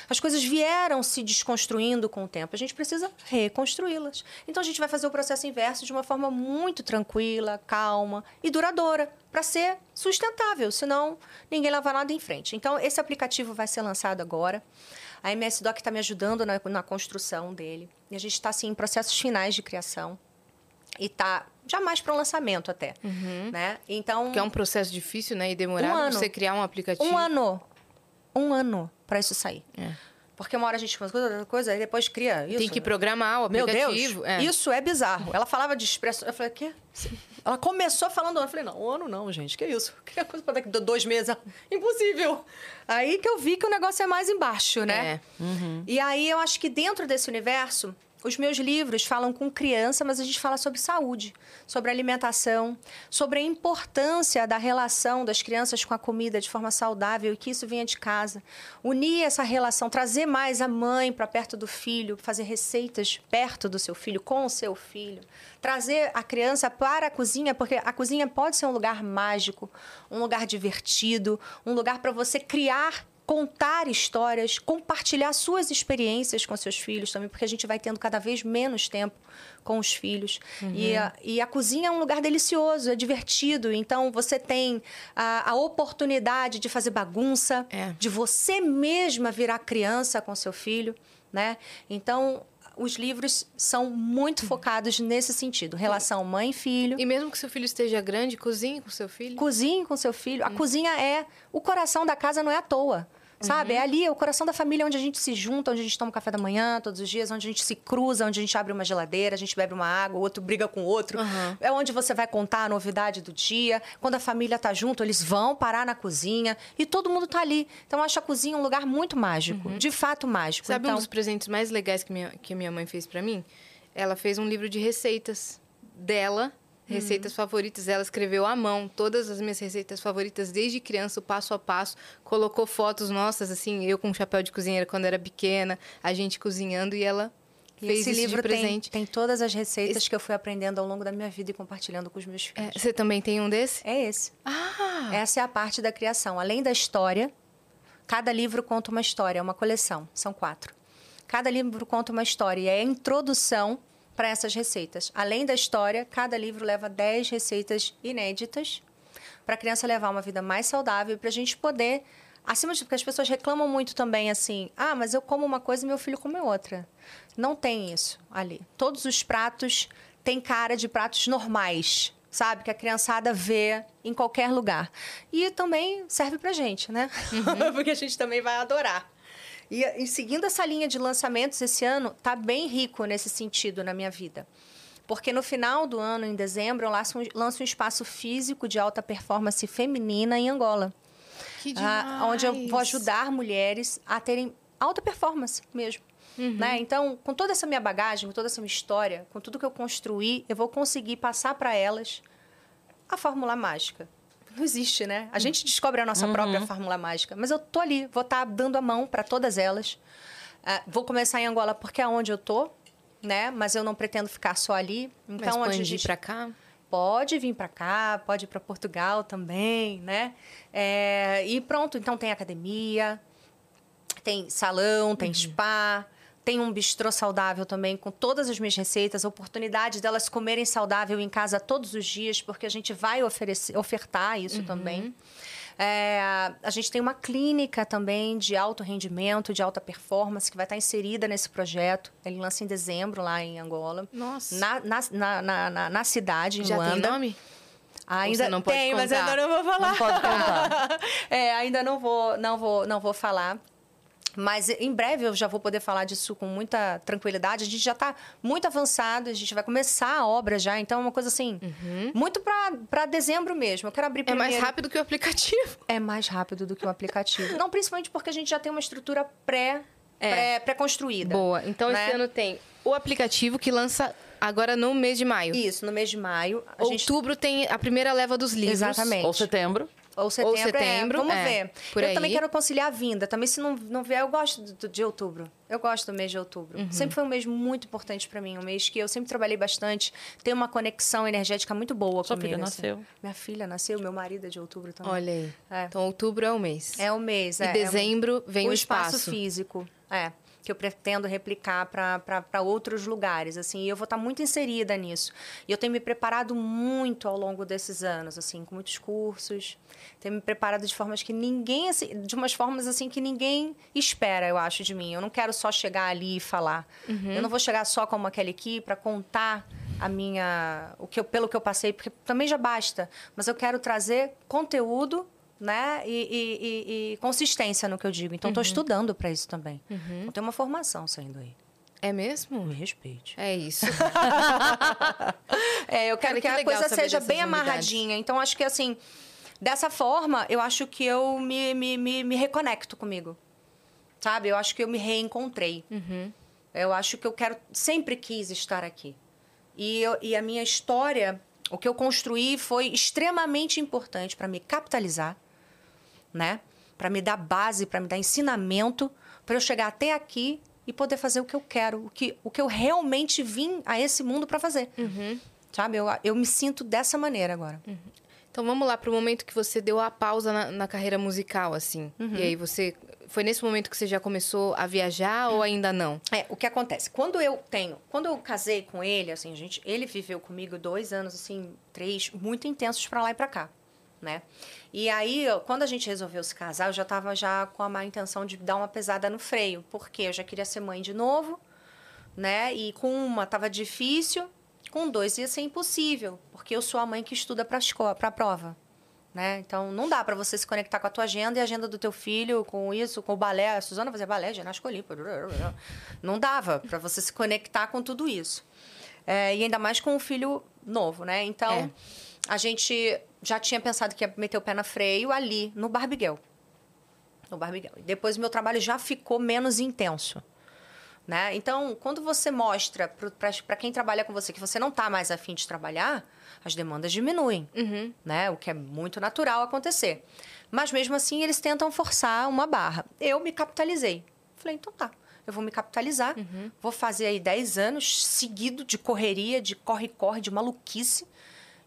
As coisas vieram se desconstruindo com o tempo. A gente precisa reconstruí-las. Então a gente vai fazer o processo inverso de uma forma muito tranquila, calma e duradoura, para ser sustentável, senão ninguém leva nada em frente. Então esse aplicativo vai ser lançado agora. A MS Doc está me ajudando na, na construção dele. E a gente está assim, em processos finais de criação. E tá já mais para o lançamento até. Né? Então. Que é um processo difícil, né? E demorado Um ano. você criar um aplicativo. Um ano. Um ano para isso sair. É. Porque uma hora a gente faz coisa, outra coisa, aí depois cria isso. Tem que programar o Meu aplicativo. Deus, é. isso é bizarro. Ela falava de expressão. Eu falei, quê? Ela começou falando, eu falei, não, ano não, gente, que isso? Que coisa para daqui dois meses? Impossível. Aí que eu vi que o negócio é mais embaixo, né? É. E aí eu acho que dentro desse universo, os meus livros falam com criança, mas a gente fala sobre saúde, sobre alimentação, sobre a importância da relação das crianças com a comida de forma saudável e que isso venha de casa. Unir essa relação, trazer mais a mãe para perto do filho, fazer receitas perto do seu filho, com o seu filho. Trazer a criança para a cozinha, porque a cozinha pode ser um lugar mágico, um lugar divertido, um lugar para você criar contar histórias, compartilhar suas experiências com seus filhos também, porque a gente vai tendo cada vez menos tempo com os filhos. E, a, e a cozinha é um lugar delicioso, é divertido. Então, você tem a, a oportunidade de fazer bagunça, É. de você mesma virar criança com seu filho, né? Então, os livros são muito focados nesse sentido. Relação mãe-filho. E mesmo que seu filho esteja grande, cozinhe com seu filho. Cozinhe com seu filho. A cozinha é. O coração da casa não é à toa. Sabe? É ali, é o coração da família onde a gente se junta, onde a gente toma café da manhã todos os dias, onde a gente se cruza, onde a gente abre uma geladeira, a gente bebe uma água, o outro briga com o outro. Uhum. É onde você vai contar a novidade do dia. Quando a família tá junto, eles vão parar na cozinha e todo mundo tá ali. Então, eu acho a cozinha um lugar muito mágico. De fato mágico. Sabe então, um dos presentes mais legais que minha, que minha mãe fez pra mim? Ela fez um livro de receitas dela receitas favoritas. Ela escreveu à mão todas as minhas receitas favoritas desde criança, passo a passo. Colocou fotos nossas, assim, eu com chapéu de cozinheira quando era pequena, a gente cozinhando e ela E fez esse livro de tem, presente. tem todas as receitas que eu fui aprendendo ao longo da minha vida e compartilhando com os meus É, filhos. você também tem um desse? É, esse. Ah! Essa é a parte da criação. Além da história, cada livro conta uma história, é uma coleção, são quatro. Cada livro conta uma história e é a introdução para essas receitas. Além da história, cada livro leva 10 receitas inéditas para a criança levar uma vida mais saudável e para a gente poder. Acima de porque as pessoas reclamam muito também assim: ah, mas eu como uma coisa e meu filho come outra. Não tem isso ali. Todos os pratos têm cara de pratos normais, sabe? Que a criançada vê em qualquer lugar. E também serve pra gente, né? porque a gente também vai adorar. E, e seguindo essa linha de lançamentos esse ano, tá bem rico nesse sentido na minha vida. Porque no final do ano, em dezembro, eu lanço um, lanço um espaço físico de alta performance feminina em Angola. Que Ah, onde eu vou demais. ajudar mulheres a terem alta performance mesmo. Né? Então, com toda essa minha bagagem, com toda essa minha história, com tudo que eu construí, eu vou conseguir passar para elas a fórmula mágica. Não existe, né? A gente descobre a nossa própria fórmula mágica. Mas eu tô ali, vou estar dando a mão para todas elas. Ah, vou começar em Angola porque é onde eu tô, né? Mas eu não pretendo ficar só ali. Mas Então, a expandir gente pra cá? pode vir para cá, pode ir para Portugal também, né? É, e pronto, então tem academia, tem salão, tem spa, tem um bistrô saudável também com todas as minhas receitas, oportunidade delas comerem saudável em casa todos os dias, porque a gente vai oferecer, ofertar isso também. É, a gente tem uma clínica também de alto rendimento, de alta performance, que vai estar inserida nesse projeto. Ele lança em dezembro lá em Angola. Nossa. Na, na, na, na, na- cidade, em Já Luanda. tem nome? Ainda não pode tem, mas contar? ainda não vou falar. Não pode contar. é, ainda não vou, não vou, não vou falar. Mas em breve eu já vou poder falar disso com muita tranquilidade. A gente já está muito avançado, a gente vai começar a obra já. Então é uma coisa assim, muito para dezembro mesmo. Eu quero abrir Uhum. É mais primeiro. rápido que o aplicativo. É mais rápido do que o aplicativo. Não, principalmente porque a gente já tem uma estrutura pré, É. pré, pré-construída. Boa. Então, né? esse ano tem o aplicativo que lança agora no mês de maio. Isso, no mês de maio. A gente... Outubro tem a primeira leva dos livros. Exatamente. Ou setembro. Ou setembro, setembro, é. Vamos é, ver. eu aí. também quero conciliar a vinda. Também, se não, não vier, eu gosto do- de outubro. Eu gosto do mês de outubro. Uhum. Sempre foi um mês muito importante para mim. Um mês que eu sempre trabalhei bastante. Tem uma conexão energética muito boa Sua comigo. filha assim. nasceu. Minha filha nasceu, meu marido é de outubro também. Olha aí. É. Então, outubro é o mês. É o mês. E é, dezembro é vem o espaço, espaço. físico. É. Que eu pretendo replicar para outros lugares, assim. E eu vou estar muito inserida nisso. E eu tenho me preparado muito ao longo desses anos, assim, com muitos cursos. Tenho me preparado de formas que ninguém, assim, de umas formas assim que ninguém espera, eu acho, de mim. Eu não quero só chegar ali e falar. Eu não vou chegar só como aquela aqui para contar a minha, o que eu, pelo que eu passei, porque também já basta. Mas eu quero trazer conteúdo né? E, e- e- consistência no que eu digo. Então, estou estudando para isso também. Então, tem uma formação saindo aí. É mesmo? Me respeite. É isso. É, eu Cara, quero que, que a coisa seja bem amarradinha. Então, acho que assim, dessa forma, eu acho que eu me, me, me, me reconecto comigo. Sabe? Eu acho que eu me reencontrei. Eu acho que eu quero, sempre quis estar aqui. E, eu- e a minha história, o que eu construí foi extremamente importante para me capitalizar, né? Para me dar base, para me dar ensinamento, para eu chegar até aqui e poder fazer o que eu quero, o que, o que eu realmente vim a esse mundo para fazer. Sabe? Eu, eu me sinto dessa maneira agora. Então vamos lá pro momento que você deu a pausa na, na carreira musical, assim. E aí você. Foi nesse momento que você já começou a viajar ou ainda não? É, o que acontece? Quando eu tenho, quando eu casei com ele, assim, gente, ele viveu comigo dois anos, assim, três, muito intensos pra lá e pra cá, né? E aí, quando a gente resolveu se casar, eu já tava já com a má intenção de dar uma pesada no freio, porque eu já queria ser mãe de novo, né? E com uma tava difícil, com dois ia ser impossível, porque eu sou a mãe que estuda escola, pra prova. Né? Então, não dá para você se conectar com a tua agenda e a agenda do teu filho, com isso, com o balé. A Suzana fazia balé, ginástica olímpica. Não dava para você se conectar com tudo isso. É, e ainda mais com um filho novo, né? Então, É. a gente já tinha pensado que ia meter o pé na freio ali, no Barbiguel. No Barbiguel. E depois o meu trabalho já ficou menos intenso. Né? Então, quando você mostra para quem trabalha com você que você não está mais afim de trabalhar, as demandas diminuem, Uhum. né? O que é muito natural acontecer. Mas mesmo assim, eles tentam forçar uma barra. Eu me capitalizei. Falei, então tá, eu vou me capitalizar, vou fazer aí 10 anos seguido de correria, de corre-corre, de maluquice.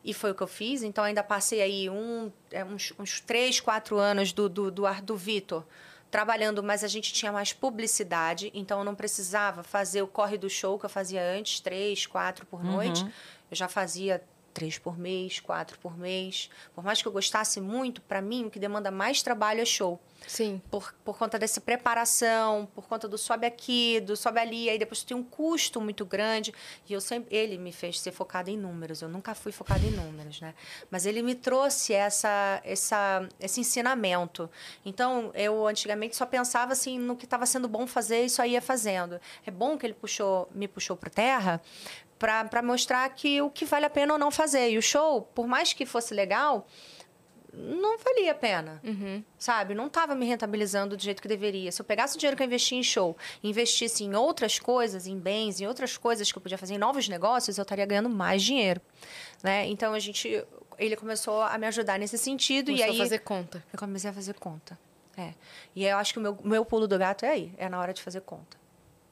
E foi o que eu fiz. Então, ainda passei aí um, é, uns, uns 3, 4 anos do, do, do, Ar- do Vitor trabalhando, mas a gente tinha mais publicidade, então eu não precisava fazer o corre do show que eu fazia antes, três, quatro por noite. Eu já fazia três por mês, quatro por mês. Por mais que eu gostasse muito, para mim, o que demanda mais trabalho é show. Sim. Por, por conta dessa preparação, por conta do sobe aqui, do sobe ali, aí depois tem um custo muito grande. E eu sempre, ele me fez ser focada em números. Eu nunca fui focada em números, né? Mas ele me trouxe essa, essa, esse ensinamento. Então, eu antigamente só pensava assim no que estava sendo bom fazer e só ia fazendo. É bom que ele puxou, me puxou para terra para mostrar que o que vale a pena ou não fazer. E o show, por mais que fosse legal, não valia a pena. Sabe? Não estava me rentabilizando do jeito que deveria. Se eu pegasse o dinheiro que eu investi em show investisse em outras coisas, em bens, em outras coisas que eu podia fazer, em novos negócios, eu estaria ganhando mais dinheiro. Né? Então a gente. Ele começou a me ajudar nesse sentido. Começou e aí. a fazer conta. Eu comecei a fazer conta. É. E eu acho que o meu, meu pulo do gato é aí, é na hora de fazer conta.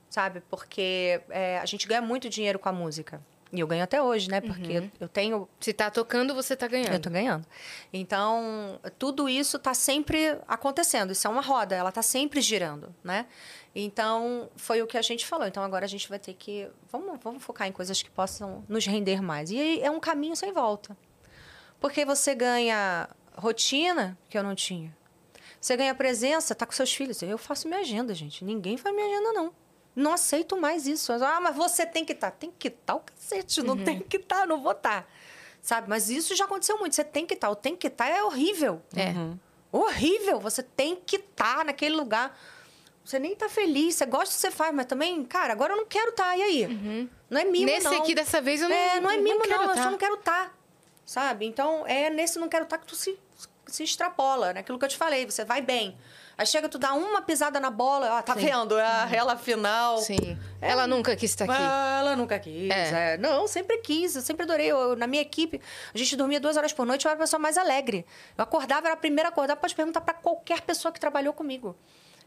Sabe? Porque é, a gente ganha muito dinheiro com a música. E eu ganho até hoje, né? Porque Uhum. eu tenho Se tá tocando, você tá ganhando. eu tô ganhando. Então, tudo isso tá sempre acontecendo. Isso é uma roda, ela tá sempre girando, né? Então, foi o que a gente falou. Então, agora a gente vai ter que... Vamos, vamos focar em coisas que possam nos render mais. E aí é um caminho sem volta. Porque você ganha rotina, que eu não tinha. Você ganha presença, tá com seus filhos. Eu faço minha agenda, gente. Ninguém faz minha agenda, não. Não aceito mais isso. Ah, mas você tem que estar. Tem que estar o cacete. Não tem que estar, não vou estar. Sabe? Mas isso já aconteceu muito. Você tem que estar. O tem que estar é horrível. É. Horrível. Você tem que estar naquele lugar. Você nem tá feliz, você gosta do que você faz, mas também, cara, agora eu não quero estar. E aí? Não é mimo, Nesse não. aqui, dessa vez, eu não É, não é mimo, não. quero eu tá. só não quero estar. Sabe? Então, é nesse não quero estar que tu se, se extrapola, né? Aquilo que eu te falei, você vai bem. Aí chega, tu dá uma pisada na bola, ó, tá vendo? É a rela final. Sim. Ela nunca quis estar aqui. Ah, Ela nunca quis. É. é. Não, sempre quis. Eu sempre adorei. Eu, na minha equipe, a gente dormia duas horas por noite, eu era a pessoa mais alegre. Eu acordava, era a primeira a acordar. Pode perguntar para qualquer pessoa que trabalhou comigo.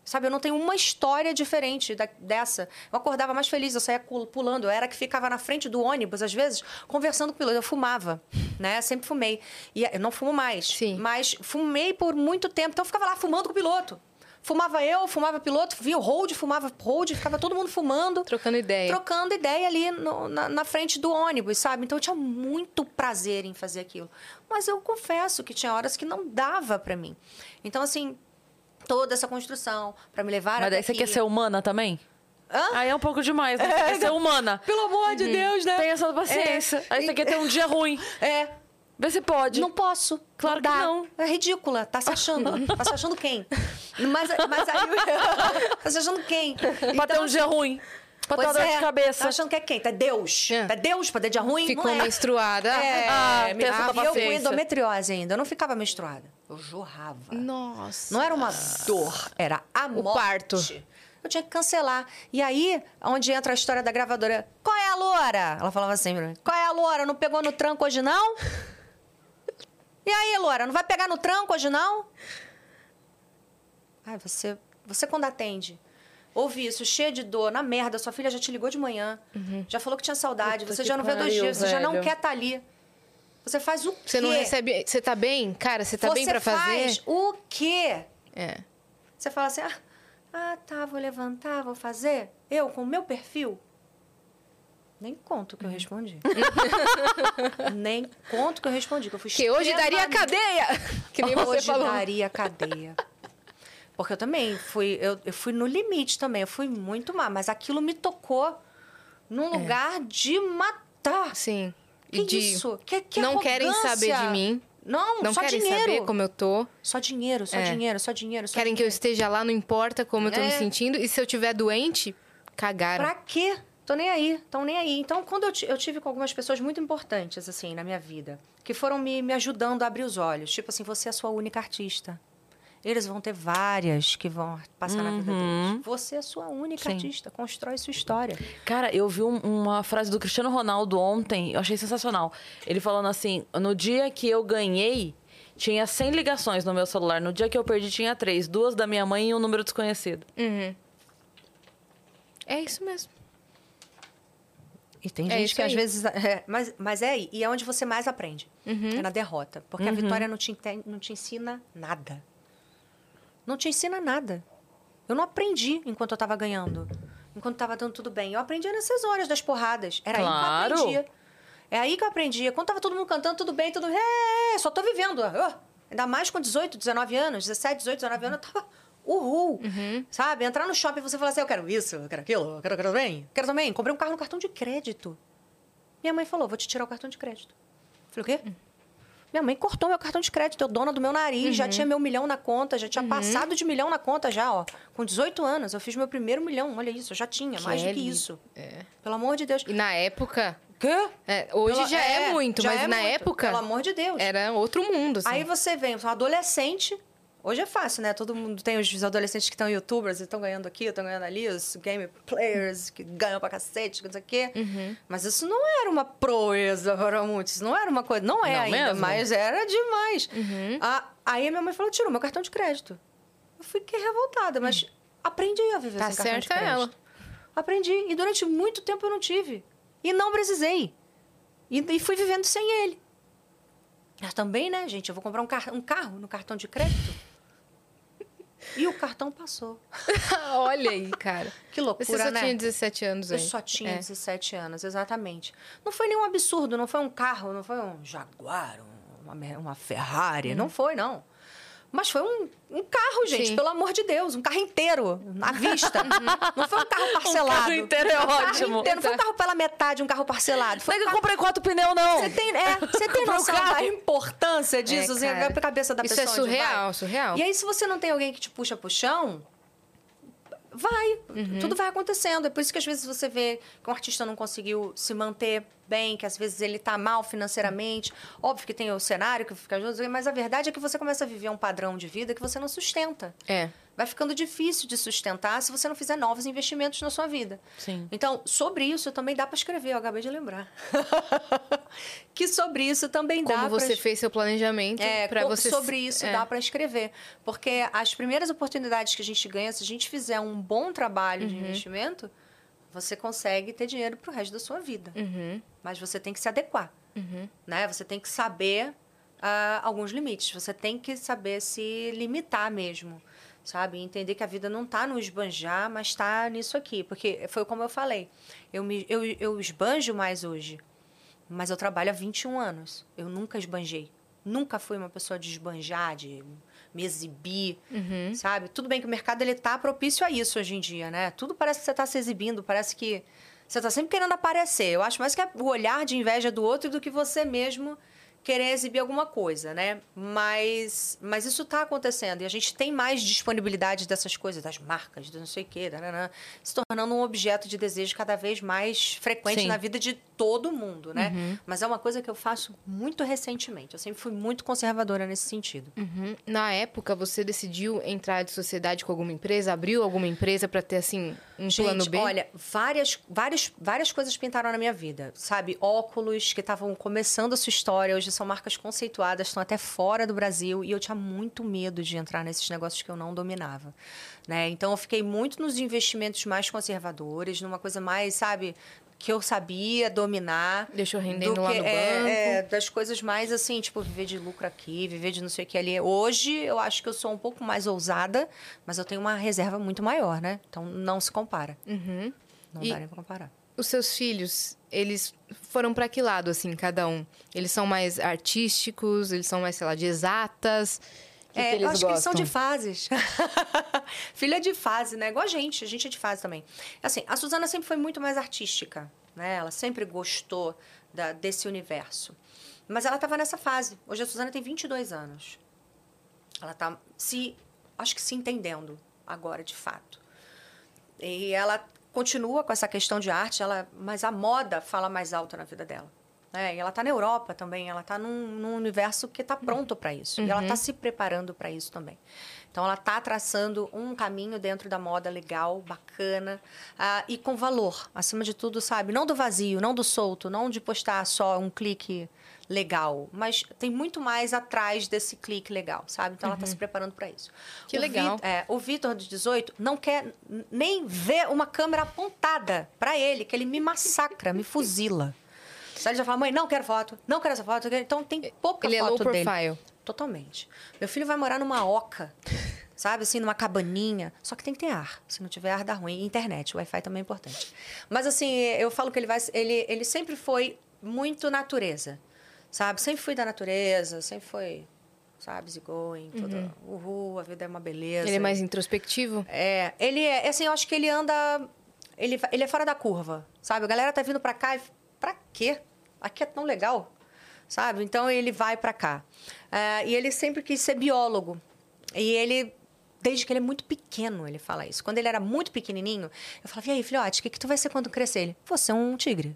Sabe, eu não tenho uma história diferente da- dessa. Eu acordava mais feliz, eu saía pulando. Eu era que ficava na frente do ônibus, às vezes, conversando com o piloto. Eu fumava, né? Sempre fumei. E eu não fumo mais. Sim. Mas fumei por muito tempo. Então eu ficava lá fumando com o piloto. Fumava eu, fumava piloto, via o hold, fumava hold, ficava todo mundo fumando Trocando ideia. trocando ideia ali no- na, na frente do ônibus, sabe? Então eu tinha muito prazer em fazer aquilo. Mas eu confesso que tinha horas que não dava pra mim. Então, assim, toda essa construção pra me levar Mas até daí você aqui. quer ser humana também? Hã? Aí é um pouco demais, né? Você quer ser humana. Pelo amor de Deus, né? Tem essa paciência. Aí você quer ter um dia ruim. É. Vê se pode. Não posso. Claro que não. É ridícula. Tá se achando. tá se achando quem? Mas, mas aí... tá se achando quem? Pra ter um dia ruim. Pra ter Pois uma dor é, de cabeça. Tá achando que é quem? Tá Deus. É. Tá Deus pra ter dia ruim? Ficou não é. menstruada. É, Ah, e eu com endometriose ainda. Eu não ficava menstruada. Eu jorrava. Nossa. Não era uma dor, era a O morte. parto. Eu tinha que cancelar. E aí, onde entra a história da gravadora. Qual é a loura? Ela falava assim pra mim. Qual é a loura? Não pegou no tranco hoje, não? E aí, loura? Não vai pegar no tranco hoje, não? Ai, você... Você quando atende... Ouve isso, cheia de dor, na merda, sua filha já te ligou de manhã, já falou que tinha saudade, Puta você já não vê dois dias, você já não quer estar ali. Você faz o quê? Você não recebe. Você tá bem? Cara, você tá você bem pra fazer? faz o quê? É. Você fala assim, ah, ah, tá, vou levantar, vou fazer. Eu, com o meu perfil, nem conto que eu respondi. nem conto que eu respondi, que eu fui Que hoje daria cadeia! Que nem você Hoje falou. daria cadeia. Porque eu também fui, eu, eu fui no limite também, eu fui muito má, mas aquilo me tocou num lugar de matar. Sim. Que de isso? Que, que não querem saber de mim. Não, Não só querem dinheiro. saber como eu tô. Só dinheiro, só É. dinheiro, só dinheiro. Só Querem que eu dinheiro. esteja lá, não importa como eu tô me É. sentindo. E se eu tiver doente, cagaram. Pra quê? Tô nem aí, tão nem aí. Então, quando eu, eu tive com algumas pessoas muito importantes, assim, na minha vida, que foram me, me ajudando a abrir os olhos. Tipo assim, você é a sua única artista. Eles vão ter várias que vão passar na vida deles. Você é a sua única Sim. artista, constrói sua história. Cara, eu vi um- uma frase do Cristiano Ronaldo ontem, eu achei sensacional. Ele falando assim: no dia que eu ganhei, tinha 100 ligações no meu celular. No dia que eu perdi, tinha três: duas da minha mãe e um número desconhecido. É isso mesmo. E tem É gente que às aí. vezes. é, mas, mas é aí. E é onde você mais aprende. É na derrota. Porque a vitória não te, não te ensina nada. Não te ensina nada. Eu não aprendi enquanto eu tava ganhando. Enquanto tava dando tudo bem. Eu aprendia nessas horas das porradas. Era Claro. aí que eu aprendia. É aí que eu aprendia. Quando tava todo mundo cantando, tudo bem, tudo. É, só tô vivendo. Ainda mais com 18, 19 anos, 17, 18, 19 anos, eu tava. Uhul! Sabe? Entrar no shopping e você falar assim: eu quero isso, eu quero aquilo, eu quero, eu quero também. Quero também. Comprei um carro no cartão de crédito. Minha mãe falou: vou te tirar o cartão de crédito. Eu falei: o quê? Minha mãe cortou meu cartão de crédito, eu dona do meu nariz, já tinha meu milhão na conta, já tinha passado de milhão na conta já, ó. Com 18 anos, eu fiz meu primeiro milhão, olha isso, eu já tinha, mais do que isso. É. Pelo amor de Deus. E na época. Quê? é, hoje já é, muito, já mas é na muito, época. Pelo amor de Deus. Era outro mundo, assim. Aí você vem, um adolescente. Hoje é fácil, né? Todo mundo tem os adolescentes que estão youtubers e estão ganhando aqui, estão ganhando ali, os game players que ganham pra cacete, não sei o quê. Uhum. Mas isso não era uma proeza para muitos. Não era uma coisa. Não é Não ainda, mesmo? mas era demais. Uhum. Ah, aí a minha mãe falou: tirou meu cartão de crédito. Eu fiquei revoltada, mas aprendi a viver Tá sem cartão de crédito. ela. Aprendi. E durante muito tempo eu não tive. E não precisei. E, e fui vivendo sem ele. Mas também, né, gente? Eu vou comprar um, car um carro no cartão de crédito. E o cartão passou. Olha aí, cara. Que loucura, Você só né? tinha 17 anos Eu aí. só tinha É. 17 anos, exatamente. Não foi nenhum absurdo, não foi um carro, não foi um Jaguar, um- uma, uma Ferrari, não foi, não. Mas foi um, um carro, gente, Sim. pelo amor de Deus, um carro inteiro, à vista. não foi um carro parcelado. carro inteiro é Um carro ótimo. inteiro, não foi um carro pela metade, um carro parcelado. Foi Não é um que eu comprei quatro pneus, não. Você tem, é, você tem um noção carro. da importância disso? É, assim, cara. pra cabeça da Isso pessoa. é onde vai? surreal, surreal. E aí, se você não tem alguém que te puxa pro chão, vai. Uhum. Tudo vai acontecendo. É por isso que às vezes você vê que um artista não conseguiu se manter bem, que às vezes ele tá mal financeiramente. Óbvio que tem o cenário que fica junto, mas a verdade é que você começa a viver um padrão de vida que você não sustenta. É. Vai ficando difícil de sustentar se você não fizer novos investimentos na sua vida. Sim. Então, sobre isso também dá para escrever, eu acabei de lembrar. que sobre isso também dá Como pra você es- fez seu planejamento é, para você sobre isso é. dá para escrever. Porque as primeiras oportunidades que a gente ganha, se a gente fizer um bom trabalho Uhum. de investimento, você consegue ter dinheiro pro resto da sua vida. Uhum. Mas você tem que se adequar. Né? Você tem que saber ah, alguns limites. Você tem que saber se limitar mesmo. Sabe? Entender que a vida não está no esbanjar, mas está nisso aqui. Porque foi como eu falei. Eu, me, eu, eu esbanjo mais hoje. Mas eu trabalho há 21 anos. Eu nunca esbanjei. Nunca fui uma pessoa de esbanjar, de me exibir, sabe? Tudo bem que o mercado ele tá propício a isso hoje em dia, né? Tudo parece que você está se exibindo, parece que você está sempre querendo aparecer. Eu acho mais que é o olhar de inveja do outro do que você mesmo querer exibir alguma coisa, né? Mas, mas isso está acontecendo e a gente tem mais disponibilidade dessas coisas, das marcas, do não sei o quê, dananã, se tornando um objeto de desejo cada vez mais frequente Sim. na vida de todo mundo, né? Mas é uma coisa que eu faço muito recentemente. Eu sempre fui muito conservadora nesse sentido. Uhum. Na época, você decidiu entrar de sociedade com alguma empresa? Abriu alguma empresa para ter, assim, um plano Gente, B? olha, várias, várias, várias coisas pintaram na minha vida. Sabe, óculos que estavam começando a sua história, hoje são marcas conceituadas, estão até fora do Brasil, e eu tinha muito medo de entrar nesses negócios que eu não dominava. Né? Então, eu fiquei muito nos investimentos mais conservadores, numa coisa mais, sabe, que eu sabia dominar. Deixa eu rendendo do lá que- no é, banco. é, das coisas mais assim, tipo, viver de lucro aqui, viver de não sei o que ali. Hoje, eu acho que eu sou um pouco mais ousada, mas eu tenho uma reserva muito maior, né? Então, não se compara. Uhum. Não E- dá nem pra comparar. Os seus filhos, eles foram para que lado, assim, cada um? Eles são mais artísticos? Eles são mais, sei lá, de exatas? Que, É, que eu acho que eles são de gostam? fases. Filha é de fase, né? Igual a gente. A gente é de fase também. Assim, a Suzana sempre foi muito mais artística, né? Ela sempre gostou da- desse universo. Mas ela estava nessa fase. Hoje a Suzana tem 22 anos. Ela está se... Acho que se entendendo agora, de fato. E ela continua com essa questão de arte, ela, mas a moda fala mais alto na vida dela. né? E ela está na Europa também, ela está num, num universo que está pronto para isso. E ela está se preparando para isso também. Então, ela está traçando um caminho dentro da moda legal, bacana ah, e com valor, acima de tudo, sabe? Não do vazio, não do solto, não de postar só um clique legal, mas tem muito mais atrás desse clique legal, sabe? Então, ela está se preparando para isso. Que O legal. É, o Vitor, de 18, não quer nem ver uma câmera apontada para ele, que ele me massacra, me fuzila. Aí ele já fala, mãe, não quero foto, não quero essa foto. Então, tem pouca Ele é foto low dele. profile. Totalmente. Meu filho vai morar numa oca, sabe? Assim, numa cabaninha. Só que tem que ter ar. Se não tiver ar, dá ruim. E internet, Wi-Fi também é importante. Mas, assim, eu falo que ele vai... Ele, ele sempre foi muito natureza, sabe? Sempre fui da natureza, sempre foi, sabe? Easygoing, tudo. Uhul, a vida é uma beleza. Ele é mais introspectivo? É, ele é, assim, eu acho que ele anda. Ele, ele é fora da curva, sabe? A galera tá vindo pra cá e. Pra quê? Aqui é tão legal, sabe? Então ele vai pra cá. É, e ele sempre quis ser biólogo. E ele. Desde que ele é muito pequeno, ele fala isso. Quando ele era muito pequenininho, eu falava, e aí, filhote, o que, que tu vai ser quando crescer? Ele, você é um tigre.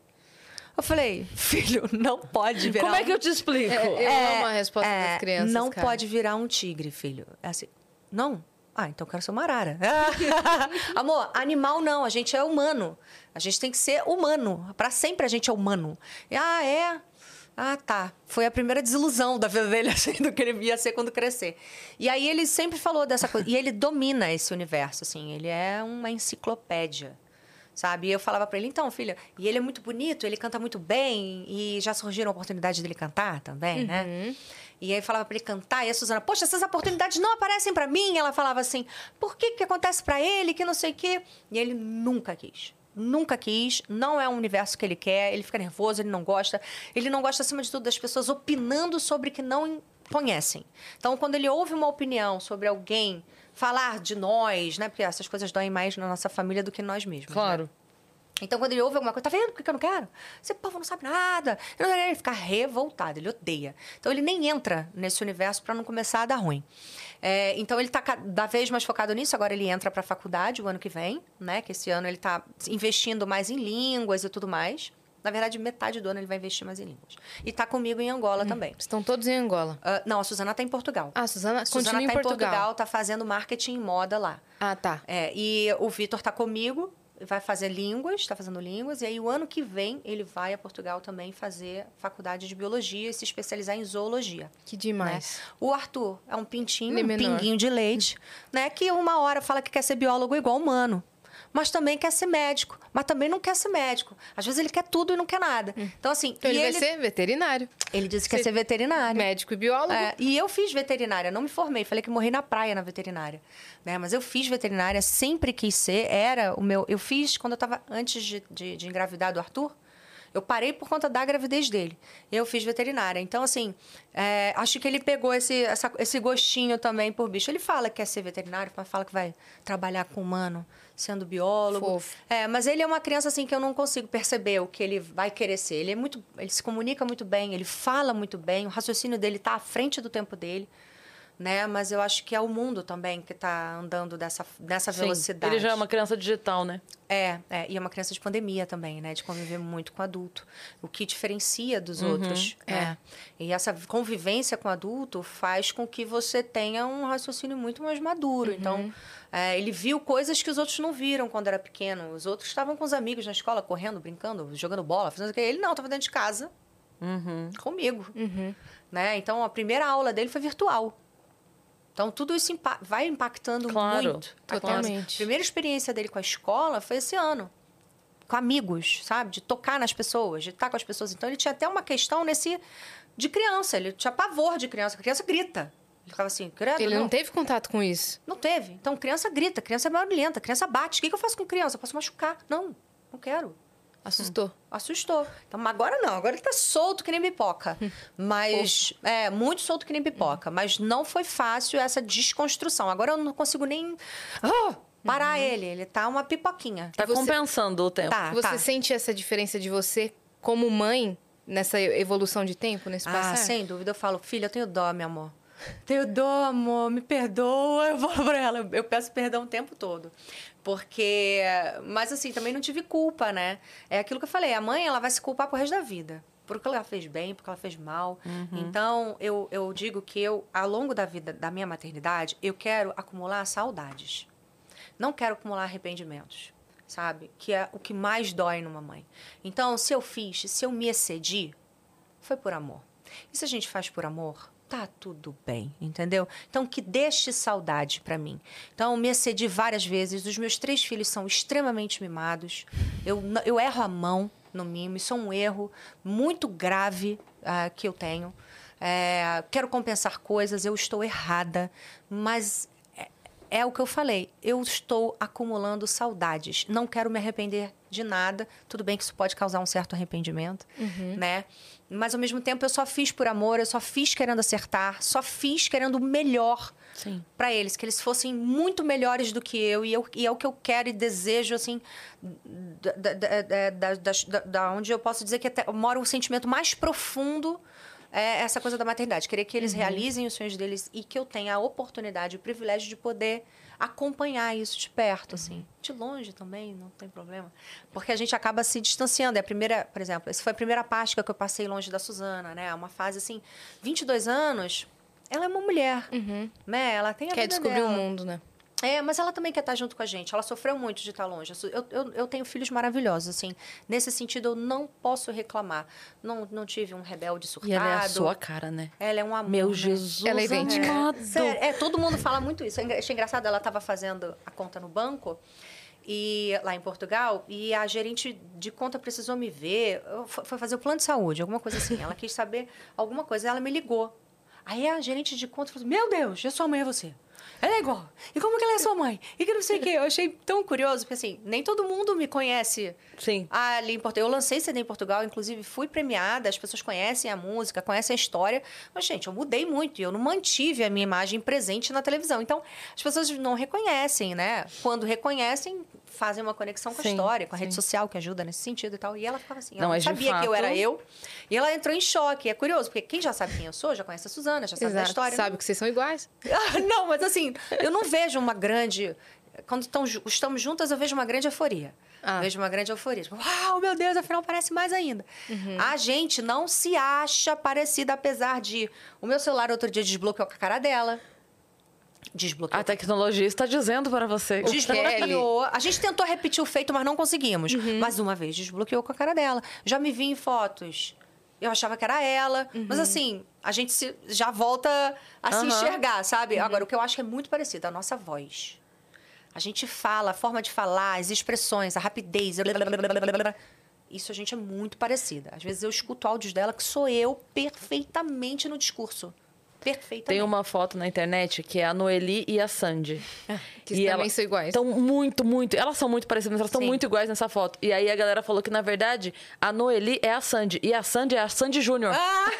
Eu falei, filho, não pode virar Como é um que eu te explico? É, eu amo a resposta é, das crianças, Não cara. pode virar um tigre, filho. É assim, não? Ah, então eu quero ser uma arara. Amor, animal não, a gente é humano. A gente tem que ser humano. Pra sempre a gente é humano. E, ah, é? Ah, tá. Foi a primeira desilusão da vida dele, assim, do que ele ia ser quando crescer. E aí ele sempre falou dessa coisa. E ele domina esse universo, assim. Ele é uma enciclopédia sabe? E eu falava pra ele, então, filha, e ele é muito bonito, ele canta muito bem, e já surgiram oportunidades dele cantar também, né? E aí eu falava pra ele cantar, e a Suzana, poxa, essas oportunidades não aparecem pra mim. Ela falava assim, por que que acontece pra ele, que não sei o quê? E ele nunca quis. Nunca quis, não é um universo que ele quer, ele fica nervoso, ele não gosta. Ele não gosta, acima de tudo, das pessoas opinando sobre o que não conhecem. Então, quando ele ouve uma opinião sobre alguém falar de nós, né? Porque essas coisas doem mais na nossa família do que nós mesmos. né? Claro. Então, quando ele ouve alguma coisa, tá vendo por que eu não quero? Esse povo não sabe nada. Ele fica revoltado, ele odeia. Então, ele nem entra nesse universo para não começar a dar ruim. É, então, ele tá cada vez mais focado nisso. Agora, ele entra para a faculdade o ano que vem, né? Que esse ano ele tá investindo mais em línguas e tudo mais. Na verdade, metade do ano ele vai investir mais em línguas. E tá comigo em Angola também. Estão todos em Angola. Ah, não, a Suzana tá em Portugal. Ah, Suzana, a Suzana continua em tá Portugal. em Portugal, tá fazendo marketing moda lá. Ah, tá. É, e o Vitor tá comigo, vai fazer línguas, está fazendo línguas, e aí o ano que vem ele vai a Portugal também fazer faculdade de biologia e se especializar em zoologia. Que né? demais. O Arthur é um pintinho, Ele é um menor. pinguinho de leite, né? Que uma hora fala que quer ser biólogo igual humano. Mas também quer ser médico. Mas também não quer ser médico. Às vezes ele quer tudo e não quer nada. Então, assim. Então e ele, vai ser veterinário. ele disse que quer ser ser veterinário. Médico e biólogo. É, e eu fiz veterinária, não me formei. Falei que morri na praia na veterinária. Né? Mas eu fiz veterinária, sempre quis ser. Era o meu. Eu fiz quando eu estava antes de, de, de engravidar do Arthur. Eu parei por conta da gravidez dele. Eu fiz veterinária. Então, assim, é, acho que ele pegou esse, essa- esse gostinho também por bicho. Ele fala que quer ser veterinário, mas fala que vai trabalhar com humano, sendo biólogo. Fofo. É, mas ele é uma criança assim que eu não consigo perceber o que ele vai querer ser. Ele é muito, ele se comunica muito bem, ele fala muito bem, o raciocínio dele está à frente do tempo dele, né? Mas eu acho que é o mundo também que está andando dessa, nessa Sim, velocidade. Ele já é uma criança digital, né? É, é, e é uma criança de pandemia também, né? De conviver muito com adulto. O que diferencia dos outros. É. E essa convivência com adulto faz com que você tenha um raciocínio muito mais maduro. Então, é, ele viu coisas que os outros não viram quando era pequeno. Os outros estavam com os amigos na escola, correndo, brincando, jogando bola, fazendo o quê? Ele não, estava dentro de casa. Comigo. Né? Então, a primeira aula dele foi virtual. Então, tudo isso impa- vai impactando Claro, muito. totalmente. A primeira experiência dele com a escola foi esse ano. Com amigos, sabe? De tocar nas pessoas, de estar com as pessoas. Então, ele tinha até uma questão nesse... De criança. Ele tinha pavor de criança. A criança grita. Ele ficava assim, credo, Ele não. não teve contato com isso. Não teve. Então, criança grita, criança é barulhenta, criança bate. O que que eu faço com criança? Eu posso machucar. Não, não quero. Assustou. Assustou. Então, mas agora não, agora ele tá solto que nem pipoca. Mas. É, muito solto que nem pipoca. Mas não foi fácil essa desconstrução. Agora eu não consigo nem. ah, parar ele. Ele tá uma pipoquinha. Tá você- compensando o tempo. Tá, você tá. sente essa diferença de você como mãe nessa evolução de tempo, nesse Ah, passar? sem dúvida. Eu falo, filha, eu tenho dó, meu amor. Tenho dó, amor, me perdoa. Eu falo pra ela, eu peço perdão o tempo todo. Porque. Mas assim, também não tive culpa, né? É aquilo que eu falei, a mãe, ela vai se culpar pro resto da vida. porque ela fez bem, porque ela fez mal. Uhum. Então, eu, eu digo que eu, ao longo da vida da minha maternidade, eu quero acumular saudades. Não quero acumular arrependimentos, sabe? Que é o que mais dói numa mãe. Então, se eu fiz, se eu me excedi, foi por amor. E se a gente faz por amor, tá tudo bem, entendeu? Então, que deixe saudade para mim. Então, me excedi várias vezes. Os meus três filhos são extremamente mimados. Eu, eu erro a mão no mimo. Isso é um erro muito grave ah, que eu tenho. É, quero compensar coisas, eu estou errada, mas é, é o que eu falei. Eu estou acumulando saudades. Não quero me arrepender de nada. Tudo bem que isso pode causar um certo arrependimento, né? Mas ao mesmo tempo eu só fiz por amor, eu só fiz querendo acertar, só fiz querendo o melhor para eles, que eles fossem muito melhores do que eu e, eu e é o que eu quero e desejo assim da, da, da, da, onde eu posso dizer que até mora o sentimento mais profundo é essa coisa da maternidade. Querer que eles realizem os sonhos deles e que eu tenha a oportunidade, o privilégio de poder acompanhar isso de perto, assim. De longe também, não tem problema. Porque a gente acaba se distanciando. É a primeira, por exemplo, essa foi a primeira Páscoa que eu passei longe da Suzana, né? Uma fase assim, 22 anos, ela é uma mulher, né? Ela tem a Quer descobrir dela. o mundo, né? É, mas ela também quer estar junto com a gente. Ela sofreu muito de estar longe. Eu, eu, eu tenho filhos maravilhosos, assim. Nesse sentido, eu não posso reclamar. Não, não tive um rebelde surtado. E ela é a sua cara, né? Ela é um amor, Meu né? Jesus Ela é idêntica. Sério, é, todo mundo fala muito isso. É Achei engraçado, ela estava fazendo a conta no banco, e lá em Portugal, e a gerente de conta precisou me ver, eu- foi fazer o plano de saúde, alguma coisa assim. Ela quis saber alguma coisa, ela me ligou. Aí a gerente de conta falou assim, meu Deus, a sua mãe é você. Ela é igual. E como que ela é sua mãe? E que não sei o quê. Eu achei tão curioso, porque assim, nem todo mundo me conhece Sim. ali em Portugal. Eu lancei CD em Portugal, inclusive fui premiada, as pessoas conhecem a música, conhecem a história. Mas, gente, eu mudei muito e eu não mantive a minha imagem presente na televisão. Então, as pessoas não reconhecem, né? Quando reconhecem, fazem uma conexão com a Sim, história, com a rede sim. social, que ajuda nesse sentido e tal. E ela ficava assim, ela Não, não, mas de sabia que eu era fato- eu. E ela entrou em choque. É curioso, porque quem já sabe quem eu sou, já conhece a Suzana, já sabe da Exato. história. Sabe que vocês são iguais. Não, mas assim, eu não vejo uma grande. Quando tão estamos juntas, eu vejo uma grande euforia. Ah. Vejo uma grande euforia. Tipo, uau, meu Deus, afinal parece mais ainda. Uhum. A gente não se acha parecida, apesar de. O meu celular outro dia desbloqueou com a cara dela. Desbloqueou. A tecnologia está dizendo para você. Desbloqueou. A gente tentou repetir o feito, mas não conseguimos. Uhum. Mas uma vez desbloqueou com a cara dela. Já me vi em fotos. Eu achava que era ela. Uhum. Mas assim, a gente se- já volta a se enxergar, sabe? Uhum. Agora, o que eu acho que é muito parecido, a nossa voz. A gente fala, a forma de falar, as expressões, a rapidez. Isso a gente é muito parecida. Às vezes eu escuto áudios dela que sou eu perfeitamente no discurso. Perfeitamente. Tem uma foto na internet que é a Noeli e a Sandy. Que também são iguais. Estão muito, muito. Elas são muito parecidas, mas elas estão muito iguais nessa foto. E aí a galera falou que, na verdade, a Noeli é a Sandy. E a Sandy é a Sandy Júnior. Ah!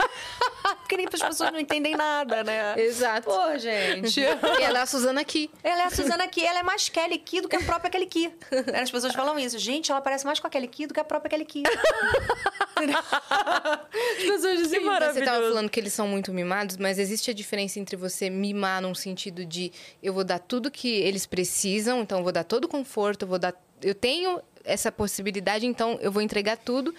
Porque nem as pessoas não entendem nada, né? Exato. Pô, gente. E ela é a Suzana aqui. Ela é a Suzana Ki, ela é mais Kelly Ki do que a própria Kelly Ki. As pessoas falam isso. Gente, ela parece mais com a Kelly Ki do que a própria Kelly Ki. As pessoas dizem Que Você tava maravilhoso. falando que eles são muito mimados, mas existe a diferença entre você mimar num sentido de eu vou dar tudo que eles precisam, então vou dar todo o conforto, vou dar. Eu tenho essa possibilidade, então eu vou entregar tudo.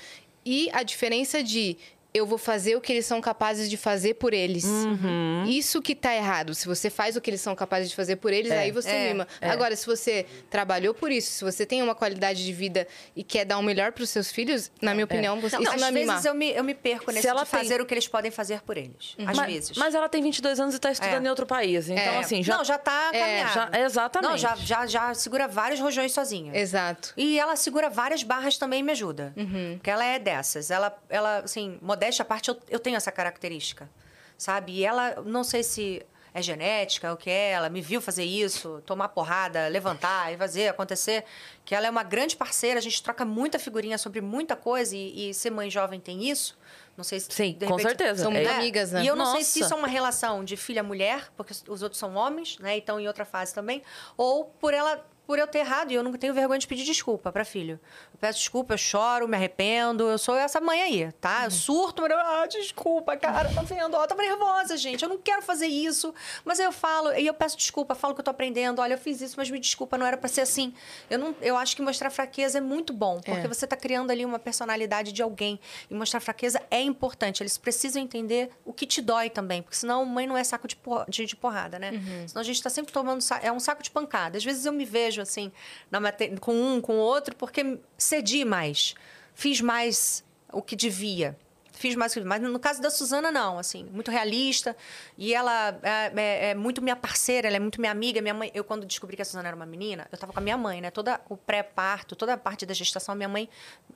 E a diferença de eu vou fazer o que eles são capazes de fazer por eles. Uhum. Isso que tá errado. Se você faz o que eles são capazes de fazer por eles, É, aí você é, mima. é. Agora, se você trabalhou por isso, se você tem uma qualidade de vida e quer dar o melhor para os seus filhos, na minha opinião, você, Não, isso às não é vezes mimar. eu me, eu me perco nesse ela de tem- fazer o que eles podem fazer por eles. Às mas, vezes. mas ela tem 22 anos e está estudando É. em outro país. Então, É. assim, já. Não, já tá caminhada. já- exatamente. Não, já, já, já segura vários rojões sozinha. Exato. E ela segura várias barras também e me ajuda. Uhum. Porque ela é dessas. Ela, ela assim, modéstia à parte, eu, eu tenho essa característica. Sabe? E ela, não sei se é genética, o que é, ela me viu fazer isso, tomar porrada, levantar e fazer acontecer. Que ela é uma grande parceira, a gente troca muita figurinha sobre muita coisa e, e ser mãe jovem tem isso. Não sei se. Sim, de com repente- certeza. São muito É. amigas, né? E eu não sei se Nossa. isso é uma relação de filha-mulher, porque os outros são homens, né? E estão em outra fase também. Ou por ela por eu ter errado e eu não tenho vergonha de pedir desculpa para filho. Eu peço desculpa, eu choro, me arrependo, eu sou essa mãe aí, tá? Eu surto, mas eu, ah, desculpa, cara, tá vendo? Ó, tava nervosa, gente, eu não quero fazer isso. Mas aí eu falo, e eu peço desculpa, falo que eu tô aprendendo, olha, eu fiz isso, mas me desculpa, não era para ser assim. Eu, não, eu acho que mostrar fraqueza é muito bom, porque É. você tá criando ali uma personalidade de alguém. E mostrar fraqueza é importante. Eles precisam entender o que te dói também, porque senão mãe não é saco de, por- de, de porrada, né? Senão a gente tá sempre tomando. É um saco de pancada. Às vezes eu me vejo assim, na mate- com um, com outro, porque cedi mais. Fiz mais o que devia. Fiz mais o que Mas no caso da Suzana, não, assim, muito realista. E ela é, é- é muito minha parceira, ela é muito minha amiga. Minha mãe, eu, quando descobri que a Suzana era uma menina, eu tava com a minha mãe, né? Toda o pré-parto, toda a parte da gestação, minha mãe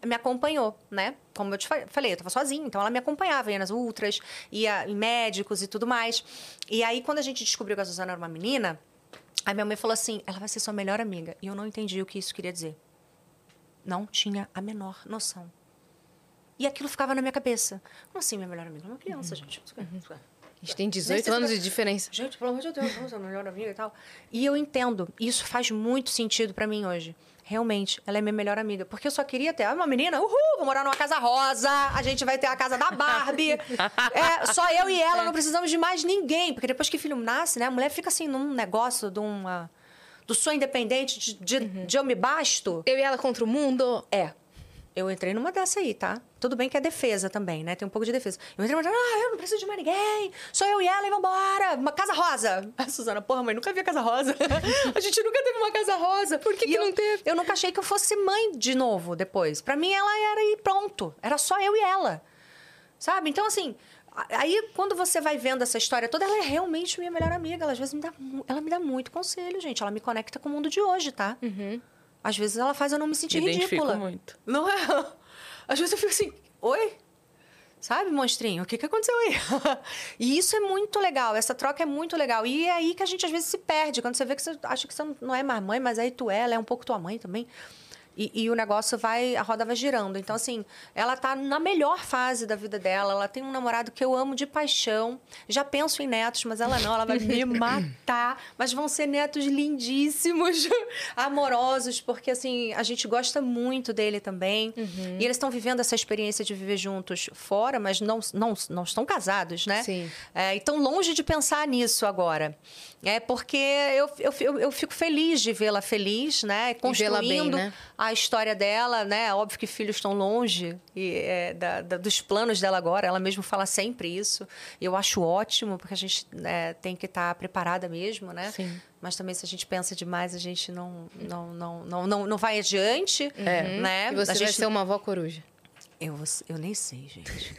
me acompanhou, né? Como eu te fa- falei, eu tava sozinha, então ela me acompanhava, ia nas ultras, ia em médicos e tudo mais. E aí, quando a gente descobriu que a Suzana era uma menina, a minha mãe falou assim: ela vai ser sua melhor amiga. E eu não entendi o que isso queria dizer. Não tinha a menor noção. E aquilo ficava na minha cabeça. Como assim, minha melhor amiga? É uma criança, gente. A gente tem 18 Nem sei anos de diferença. Gente, pelo amor de Deus, ser melhor amiga e tal. E eu entendo. Isso faz muito sentido pra mim hoje. Realmente, ela é minha melhor amiga. Porque eu só queria ter ah, uma menina, uhul, vou morar numa casa rosa, a gente vai ter a casa da Barbie. é, só eu e ela, não precisamos de mais ninguém. Porque depois que filho nasce, né, a mulher fica assim num negócio de uma. do sonho independente, de, de, de eu me basto. Eu e ela contra o mundo. É. Eu entrei numa dessa aí, tá? Tudo bem que é defesa também, né? Tem um pouco de defesa. Eu entrei numa ah, eu não preciso de mais ninguém. Sou eu e ela e vambora. Uma casa rosa. A Suzana, porra, mãe, nunca vi a casa rosa. a gente nunca teve uma casa rosa. Por que que eu, não teve? Eu nunca achei que eu fosse mãe de novo depois. Pra mim, ela era e pronto. Era só eu e ela. Sabe? Então, assim, aí quando você vai vendo essa história toda, ela é realmente minha melhor amiga. Ela às vezes me dá, ela me dá muito conselho, gente. Ela me conecta com o mundo de hoje, tá? Às vezes ela faz eu não me sentir Me ridícula. muito. Não é? Às vezes eu fico assim, oi? Sabe, monstrinho? O que, que aconteceu aí? e isso é muito legal, essa troca é muito legal. E é aí que a gente às vezes se perde, quando você vê que você acha que você não é mais mãe, mas aí tu é, ela é um pouco tua mãe também. E, e o negócio vai, a roda vai girando. Então, assim, ela tá na melhor fase da vida dela. Ela tem um namorado que eu amo de paixão. Já penso em netos, mas ela não, ela vai me matar. Mas vão ser netos lindíssimos, amorosos, porque, assim, a gente gosta muito dele também. E eles estão vivendo essa experiência de viver juntos fora, mas não, não, não estão casados, né? Sim. É, e estão longe de pensar nisso agora. É porque eu, eu, eu, eu fico feliz de vê-la feliz, né? vê-la bem, Construindo né? a história dela, né? Óbvio que filhos estão longe e, é, da- da- dos planos dela agora. Ela mesma fala sempre isso. E eu acho ótimo, porque a gente né, tem que estar preparada mesmo, né? Sim. Mas também se a gente pensa demais, a gente não, não, não, não, não, não vai adiante, né? E você a vai gente... ser uma avó coruja. eu, eu nem sei, gente.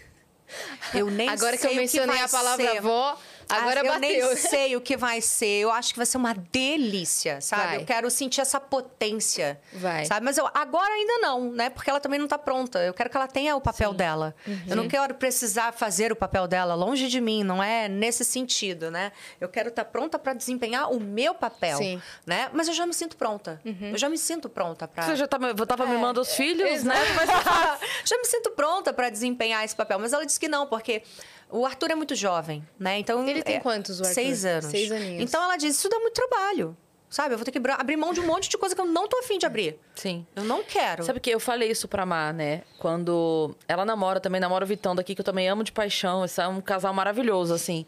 Eu nem Agora que sei eu o mencionei vai a palavra ser. avó, agora Ah, eu bateu. nem sei o que vai ser. Eu acho que vai ser uma delícia, sabe? Vai. Eu quero sentir essa potência. Vai. Sabe? Mas eu, agora ainda não, né? Porque ela também não tá pronta. Eu quero que ela tenha o papel dela. Eu não quero precisar fazer o papel dela longe de mim, não é nesse sentido, né? Eu quero estar pronta para desempenhar o meu papel, Sim. né? Mas eu já me sinto pronta. Eu já me sinto pronta para Você já tá, tava mimando os filhos, né? já me sinto pronta para desempenhar esse papel. Mas ela disse que não, porque o Arthur é muito jovem, né? Então Ele tem é, quantos, o Arthur? Seis anos. Seis aninhos. Então ela disse: isso dá muito trabalho. Sabe? Eu vou ter que abrir mão de um monte de coisa que eu não tô afim de abrir. Sim. Eu não quero. Sabe que eu falei isso pra Má, né? Quando ela namora, também namora o Vitão daqui, que eu também amo de paixão. Esse é um casal maravilhoso, assim.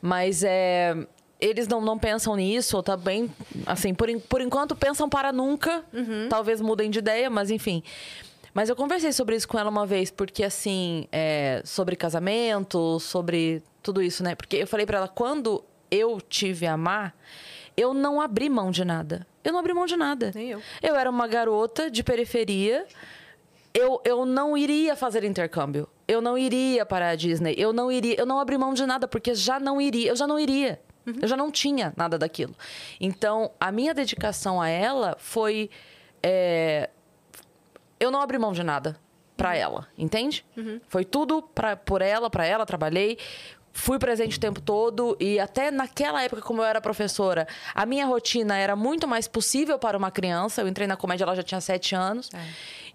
Mas é. Eles não, não pensam nisso, ou tá bem. Assim, por, por enquanto pensam para nunca. Talvez mudem de ideia, mas enfim. Mas eu conversei sobre isso com ela uma vez, porque assim, é, sobre casamento, sobre tudo isso, né? Porque eu falei pra ela, quando eu tive a Má, eu não abri mão de nada. Eu não abri mão de nada. Nem eu. Eu era uma garota de periferia. Eu, eu não iria fazer intercâmbio. Eu não iria para a Disney. Eu não iria. Eu não abri mão de nada, porque já não iria. Eu já não iria. Eu já não tinha nada daquilo. Então, a minha dedicação a ela foi. é, eu não abri mão de nada pra ela, entende? Foi tudo pra, por ela, pra ela, trabalhei. Fui presente o tempo todo e até naquela época, como eu era professora, a minha rotina era muito mais possível para uma criança. Eu entrei na comédia, ela já tinha sete anos.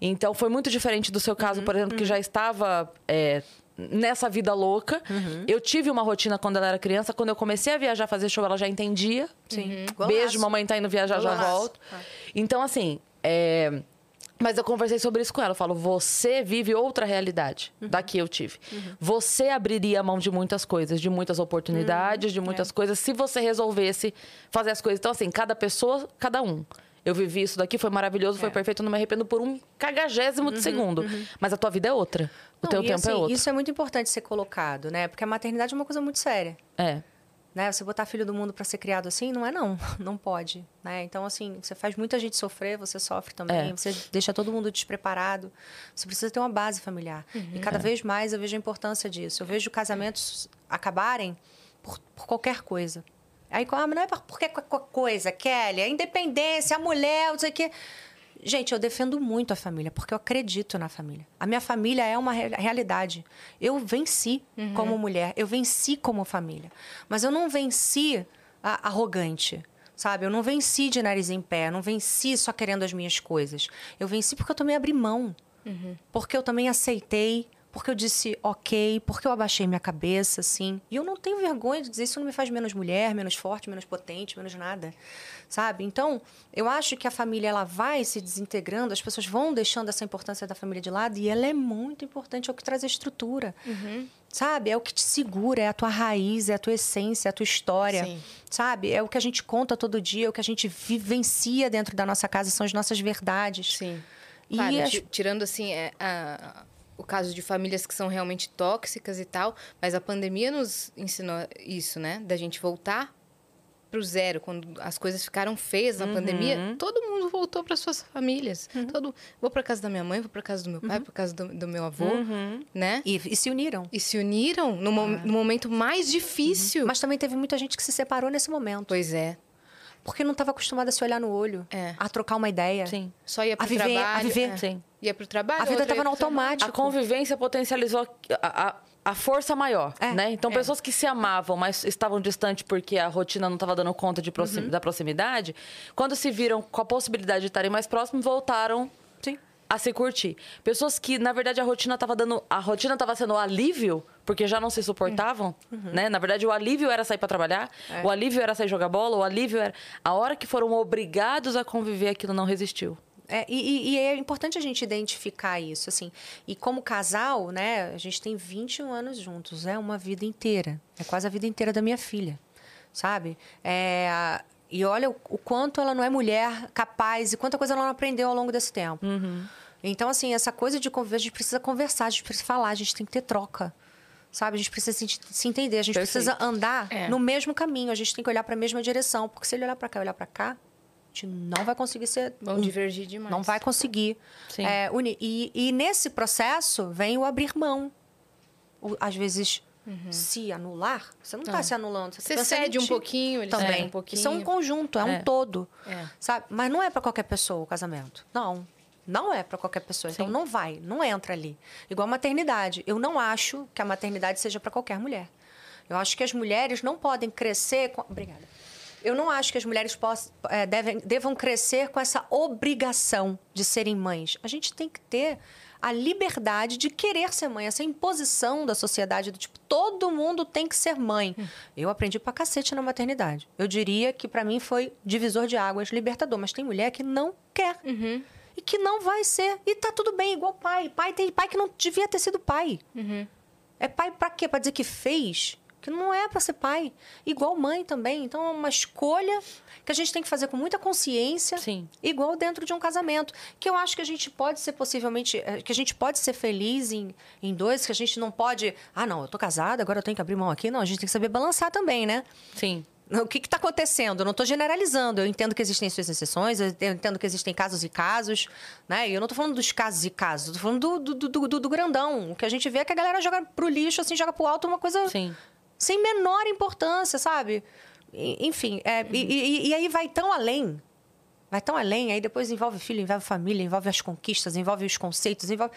Então foi muito diferente do seu caso, por exemplo, que já estava é, nessa vida louca. Uhum. Eu tive uma rotina quando ela era criança. Quando eu comecei a viajar, fazer show, ela já entendia. Sim. Beijo, mamãe tá indo viajar, já Golaço. volto. Então, assim, é... Mas eu conversei sobre isso com ela. Eu falo, você vive outra realidade da que eu tive. Você abriria a mão de muitas coisas, de muitas oportunidades, de muitas coisas, se você resolvesse fazer as coisas. Então, assim, cada pessoa, cada um. Eu vivi isso daqui, foi maravilhoso, foi perfeito, não me arrependo por um cagagésimo de segundo. Mas a tua vida é outra. O Não, teu e, tempo é assim, outro. Isso é muito importante ser colocado, né? Porque a maternidade é uma coisa muito séria. É. Né? Você botar filho do mundo para ser criado assim, não é não. Não pode, né? Então, assim, você faz muita gente sofrer, você sofre também. É. Você deixa todo mundo despreparado. Você precisa ter uma base familiar. E cada vez mais eu vejo a importância disso. Eu vejo casamentos acabarem por, por qualquer coisa. Aí, ah, mas não é por por qualquer coisa, Kelly. A independência, a mulher, não sei o quê. Gente, eu defendo muito a família, porque eu acredito na família. A minha família é uma re- realidade. Eu venci como mulher, eu venci como família. Mas eu não venci a- arrogante, sabe? Eu não venci de nariz em pé, não venci só querendo as minhas coisas. Eu venci porque eu também abri mão. Porque eu também aceitei, porque eu disse ok, porque eu abaixei minha cabeça, assim. E eu não tenho vergonha de dizer isso não me faz menos mulher, menos forte, menos potente, menos nada. Sabe? Então, eu acho que a família ela vai se desintegrando, as pessoas vão deixando essa importância da família de lado e ela é muito importante, é o que traz a estrutura. Sabe? É o que te segura, é a tua raiz, é a tua essência, é a tua história. Sim. Sabe? É o que a gente conta todo dia, é o que a gente vivencia dentro da nossa casa, são as nossas verdades. Sim. E Claro, as- ti- tirando assim é, a- o caso de famílias que são realmente tóxicas e tal, mas a pandemia nos ensinou isso, né? Da gente voltar pro zero quando as coisas ficaram feias na pandemia, todo mundo voltou para suas famílias. Todo vou para casa da minha mãe, vou para casa do meu pai, para casa do, do meu avô, né? E, e se uniram. E se uniram no, mo- no momento mais difícil. Mas também teve muita gente que se separou nesse momento. Pois é. Porque não estava acostumada a se olhar no olho, É. a trocar uma ideia. Sim. Só ia pro A viver- a trabalho. viver. é. Sim. Ia pro trabalho. A vida estava no trabalho. automático. A convivência potencializou a, a, a força maior, É, né? Então, é. pessoas que se amavam, mas estavam distantes porque a rotina não estava dando conta de proxim- Uhum. da proximidade, quando se viram com a possibilidade de estarem mais próximos, voltaram. A se curtir. Pessoas que, na verdade, a rotina estava dando... A rotina estava sendo alívio, porque já não se suportavam, Uhum. né? Na verdade, o alívio era sair para trabalhar, É. o alívio era sair jogar bola, o alívio era... A hora que foram obrigados a conviver, aquilo não resistiu. É, e, e- é importante a gente identificar isso, assim. E como casal, né, a gente tem 21 anos juntos, é uma vida inteira. É quase a vida inteira da minha filha, sabe? É, e olha o, o quanto ela não é mulher capaz e quanta coisa ela não aprendeu ao longo desse tempo. Então, assim, essa coisa de conviver, a gente precisa conversar, a gente precisa falar, a gente tem que ter troca. Sabe? A gente precisa se, se entender, a gente Perfeito. precisa andar É. no mesmo caminho, a gente tem que olhar para a mesma direção. Porque se ele olhar para cá e olhar para cá, a gente não vai conseguir ser Vão um. divergir demais. Não vai conseguir é, unir. E, e nesse processo vem o abrir mão. O- às vezes, se anular, você não está Ah. se anulando. Você, Você tá em cede um pouquinho, ele também. um pouquinho. Isso é um conjunto, é, um É. todo. É. Sabe? Mas não é para qualquer pessoa o casamento. Não. Não é para qualquer pessoa. Então Sim. não vai, não entra ali. Igual a maternidade. Eu não acho que a maternidade seja para qualquer mulher. Eu acho que as mulheres não podem crescer com. Obrigada. Eu não acho que as mulheres possam, é, devem, devam crescer com essa obrigação de serem mães. A gente tem que ter a liberdade de querer ser mãe, essa imposição da sociedade do tipo, todo mundo tem que ser mãe. Eu aprendi pra cacete na maternidade. Eu diria que pra mim foi divisor de águas, libertador, mas tem mulher que não quer. E que não vai ser. E tá tudo bem, igual pai. Pai tem pai que não devia ter sido pai. É pai pra quê? Pra dizer que fez? Que não é pra ser pai. Igual mãe também. Então é uma escolha que a gente tem que fazer com muita consciência. Sim. Igual dentro de um casamento. Que eu acho que a gente pode ser possivelmente. eh, Que a gente pode ser feliz em, em dois, que a gente não pode. Ah, não, eu tô casada, agora eu tenho que abrir mão aqui. Não, a gente tem que saber balançar também, né? Sim. O que está acontecendo? Eu não estou generalizando. Eu entendo que existem suas exceções, eu entendo que existem casos e casos, né? E eu não estou falando dos casos e casos, estou falando do, do, do, do- do grandão. O que a gente vê é que a galera joga pro lixo, assim, joga pro alto uma coisa Sim. Sem menor importância, sabe? Enfim, é, e, e- e aí vai tão além. Vai tão além, aí depois envolve filho, envolve família, envolve as conquistas, envolve os conceitos, envolve.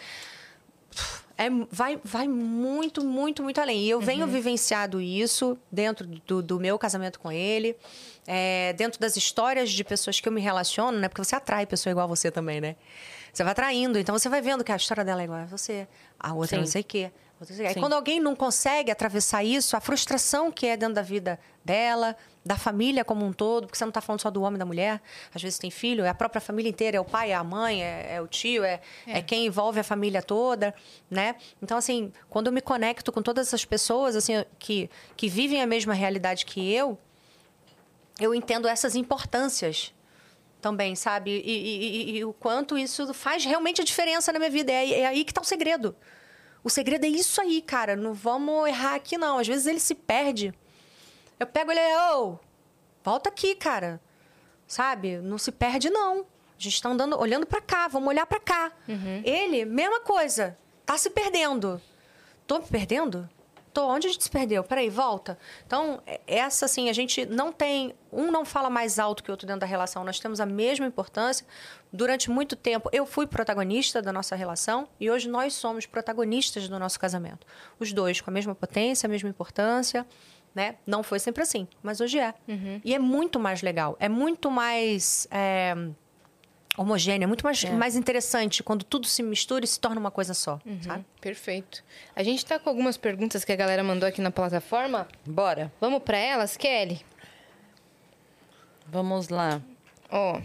É, vai, vai muito, muito, muito além. E eu venho vivenciado isso dentro do, do meu casamento com ele, é, dentro das histórias de pessoas que eu me relaciono, né? Porque você atrai pessoa igual a você também, né? Você vai atraindo, então você vai vendo que a história dela é igual a você, a outra Sim. não sei o quê. Sim. quando alguém não consegue atravessar isso, a frustração que é dentro da vida dela, da família como um todo, porque você não está falando só do homem e da mulher, às vezes tem filho, é a própria família inteira, é o pai, é a mãe, é, é o tio, é, é. quem envolve a família toda, né? Então, assim, quando eu me conecto com todas essas pessoas, assim, que, que vivem a mesma realidade que eu, eu entendo essas importâncias também, sabe? E, e- e- e o quanto isso faz realmente a diferença na minha vida. É, é aí que está o segredo. O segredo é isso aí, cara. Não vamos errar aqui, não. Às vezes ele se perde. Eu pego ele ô, volta aqui, cara. Sabe? Não se perde, não. A gente tá andando, olhando para cá, vamos olhar para cá. Ele, mesma coisa. Tá se perdendo. Tô me perdendo? Tô, onde a gente se perdeu? Peraí, volta. Então, é- essa, assim, a gente não tem... Um não fala mais alto que o outro dentro da relação. Nós temos a mesma importância. Durante muito tempo, eu fui protagonista da nossa relação e hoje nós somos protagonistas do nosso casamento. Os dois com a mesma potência, a mesma importância, né? Não foi sempre assim, mas hoje é. E é muito mais legal. É muito mais... é, homogêneo, é muito mais, mais interessante quando tudo se mistura e se torna uma coisa só, sabe? Perfeito. A gente tá com algumas perguntas que a galera mandou aqui na plataforma. Bora. Vamos para elas, Kelly? Vamos lá. Ó,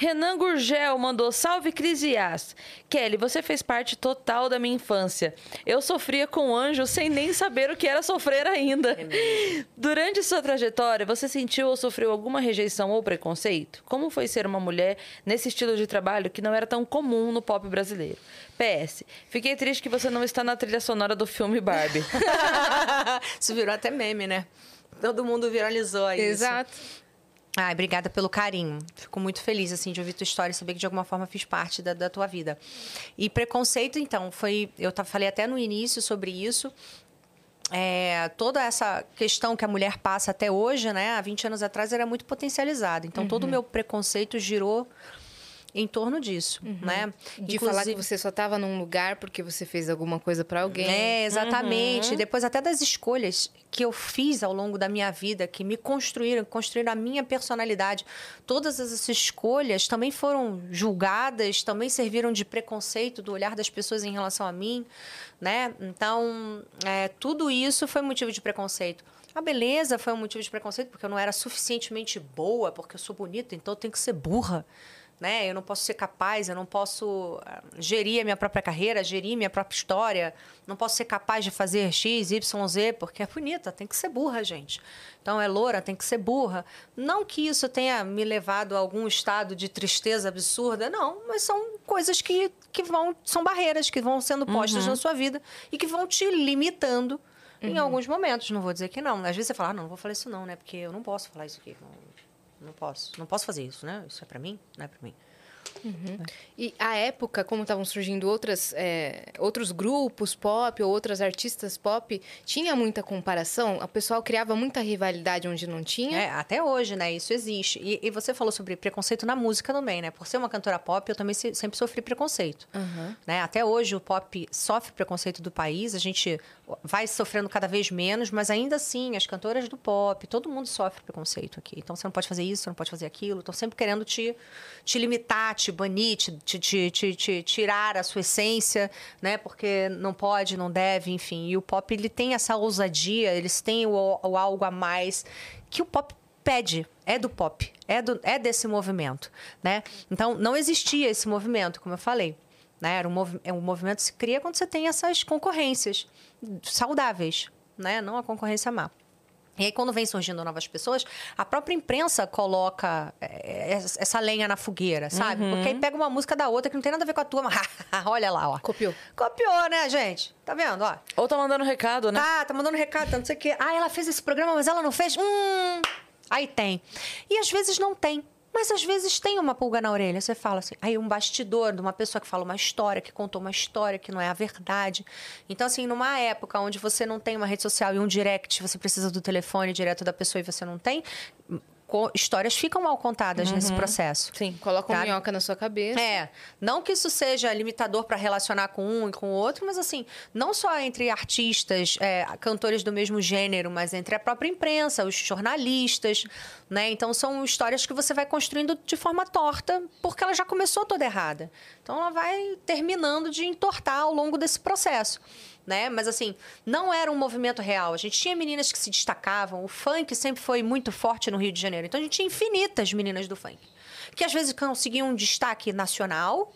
Renan Gurgel mandou salve Cris e Yas. Kelly, você fez parte total da minha infância. Eu sofria com anjo sem nem saber o que era sofrer ainda. Durante sua trajetória, você sentiu ou sofreu alguma rejeição ou preconceito? Como foi ser uma mulher nesse estilo de trabalho que não era tão comum no pop brasileiro? PS, fiquei triste que você não está na trilha sonora do filme Barbie. Isso virou até meme, né? Todo mundo viralizou isso. exato. Ai, obrigada pelo carinho. Fico muito feliz, assim, de ouvir tua história e saber que de alguma forma fiz parte da, da tua vida. E preconceito, então, foi... Eu falei até no início sobre isso. É, toda essa questão que a mulher passa até hoje, né? Há 20 anos atrás era muito potencializada. Então, todo o meu preconceito girou em torno disso, né? De falar que você só tava num lugar porque você fez alguma coisa para alguém. É, exatamente. Depois até das escolhas que eu fiz ao longo da minha vida, que me construíram, construíram a minha personalidade. Todas essas escolhas também foram julgadas, também serviram de preconceito do olhar das pessoas em relação a mim, né? Então, é, tudo isso foi motivo de preconceito. A beleza foi um motivo de preconceito porque eu não era suficientemente boa, porque eu sou bonita, então eu tenho que ser burra né? Eu não posso ser capaz, eu não posso ah, gerir a minha própria carreira, gerir minha própria história, não posso ser capaz de fazer X, Y, Z, porque é bonita, tem que ser burra, gente. Então é loura, tem que ser burra. Não que isso tenha me levado a algum estado de tristeza absurda, não, mas são coisas que, que vão, são barreiras que vão sendo postas na sua vida e que vão te limitando em alguns momentos. Não vou dizer que não. Às vezes você fala, ah, não, não vou falar isso não, né? Porque eu não posso falar isso aqui. Não, não posso. Não posso fazer isso, né? Isso é pra mim? Não é pra mim. E a época, como estavam surgindo outras, é, outros grupos pop ou outras artistas pop, tinha muita comparação? O pessoal criava muita rivalidade onde não tinha? É, até hoje, né? Isso existe. E, e você falou sobre preconceito na música também, né? Por ser uma cantora pop, eu também se- sempre sofri preconceito. Né? Até hoje o pop sofre preconceito do país, a gente vai sofrendo cada vez menos, mas ainda assim, as cantoras do pop, todo mundo sofre preconceito aqui. Então você não pode fazer isso, você não pode fazer aquilo. Estão sempre querendo te, te limitar, te banir, te, te, te, te- tirar a sua essência, né? Porque não pode, não deve, enfim. E o pop, ele tem essa ousadia, eles têm o, o algo a mais que o pop pede, é do pop, é, do, é desse movimento, né? Então, não existia esse movimento, como eu falei. Né? Era um, é um movimento que se cria quando você tem essas concorrências saudáveis, né? Não a concorrência má. E aí, quando vem surgindo novas pessoas, a própria imprensa coloca é, essa essa lenha na fogueira, sabe? Porque aí pega uma música da outra que não tem nada a ver com a tua, mas olha lá, ó. Copiou. Copiou, né, gente? Tá vendo, ó? Ou tá mandando recado, né? Tá, tá mandando recado, tá, não sei o quê. Ah, ela fez esse programa, mas ela não fez? Hum, aí tem. E às vezes não tem. Mas às vezes tem uma pulga na orelha. Você fala assim, aí um bastidor de uma pessoa que fala uma história, que contou uma história que não é a verdade. Então, assim, numa época onde você não tem uma rede social e um direct, você precisa do telefone direto da pessoa e você não tem, histórias ficam mal contadas nesse processo. Sim. Coloca uma Tá. minhoca na sua cabeça. É, não que isso seja limitador para relacionar com um e com o outro, mas assim, não só entre artistas, é, cantores do mesmo gênero, mas entre a própria imprensa, os jornalistas, né? Então são histórias que você vai construindo de forma torta, porque ela já começou toda errada. Então ela vai terminando de entortar ao longo desse processo. Né? Mas assim, não era um movimento real. A gente tinha meninas que se destacavam. O funk sempre foi muito forte no Rio de Janeiro. Então a gente tinha infinitas meninas do funk. Que às vezes conseguiam um destaque nacional,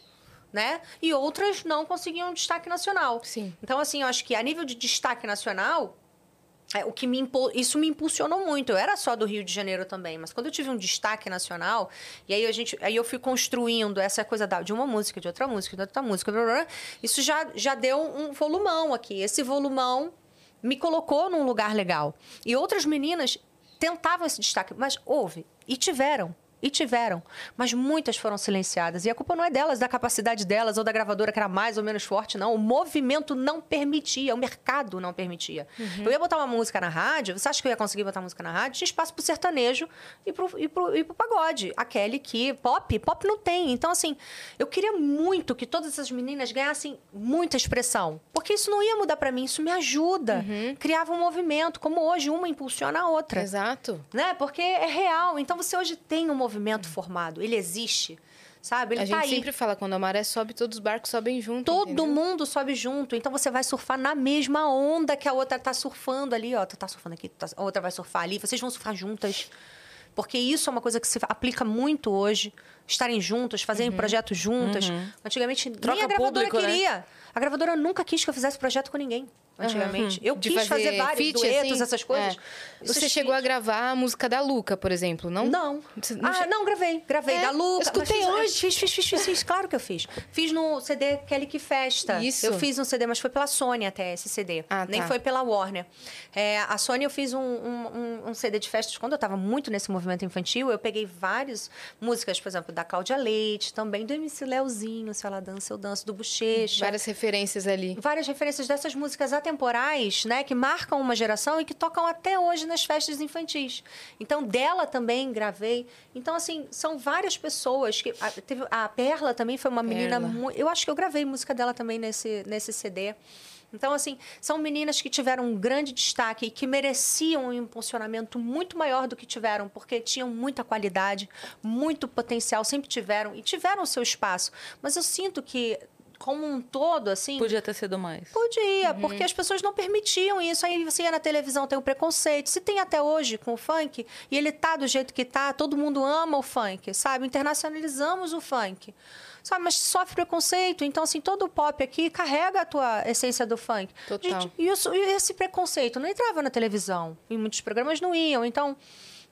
né? E outras não conseguiam um destaque nacional. Sim. Então, assim, eu acho que a nível de destaque nacional, o que me isso me impulsionou muito. Eu era só do Rio de Janeiro também, mas quando eu tive um destaque nacional, e aí a gente, aí eu fui construindo essa coisa da, de uma música, de outra música, de outra música, blá, blá, blá, isso já, já deu um volumão aqui. Esse volumão me colocou num lugar legal. E outras meninas tentavam esse destaque, mas houve e tiveram. E tiveram, mas muitas foram silenciadas. E a culpa não é delas, da capacidade delas ou da gravadora que era mais ou menos forte, não. O movimento não permitia, o mercado não permitia. Eu ia botar uma música na rádio, você acha que eu ia conseguir botar música na rádio? Tinha espaço pro sertanejo e pro, e pro, e pro pagode. Aquele que. Pop, pop não tem. Então, assim, eu queria muito que todas essas meninas ganhassem muita expressão. Porque isso não ia mudar para mim, isso me ajuda. Criava um movimento, como hoje uma impulsiona a outra Exato. né? Porque é real. Então você hoje tem um movimento formado, ele existe, sabe? Ele a tá gente aí. sempre fala, quando a maré sobe, todos os barcos sobem junto. Todo entendeu? mundo sobe junto, então você vai surfar na mesma onda que a outra tá surfando ali, ó. Tu tá surfando aqui, tá- a outra vai surfar ali, vocês vão surfar juntas. Porque isso é uma coisa que se aplica muito hoje. Estarem juntas, fazerem projetos juntas. Antigamente, nem Troca a gravadora público, né? queria. A gravadora nunca quis que eu fizesse projeto com ninguém, antigamente. Eu De quis fazer, vários feat, duetos, assim? essas coisas. É. Você chegou a gravar a música da Luca, por exemplo, não? Não. Não ah, che- não, gravei. Gravei. É, da Luca. eu escutei fiz, hoje. Fiz, fiz, fiz, fiz, fiz. Claro que eu fiz. Fiz no CD Kelly Que Festa. Isso. Eu fiz um CD, mas foi pela Sony até esse CD. Ah, Nem tá. foi pela Warner. É, a Sony, eu fiz um, um, um- um CD de festas. Quando eu estava muito nesse movimento infantil, eu peguei várias músicas, por exemplo, da Cláudia Leite, também do MC Leozinho, Se Ela Dança, Eu Danço, do Bochecha Várias referências ali. várias referências dessas músicas atemporais, né, que marcam uma geração e que tocam até hoje nas festas infantis. Então, dela também gravei. Então, assim, são várias pessoas que a, teve, a Perla também foi uma menina Perla. eu acho que eu gravei música dela também nesse nesse CD. Então, assim, são meninas que tiveram um grande destaque e que mereciam um impulsionamento muito maior do que tiveram, porque tinham muita qualidade, muito potencial, sempre tiveram e tiveram o seu espaço. Mas eu sinto que, como um todo, assim, Podia ter sido mais. Podia, porque as pessoas não permitiam isso. Aí você ia na televisão, tem o preconceito. Se tem até hoje com o funk, e ele tá do jeito que tá, todo mundo ama o funk, sabe? Internacionalizamos o funk. Sabe, mas sofre preconceito. Então, assim, todo o pop aqui carrega a tua essência do funk. Total. Gente, e, isso, e esse preconceito não entrava na televisão. Em muitos programas não iam. Então,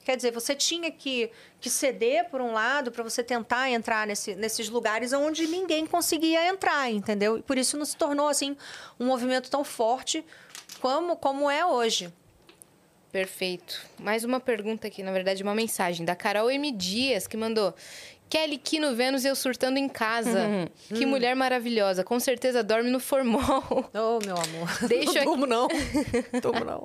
quer dizer, você tinha que, que ceder por um lado para você tentar entrar nesse, nesses lugares onde ninguém conseguia entrar, entendeu? E por isso não se tornou, assim, um movimento tão forte como, como é hoje. Perfeito. Mais uma pergunta aqui, na verdade, uma mensagem da Carol M. Dias, que mandou. Kelly Kino Vênus eu surtando em casa. Uhum. Que mulher maravilhosa. Com certeza dorme no formol. Oh, meu amor. Deixa aqui- Tomo não. Tomo não.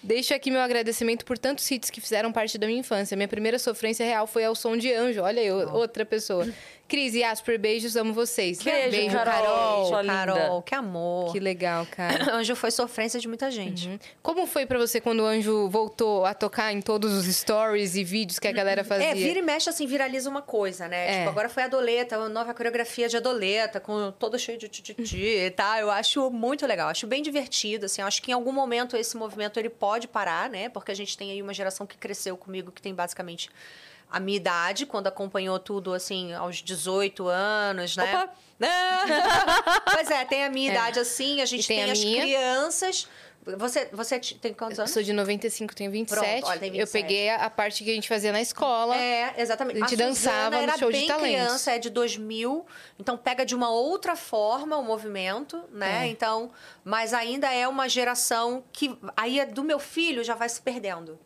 Deixo aqui meu agradecimento por tantos hits que fizeram parte da minha infância. Minha primeira sofrência real foi ao som de anjo. Olha aí, outra pessoa. Cris e Asper, beijos, amo vocês. Beijo, Carol. Sua linda. Carol, que amor. Que legal, cara. Anjo foi sofrência de muita gente. Uhum. Como foi pra você quando o Anjo voltou a tocar em todos os stories e vídeos que a galera fazia? É, vira e mexe, assim, viraliza uma coisa, né? É. Tipo, agora foi Adoleta, a nova coreografia de Adoleta, com todo cheio de tititi, tá? Eu acho muito legal, acho bem divertido, assim. eu Acho que em algum momento esse movimento ele pode parar, né? Porque a gente tem aí uma geração que cresceu comigo, que tem basicamente a minha idade, quando acompanhou tudo, assim, aos 18 anos, né? Opa! pois é, tem a minha É. idade assim, a gente tem tem, a as minha. crianças. Você, você tem quantos Eu anos? sou de 95, tenho 27. Pronto, olha, tem Eu 27. peguei a, a parte que a gente fazia na escola. É, exatamente. A gente dançava Suzana no era show de bem talentos. criança, é de 2000, então pega de uma outra forma o movimento, né? É. Então, mas ainda é uma geração que aí é do meu filho já vai se perdendo.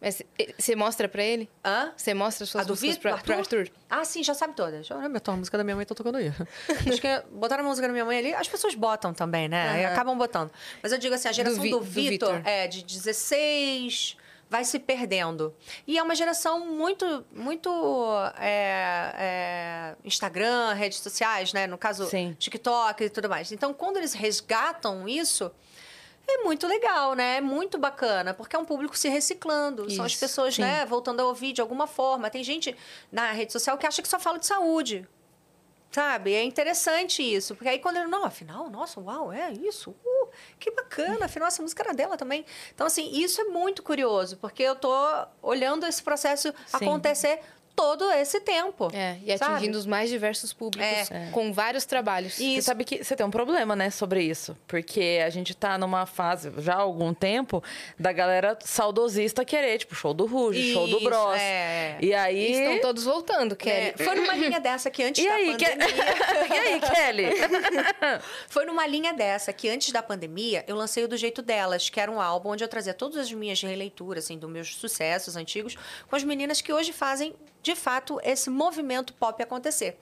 Mas eh, você mostra pra ele? Hã? Você mostra suas A músicas Vitor? pra, pro Arthur? Ah, sim, já sabe todas. Olha, a música da minha mãe tá tocando aí. Acho que botaram a música da minha mãe ali. As pessoas botam também, né? Aí Aham. acabam botando. Mas eu digo assim, a geração Vi- do, do Vitor Vitor. é de 16 vai se perdendo. E é uma geração muito, muito é, é, Instagram, redes sociais, né? No caso, Sim. TikTok e tudo mais. Então, quando eles resgatam isso, é muito legal, né? É muito bacana, porque é um público se reciclando. São as Isso, pessoas, sim. né, voltando a ouvir de alguma forma. Tem gente na rede social que acha que só fala de saúde. Sabe? É interessante isso. Porque aí quando ele, não, afinal, nossa, uau, é isso. Uh, que bacana. Afinal, essa música era dela também. Então, assim, isso é muito curioso, porque eu tô olhando esse processo acontecer todo esse tempo. É, e sabe? atingindo os mais diversos públicos É. com vários trabalhos. Você sabe que você tem um problema, né, sobre isso. Porque a gente tá numa fase, já há algum tempo, da galera saudosista querer, tipo, show do Ruge, show do Isso, Bros. é. E aí. Estão todos voltando, Kelly. É, foi numa linha dessa que antes E da aí, pandemia. e aí, Kelly? Foi numa linha dessa que antes da pandemia eu lancei o Do Jeito Delas, que era um álbum onde eu trazia todas as minhas releituras, assim, dos meus sucessos antigos, com as meninas que hoje fazem, de fato, esse movimento pop acontecer.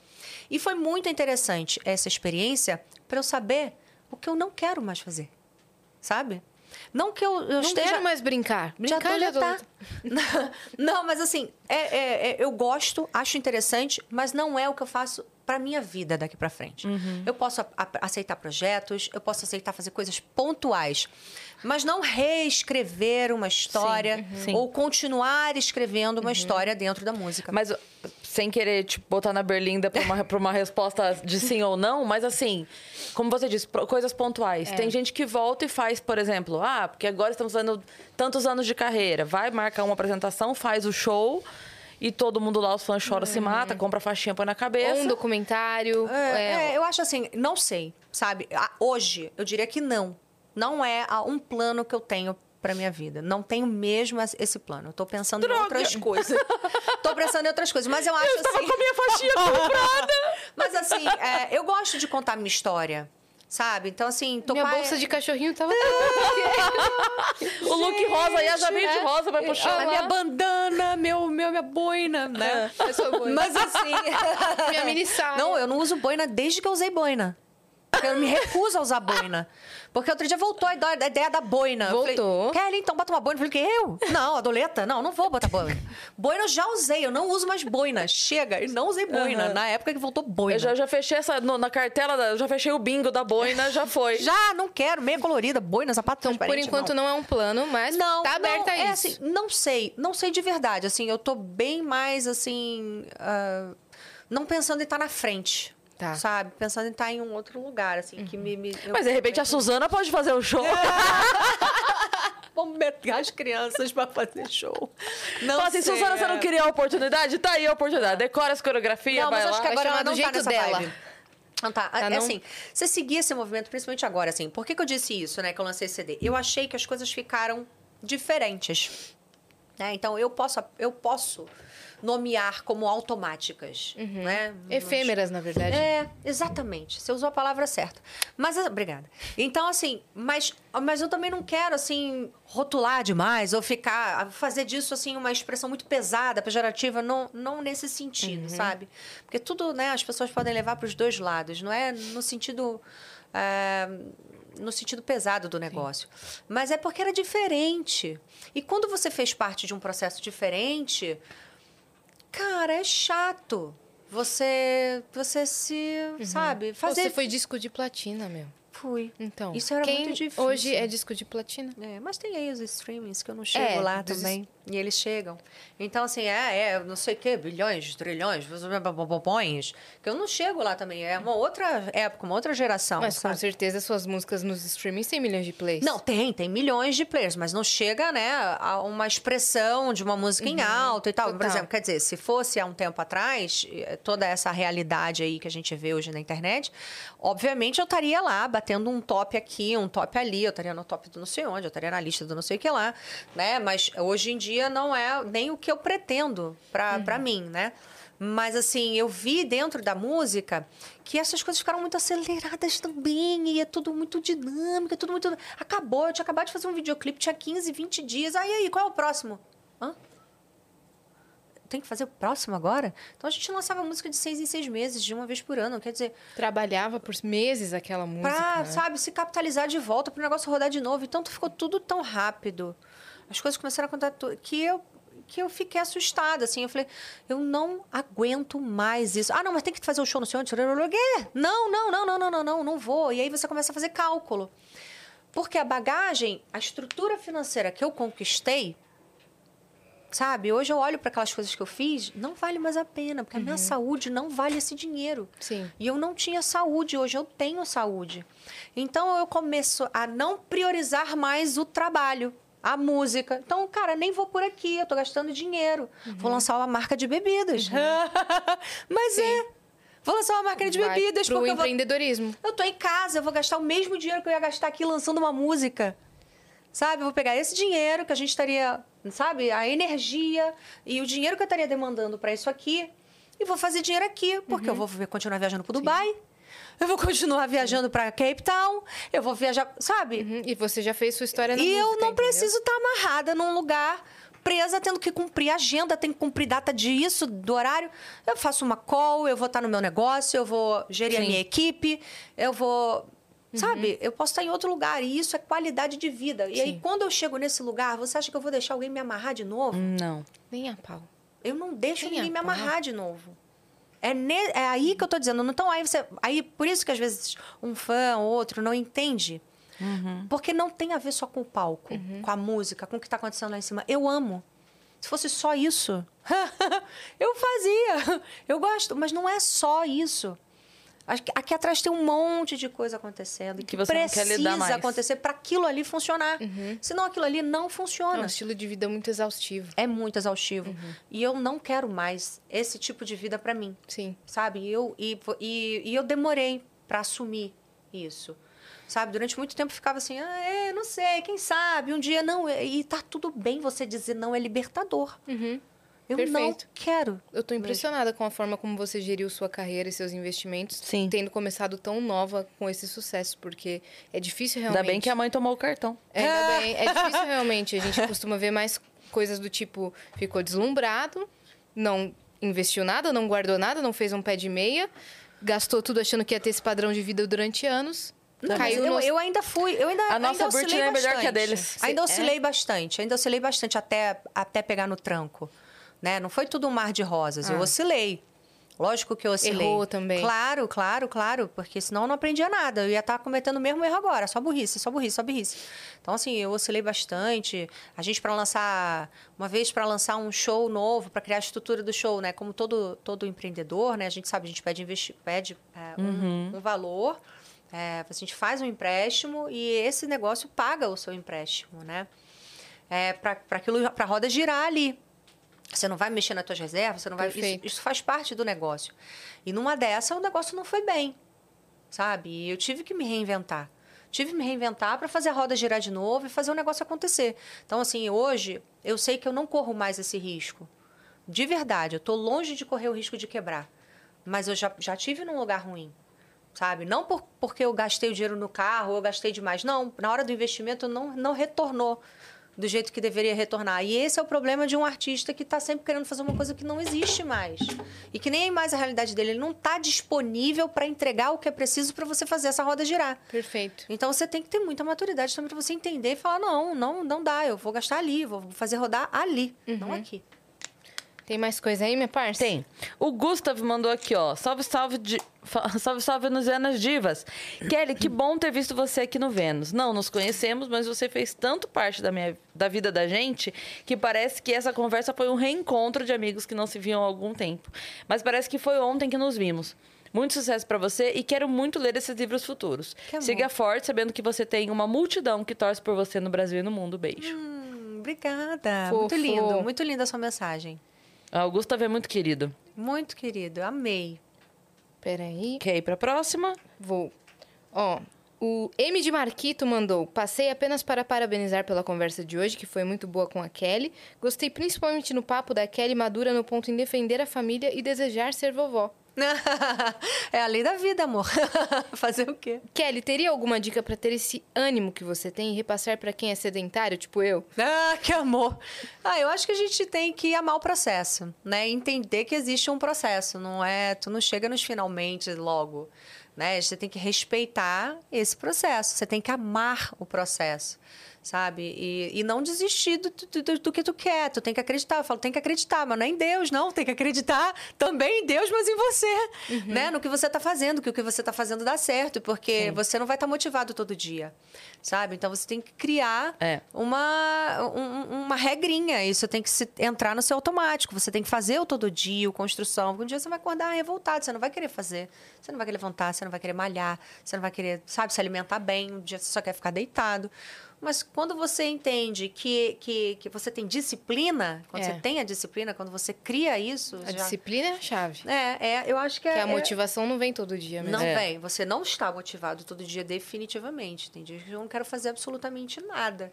E foi muito interessante essa experiência para eu saber o que eu não quero mais fazer. Sabe? Não que eu, eu Não esteja. quero mais brincar. Brincar adolescente. adulto. Não, mas assim, é, é- é- eu gosto, acho interessante, mas não é o que eu faço para minha vida daqui para frente. Uhum. Eu posso a- a- aceitar projetos, eu posso aceitar fazer coisas pontuais, mas não reescrever uma história uhum. Sim. ou continuar escrevendo uma história dentro da música. Mas sem querer te botar na berlinda pra uma, pra uma resposta de sim ou não, mas assim, como você disse, coisas pontuais. Tem gente que volta e faz, por exemplo, ah, porque agora estamos fazendo tantos anos de carreira. Vai marcar uma apresentação, faz o show e todo mundo lá, os fãs choram, se mata, compra faixinha, põe na cabeça. Ou um documentário. É, é, é, eu acho assim, não sei, sabe? Ah, Hoje, eu diria que não. Não é ah, um plano que eu tenho para minha vida. Não tenho mesmo esse- plano. Eu tô pensando em Droga! outras coisas. tô pensando em outras coisas, mas eu acho Tava assim. com a minha faixinha comprada. Mas assim, é, eu gosto de contar minha história. Sabe? Então, assim, tô Minha pai- bolsa de cachorrinho tava. O look rosa aí, a já veio de é. rosa, vai puxar. a minha bandana, meu, meu, minha boina, né? Eu sou boina. Mas assim. Minha mini saia. Não, eu não uso boina desde que eu usei boina. Eu me recuso a usar boina. Porque outro dia voltou a ideia da boina. Voltou. Falei, Kelly, então bota uma boina. Eu falei, eu? Não, a doleta? Não, não vou botar boina. Boina eu já usei, eu não uso mais boina. Chega, eu não usei boina. Aham. Na época que voltou boina. Eu já, já fechei essa. no- na cartela, da- já fechei o bingo da boina, já foi. Já não quero, meia colorida, boina, sapato Então, por enquanto, não. é um plano, mas Não, tá aberta não, a é isso. assim, não sei, não sei de verdade. Assim, eu tô bem mais assim, ah, não pensando em estar na frente, Tá. sabe? Pensando em estar em um outro lugar, assim, que me, me- Mas de repente a Suzana pode fazer o show. Vamos meter as crianças pra fazer show. Não Fala assim, sei, Suzana, é. você não queria a oportunidade? Tá aí a oportunidade. Decora as coreografias, Não, vai mas lá. acho que agora ela do não tá jeito nessa dela. vibe. Não tá. Tá, é não? assim, você seguir esse movimento, principalmente agora, assim. Por que, que eu disse isso, né? Que eu lancei esse CD? Eu achei que as coisas ficaram diferentes. Né? Então, eu posso, eu posso nomear como automáticas. Né? Efêmeras, na verdade. É, exatamente. Você usou a palavra certa. Mas, ah, obrigada. Então, assim, mas, mas eu também não quero, assim, rotular demais ou ficar, fazer disso, assim, uma expressão muito pesada, pejorativa, não, não nesse sentido, sabe? Porque tudo, né, as pessoas podem levar para os dois lados, não é no sentido. é, no sentido pesado do negócio. Mas é porque era diferente. E quando você fez parte de um processo diferente, cara, é chato. Você, você se, sabe, Pô, fazer. Você foi disco de platina, meu. Fui. Então, Isso era muito difícil. hoje é disco de platina? É, mas tem aí os streamings que eu não chego É, lá também. E eles chegam. Então, assim, é, é, não sei o quê, bilhões, trilhões, pões, que eu não chego lá também. É uma outra época, uma outra geração. Mas com sabe? certeza suas músicas nos streamings têm milhões de plays. Não, tem, tem milhões de players, mas não chega, né, a uma expressão de uma música em alto e tal. Por Uhum. total. exemplo, quer dizer, se fosse há um tempo atrás, eh, toda essa realidade aí que a gente vê hoje na internet, obviamente eu estaria lá batendo um top aqui, um top ali, eu estaria no top do não sei onde, eu estaria na lista do não sei o que lá, né? Mas hoje em dia não é nem o que eu pretendo pra, pra mim, né? Mas assim, eu vi dentro da música que essas coisas ficaram muito aceleradas também, e é tudo muito dinâmico, é tudo muito. Acabou, eu tinha acabado de fazer um videoclipe, tinha 15, 20 dias. Aí, aí, qual é o próximo? Hã? Tem que fazer o próximo agora? Então a gente lançava música de seis em seis meses, de uma vez por ano. Quer dizer, Trabalhava por meses aquela música. pra, né? sabe, se capitalizar de volta para o negócio rodar de novo. Então ficou tudo tão rápido. As coisas começaram a acontecer que eu que eu fiquei assustada, assim. Eu falei, eu não aguento mais isso. Ah, não, mas tem que fazer o show no seu onde? Não, não, não, não, não, não, não, não vou. E aí você começa a fazer cálculo. Porque a bagagem, a estrutura financeira que eu conquistei sabe? Hoje eu olho para aquelas coisas que eu fiz, não vale mais a pena, porque a minha saúde não vale esse dinheiro. Sim. E eu não tinha saúde, hoje eu tenho saúde. Então eu começo a não priorizar mais o trabalho, a música. Então, cara, nem vou por aqui, eu tô gastando dinheiro. Vou lançar uma marca de bebidas. Mas é. Vou lançar uma marca de Vai bebidas pro porque eu vou empreendedorismo. eu tô em casa, eu vou gastar o mesmo dinheiro que eu ia gastar aqui lançando uma música. Sabe? Eu vou pegar esse dinheiro que a gente estaria, sabe? A energia e o dinheiro que eu estaria demandando para isso aqui e vou fazer dinheiro aqui, porque eu vou continuar viajando pro Dubai. Eu vou continuar viajando para Cape Town, eu vou viajar, sabe? Uhum, E você já fez sua história na E eu música, não entendeu? preciso estar amarrada num lugar presa, tendo que cumprir agenda, tem que cumprir data disso, do horário. Eu faço uma call, eu vou estar no meu negócio, eu vou gerir a Sim. minha equipe, eu vou. Uhum. Sabe? Eu posso estar em outro lugar e isso é qualidade de vida. E aí, Sim. quando eu chego nesse lugar, você acha que eu vou deixar alguém me amarrar de novo? Não. Nem a pau. Eu não deixo Nem ninguém a me amarrar de novo. É, ne- é aí que eu tô dizendo. Então, aí você. Aí, por isso que às vezes um fã ou outro não entende. Porque não tem a ver só com o palco, com a música, com o que tá acontecendo lá em cima. Eu amo. Se fosse só isso, eu fazia. Eu gosto, mas não é só isso. Acho que Aqui atrás tem um monte de coisa acontecendo Que você não quer precisa acontecer para aquilo ali funcionar. Senão aquilo ali não É funciona. um estilo de vida muito exaustivo. É muito exaustivo. E eu não quero mais esse tipo de vida para mim, Sim. sabe? E eu, e, e, e eu demorei para assumir isso. Sabe? Durante muito tempo eu ficava assim, ah, é, não sei, quem sabe, um dia não. E tá tudo bem você dizer não, é libertador. Uhum. Eu não Perfeito. quero. Eu tô impressionada com a forma como você geriu sua carreira e seus investimentos, Sim. tendo começado tão nova com esse sucesso, porque é difícil realmente. Ainda bem que a mãe tomou o cartão. Ainda bem. É difícil realmente. A gente costuma ver mais coisas do tipo: ficou deslumbrado, não investiu nada, não guardou nada, não fez um pé de meia, gastou tudo achando que ia ter esse padrão de vida durante anos. Não, caiu eu, no... eu ainda fui. Eu ainda, A nossa ainda é melhor que a deles. Ainda É? oscilei bastante. Ainda oscilei bastante até, até pegar no tranco. Né? Não foi tudo um mar de rosas. Eu Ah. oscilei. Lógico que eu oscilei. Errou também. Claro, claro, claro. Porque senão eu não aprendia nada. Eu ia estar cometendo o mesmo erro agora. Só burrice, só burrice, só burrice. Então, assim, eu oscilei bastante. A gente, para lançar... Uma vez, para lançar um show novo, para criar a estrutura do show, né? Como todo, todo empreendedor, né? A gente sabe, a gente pede, investi pede é, um, um valor... É, a gente faz um empréstimo e esse negócio paga o seu empréstimo, né? É, para aquilo, para a roda girar ali. Você não vai mexer nas suas reservas, você não vai. Isso, isso faz parte do negócio. E numa dessa, o negócio não foi bem, sabe? E eu tive que me reinventar. Tive que me reinventar para fazer a roda girar de novo e fazer o negócio acontecer. Então, assim, hoje, eu sei que eu não corro mais esse risco. De verdade, eu estou longe de correr o risco de quebrar. Mas eu já, já tive num lugar ruim sabe? Não por, porque eu gastei o dinheiro no carro, eu gastei demais. Não, na hora do investimento não, não retornou do jeito que deveria retornar. E esse é o problema de um artista que está sempre querendo fazer uma coisa que não existe mais. E que nem é mais a realidade dele. Ele não está disponível para entregar o que é preciso para você fazer essa roda girar. Perfeito. Então você tem que ter muita maturidade também para você entender e falar: não, não, não dá, eu vou gastar ali, vou fazer rodar ali, não aqui. Tem mais coisa aí, minha parça? Tem. O Gustav mandou aqui, ó. Salve, salve, de... fa- salve, salve nos Venas Divas. Kelly, que bom ter visto você aqui no Vênus. Não nos conhecemos, mas você fez tanto parte da, minha... da vida da gente que parece que essa conversa foi um reencontro de amigos que não se viam há algum tempo. Mas parece que foi ontem que nos vimos. Muito sucesso pra você e quero muito ler esses livros futuros. Siga forte, sabendo que você tem uma multidão que torce por você no Brasil e no mundo. Beijo. Hum, obrigada. Fofo. Muito lindo, muito linda a sua mensagem. Ah, O Gustav é muito querido. Muito querido, amei. Peraí. Quer ir pra próxima? Vou. Ó, o M de Marquito mandou. Passei apenas para parabenizar pela conversa de hoje, que foi muito boa com a Kelly. Gostei principalmente no papo da Kelly madura no ponto em defender a família e desejar ser vovó. é a lei da vida, amor. Fazer o quê? Kelly, teria alguma dica para ter esse ânimo que você tem e repassar para quem é sedentário, tipo eu? Ah, que amor. Ah, eu acho que a gente tem que amar o processo, né? Entender que existe um processo, não é... Tu não chega nos finalmente logo. né? Você tem que respeitar esse processo, você tem que amar o processo, sabe? E, e não desistir do, do, do, que tu quer, tu tem que acreditar. Eu falo, tem que acreditar, mas não é em Deus, não. Tem que acreditar também em Deus, mas em você, uhum. né? No que você está fazendo, que o que você está fazendo dá certo, porque Sim. você não vai estar tá motivado todo dia, sabe? Então você tem que criar é. uma, um, uma regrinha, isso tem que se, entrar no seu automático, você tem que fazer o todo dia, o construção. Um dia você vai acordar revoltado, você não vai querer fazer, você não vai querer levantar, você não vai querer malhar, você não vai querer, sabe, se alimentar bem, um dia você só quer ficar deitado. Mas quando você entende que, que, que você tem disciplina, quando é. você tem a disciplina, quando você cria isso. A já... disciplina é a chave. É, é eu acho que, que é. a motivação é... não vem todo dia mesmo. Não é. vem. Você não está motivado todo dia, definitivamente. Tem dias que eu não quero fazer absolutamente nada.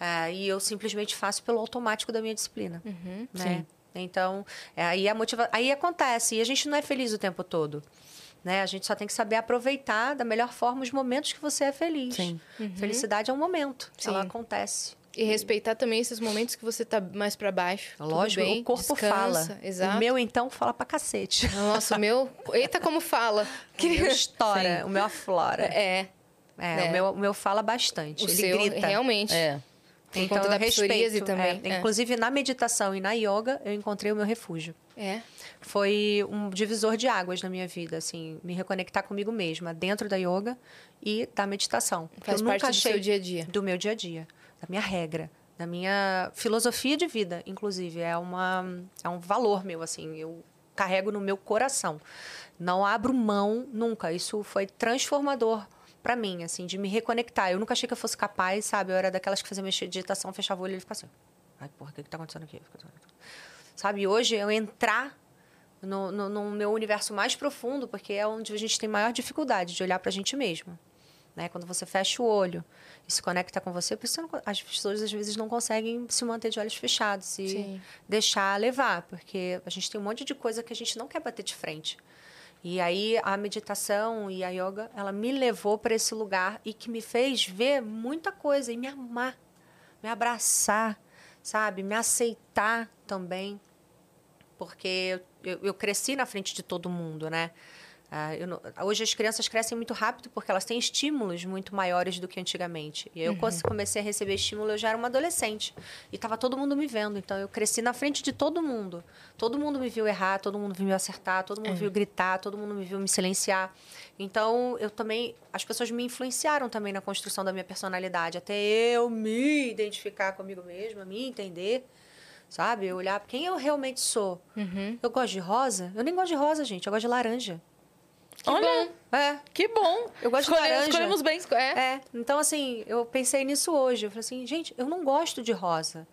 É, e eu simplesmente faço pelo automático da minha disciplina. Uhum, né? Sim. Então, é, aí, a motiva... aí acontece. E a gente não é feliz o tempo todo. Né? A gente só tem que saber aproveitar da melhor forma os momentos que você é feliz. Sim. Uhum. Felicidade é um momento, Sim. ela acontece. E respeitar também esses momentos que você tá mais para baixo. Lógico, bem, o corpo descansa, fala. Exato. O meu, então, fala pra cacete. Nossa, o meu. Eita, como fala. Que história. O meu aflora. É. É, é. O, meu, o meu fala bastante. O Ele seu, grita. Realmente. É. Por então, conta da respeito. também. É. É. Inclusive, na meditação e na yoga, eu encontrei o meu refúgio. É foi um divisor de águas na minha vida, assim, me reconectar comigo mesma, dentro da yoga e da meditação. Faz eu parte nunca achei do seu dia a dia. Do meu dia a dia, da minha regra, da minha filosofia de vida, inclusive, é uma é um valor meu assim, eu carrego no meu coração. Não abro mão nunca. Isso foi transformador para mim, assim, de me reconectar. Eu nunca achei que eu fosse capaz, sabe? Eu era daquelas que fazia meditação, fechava o olho e ficava assim. Ai, porra, o que, que tá acontecendo aqui? Sabe, hoje eu entrar no, no, no, meu universo mais profundo, porque é onde a gente tem maior dificuldade de olhar para a gente mesmo. Né? Quando você fecha o olho e se conecta com você, você não, as pessoas às vezes não conseguem se manter de olhos fechados e Sim. deixar levar, porque a gente tem um monte de coisa que a gente não quer bater de frente. E aí a meditação e a yoga, ela me levou para esse lugar e que me fez ver muita coisa e me amar, me abraçar, sabe? Me aceitar também porque eu, eu cresci na frente de todo mundo, né? Uh, não, hoje as crianças crescem muito rápido porque elas têm estímulos muito maiores do que antigamente. E eu uhum. comecei a receber estímulo, eu já era uma adolescente. E estava todo mundo me vendo. Então eu cresci na frente de todo mundo. Todo mundo me viu errar, todo mundo viu me acertar, todo mundo é. viu gritar, todo mundo me viu me silenciar. Então eu também. As pessoas me influenciaram também na construção da minha personalidade. Até eu me identificar comigo mesma, me entender sabe? Eu olhar quem eu realmente sou. Uhum. Eu gosto de rosa? Eu nem gosto de rosa, gente. Eu gosto de laranja. Que Olha, bom. É. Que bom. Eu gosto Escolhe, de laranja. Escolhemos bem. É. é. Então, assim, eu pensei nisso hoje. Eu falei assim, gente, eu não gosto de rosa.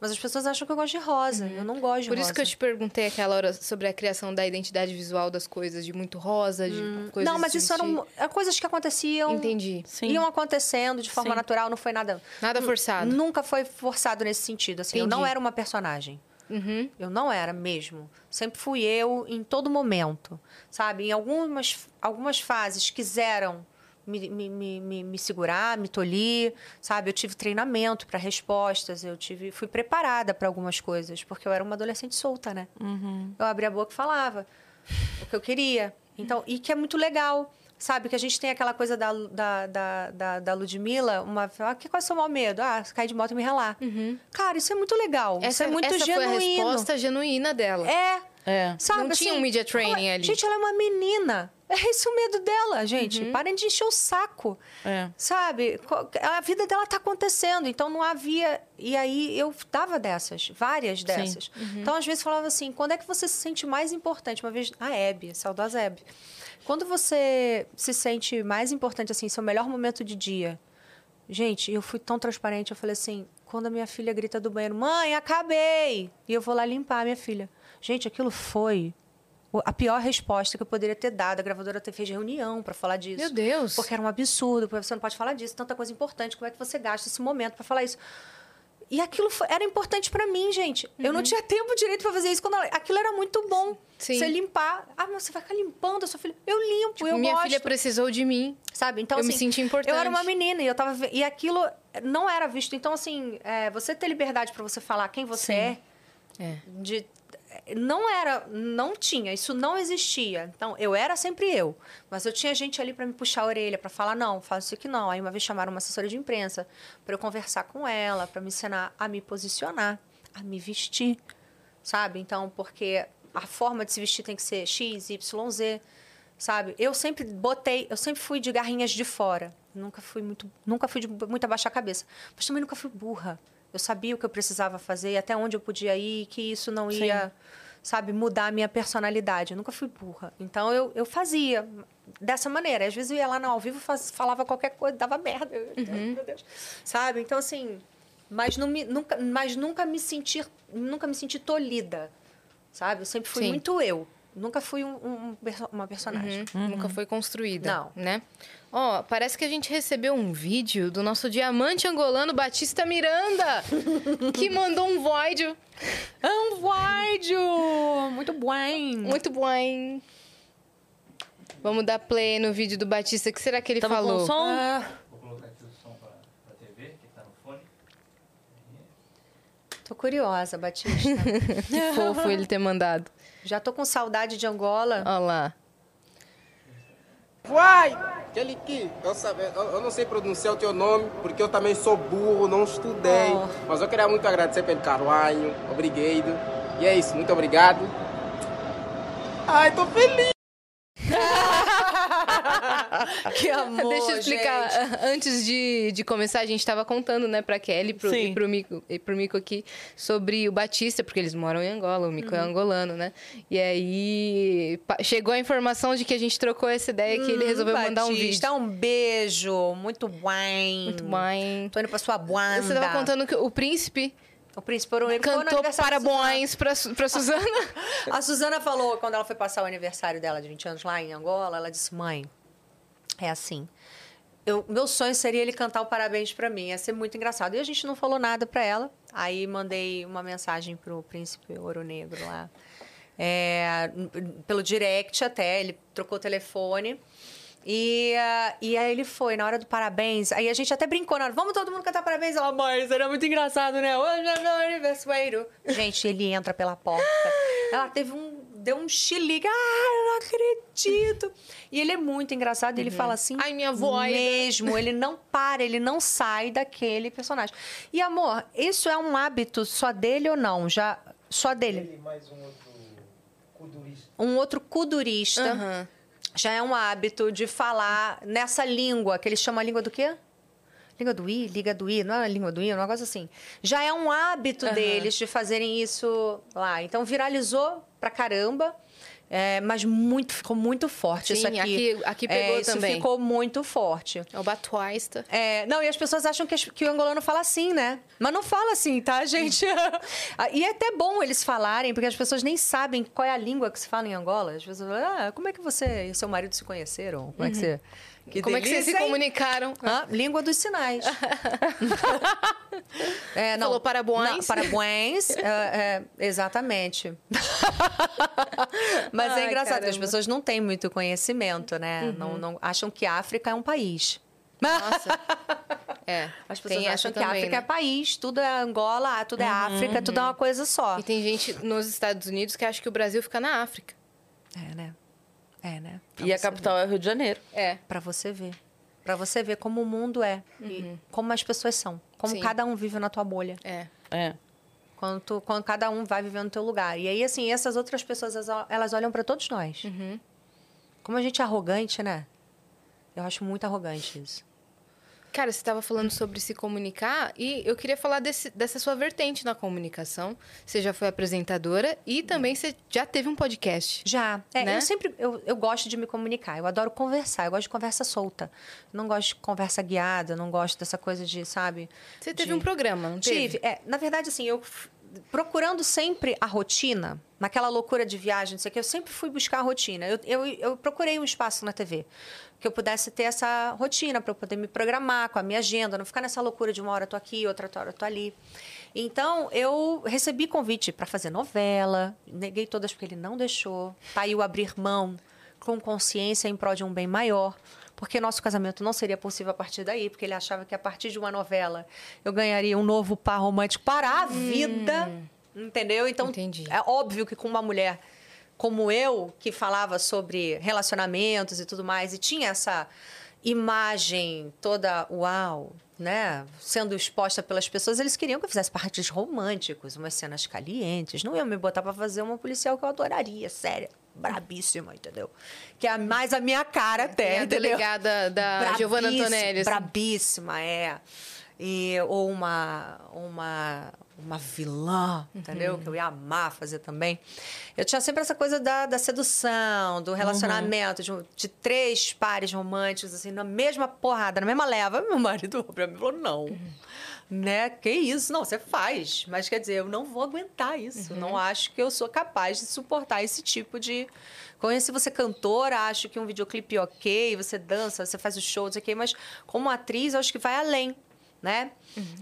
Mas as pessoas acham que eu gosto de rosa. Uhum. Eu não gosto de Por rosa. Por isso que eu te perguntei aquela hora sobre a criação da identidade visual das coisas, de muito rosa, de hum. coisas. Não, mas isso eram coisas que aconteciam. Entendi. Sim. Iam acontecendo de forma Sim. natural, não foi nada. Nada forçado. Nunca foi forçado nesse sentido. Assim, Entendi. eu não era uma personagem. Uhum. Eu não era mesmo. Sempre fui eu em todo momento. Sabe? Em algumas, algumas fases quiseram me, me, me, me segurar, me tolir, sabe? Eu tive treinamento para respostas, eu tive, fui preparada para algumas coisas, porque eu era uma adolescente solta, né? Uhum. Eu abria a boca e falava o que eu queria. Então, e que é muito legal. Sabe, que a gente tem aquela coisa da, da, da, da, da Ludmilla, uma. Ah, que, qual é o seu maior medo? Ah, cair de moto e me ralar. Uhum. Cara, isso é muito legal. Essa, isso é muito essa genuíno. Foi a resposta genuína dela. É. É. Sabe, Não assim, tinha um media training ela, ali. Gente, ela é uma menina. É esse o medo dela, gente. Uhum. Parem de encher o saco. É. Sabe? A vida dela tá acontecendo, então não havia. E aí eu dava dessas, várias dessas. Uhum. Então, às vezes, falava assim: quando é que você se sente mais importante? Uma vez, a Hebe, saudosa Hebe. Quando você se sente mais importante, assim, seu melhor momento de dia. Gente, eu fui tão transparente, eu falei assim: quando a minha filha grita do banheiro, mãe, acabei! E eu vou lá limpar a minha filha. Gente, aquilo foi a pior resposta que eu poderia ter dado. A gravadora até fez reunião para falar disso. Meu Deus! Porque era um absurdo, porque você não pode falar disso, tanta coisa importante. Como é que você gasta esse momento para falar isso? E aquilo foi, era importante para mim, gente. Uhum. Eu não uhum. tinha tempo direito para fazer isso. quando ela, Aquilo era muito bom. Sim. Você limpar. Ah, mas você vai ficar limpando a sua filha. Eu limpo, tipo, eu minha gosto. filha precisou de mim. Sabe? Então, eu assim, me senti importante. Eu era uma menina e eu tava... E aquilo não era visto. Então, assim, é, você ter liberdade para você falar quem você Sim. é. é. De não era, não tinha, isso não existia. Então, eu era sempre eu, mas eu tinha gente ali para me puxar a orelha, para falar não, faça isso aqui não. Aí uma vez chamaram uma assessora de imprensa para eu conversar com ela, para me ensinar a me posicionar, a me vestir, sabe? Então, porque a forma de se vestir tem que ser X, Y, Z, sabe? Eu sempre botei, eu sempre fui de garrinhas de fora. Nunca fui muito, nunca fui de muito abaixar a cabeça, mas também nunca fui burra. Eu sabia o que eu precisava fazer, até onde eu podia ir, que isso não ia, Sim. sabe, mudar a minha personalidade. Eu nunca fui burra. Então eu, eu fazia dessa maneira. Às vezes eu ia lá no ao vivo, faz, falava qualquer coisa, dava merda. Uhum. Meu Deus. Sabe? Então assim, mas, não me, nunca, mas nunca me sentir, nunca me senti tolhida. Sabe? Eu sempre fui Sim. muito eu. Nunca fui um, um, uma personagem. Uhum. Uhum. Nunca foi construída. Não. Né? Ó, oh, parece que a gente recebeu um vídeo do nosso diamante angolano Batista Miranda, que mandou um vídeo. Um vídeo! Muito bom! Muito bom! Vamos dar play no vídeo do Batista. O que será que ele Tamo falou? Com som? Ah. Vou colocar aqui o som pra, pra TV, que tá no fone. Tô curiosa, Batista. que fofo ele ter mandado. Já tô com saudade de Angola. Olha lá. Vai! Aquele que eu, sabe, eu, eu, não sei pronunciar o teu nome, porque eu também sou burro, não estudei. Oh. Mas eu queria muito agradecer pelo caruanho. Obrigado. E é isso, muito obrigado. Ai, tô feliz! que amor, Deixa eu explicar. Gente. Antes de, de começar, a gente estava contando, né, pra Kelly pro, e pro Mico, e pro Mico aqui sobre o Batista, porque eles moram em Angola, o Mico é uhum. é angolano, né? E aí chegou a informação de que a gente trocou essa ideia que hum, ele resolveu Batista, mandar um vídeo. um beijo. Muito bom. Muito bom. Tô indo pra sua banda. Você tava contando que o príncipe o príncipe Ouro cantou parabéns para para Suzana. a Suzana falou quando ela foi passar o aniversário dela de 20 anos lá em Angola, ela disse: "Mãe, é assim. Eu, meu sonho seria ele cantar o parabéns para mim, ia ser muito engraçado. E a gente não falou nada para ela. Aí mandei uma mensagem pro príncipe Ouro Negro lá. É, pelo direct até, ele trocou o telefone. E, uh, e aí ele foi, na hora do parabéns. Aí a gente até brincou na hora, vamos todo mundo cantar parabéns. Ela, mãe, seria muito engraçado, né? Hoje é meu aniversário. Gente, ele entra pela porta. Ela teve um deu um chilique. Ah, eu não acredito. E ele é muito engraçado. Uhum. Ele fala assim. Ai, minha voz. Mesmo. ele não para, ele não sai daquele personagem. E, amor, isso é um hábito só dele ou não? Já. Só dele? Ele mais um outro kudurista. Um outro kudurista. Uhum. Já é um hábito de falar nessa língua, que eles chamam a língua do quê? Língua do I, Liga do I, não é a língua do I, é um negócio assim. Já é um hábito uhum. deles de fazerem isso lá. Então viralizou pra caramba. É, mas muito, ficou muito forte Sim, isso aqui. aqui, aqui pegou é, isso também. ficou muito forte. É o batuista. É, não, e as pessoas acham que, que, o angolano fala assim, né? Mas não fala assim, tá, gente? e é até bom eles falarem, porque as pessoas nem sabem qual é a língua que se fala em Angola. As pessoas falam, ah, como é que você e seu marido se conheceram? Como é que uhum. você... Que Como delícia, é que vocês se comunicaram? Ah, língua dos sinais. é, não, Falou parabéns. parabéns, é, é, exatamente. Mas é Ai, é engraçado caramba. que as pessoas não têm muito conhecimento, né? Uhum. Não, não, acham que a África é um país. Nossa. É. As pessoas acham que a África né? é país, tudo é Angola, tudo é uhum, África, tudo é uma coisa só. E tem gente nos Estados Unidos que acha que o Brasil fica na África. É, né? É, né? Pra e a capital ver. é Rio de Janeiro. É. Para você ver. Para você ver como o mundo é. Uhum. E como as pessoas são. Como Sim. cada um vive na tua bolha. É. É. Quando, tu, quando cada um vai viver no teu lugar. E aí, assim, essas outras pessoas, elas olham para todos nós. Uhum. Como a gente é arrogante, né? Eu acho muito arrogante isso. Cara, você estava falando sobre se comunicar e eu queria falar desse, dessa sua vertente na comunicação. Você já foi apresentadora e também você já teve um podcast. Já. É, né? Eu sempre eu, eu gosto de me comunicar. Eu adoro conversar. Eu gosto de conversa solta. não gosto de conversa guiada. Não gosto dessa coisa de, sabe? Você teve de... um programa, não teve? Tive. É, na verdade, assim, eu procurando sempre a rotina, naquela loucura de viagem, não sei o que, eu sempre fui buscar a rotina. Eu, eu, eu procurei um espaço na TV que eu pudesse ter essa rotina para eu poder me programar com a minha agenda, não ficar nessa loucura de uma hora eu tô aqui, outra hora eu tô ali. Então, eu recebi convite para fazer novela, neguei todas porque ele não deixou. Tá aí o abrir mão com consciência em prol de um bem maior porque nosso casamento não seria possível a partir daí, porque ele achava que a partir de uma novela eu ganharia um novo par romântico para a vida. Hum. entendeu? Então, Entendi. é óbvio que com uma mulher como eu, que falava sobre relacionamentos e tudo mais, e tinha essa imagem toda uau, né? Sendo exposta pelas pessoas, eles queriam que eu fizesse partes românticos, umas cenas calientes. Não iam me botar pra fazer uma policial que eu adoraria, séria, brabíssima, entendeu? Que é mais a minha cara até, Tem a entendeu? delegada da Giovanna Antonelli. assim. Brabíssima, é. E, ou uma, uma, uma vilã, entendeu? Uhum. Que eu ia amar fazer também. Eu tinha sempre essa coisa da, da sedução, do relacionamento, de, de três pares românticos, assim, na mesma porrada, na mesma leva. Meu marido pra mim falou, não. Né? Que isso? Não, você faz. Mas quer dizer, eu não vou aguentar isso. Não acho que eu sou capaz de suportar esse tipo de. Conheci você cantora, acho que um videoclipe ok, você dança, você faz o show, não sei o quê, mas como atriz, eu acho que vai além, né?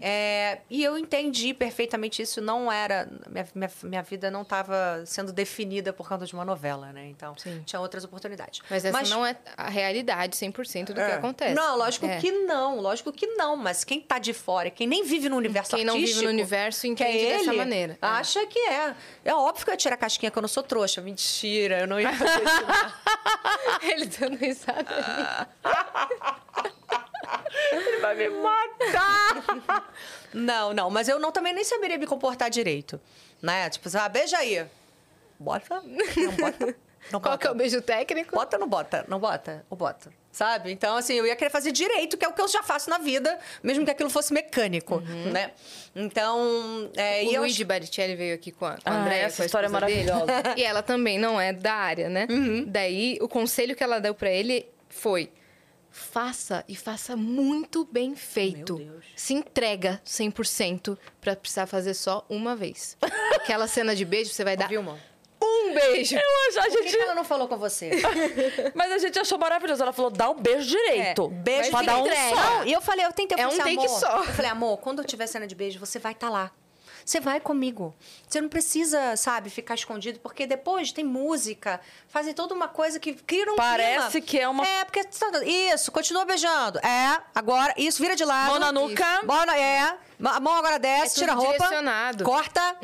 É, e eu entendi perfeitamente isso, não era. Minha, minha, minha vida não estava sendo definida por causa de uma novela, né? Então, Sim. tinha outras oportunidades. Mas essa não é a realidade 100% do que acontece. Não, lógico É. que não, lógico que não. Mas quem tá de fora, quem nem vive no universo Quem não vive no universo que é entende dessa maneira. É. Acha que é. É óbvio que eu ia tirar a casquinha que eu não sou trouxa. Mentira, eu não ia fazer isso. Ele dando risada. Ele vai me matar. não, não. Mas eu não, também nem saberia me comportar direito. Né? Tipo, ah, beija aí. Bota. Não bota. Não Qual bota. que é o beijo técnico? Bota ou não bota? Não bota? Ou bota? Sabe? Então, assim, eu ia querer fazer direito, que é o que eu já faço na vida, mesmo que aquilo fosse mecânico, né? Então, é, O e eu Luigi acho- Baricelli veio aqui com a, com Ah, Andréia, essa história é esposa dele. maravilhosa. E ela também não é da área, né? Uhum. Daí, o conselho que ela deu pra ele foi... Faça e faça muito bem feito. Meu Deus. Se entrega 100% pra precisar fazer só uma vez. Aquela cena de beijo, você vai dar Vilma, um beijo. Eu acho, a por que, gente... que ela não falou com você? Mas a gente achou maravilhoso. Ela falou, dá um beijo direito. É, beijo pra dar um só. Não, e eu falei, eu tentei, eu É falei um take amor, só. Eu falei, amor, quando eu tiver cena de beijo, você vai estar lá. Você vai comigo. Você não precisa, sabe, ficar escondido, porque depois tem música, fazem toda uma coisa que cria um Parece clima. que é uma- É, porque... Isso, continua beijando. É, agora, isso, vira de lado. Mão na nuca. Mão na- é, a mão agora desce, É tira a roupa. direcionado. Corta.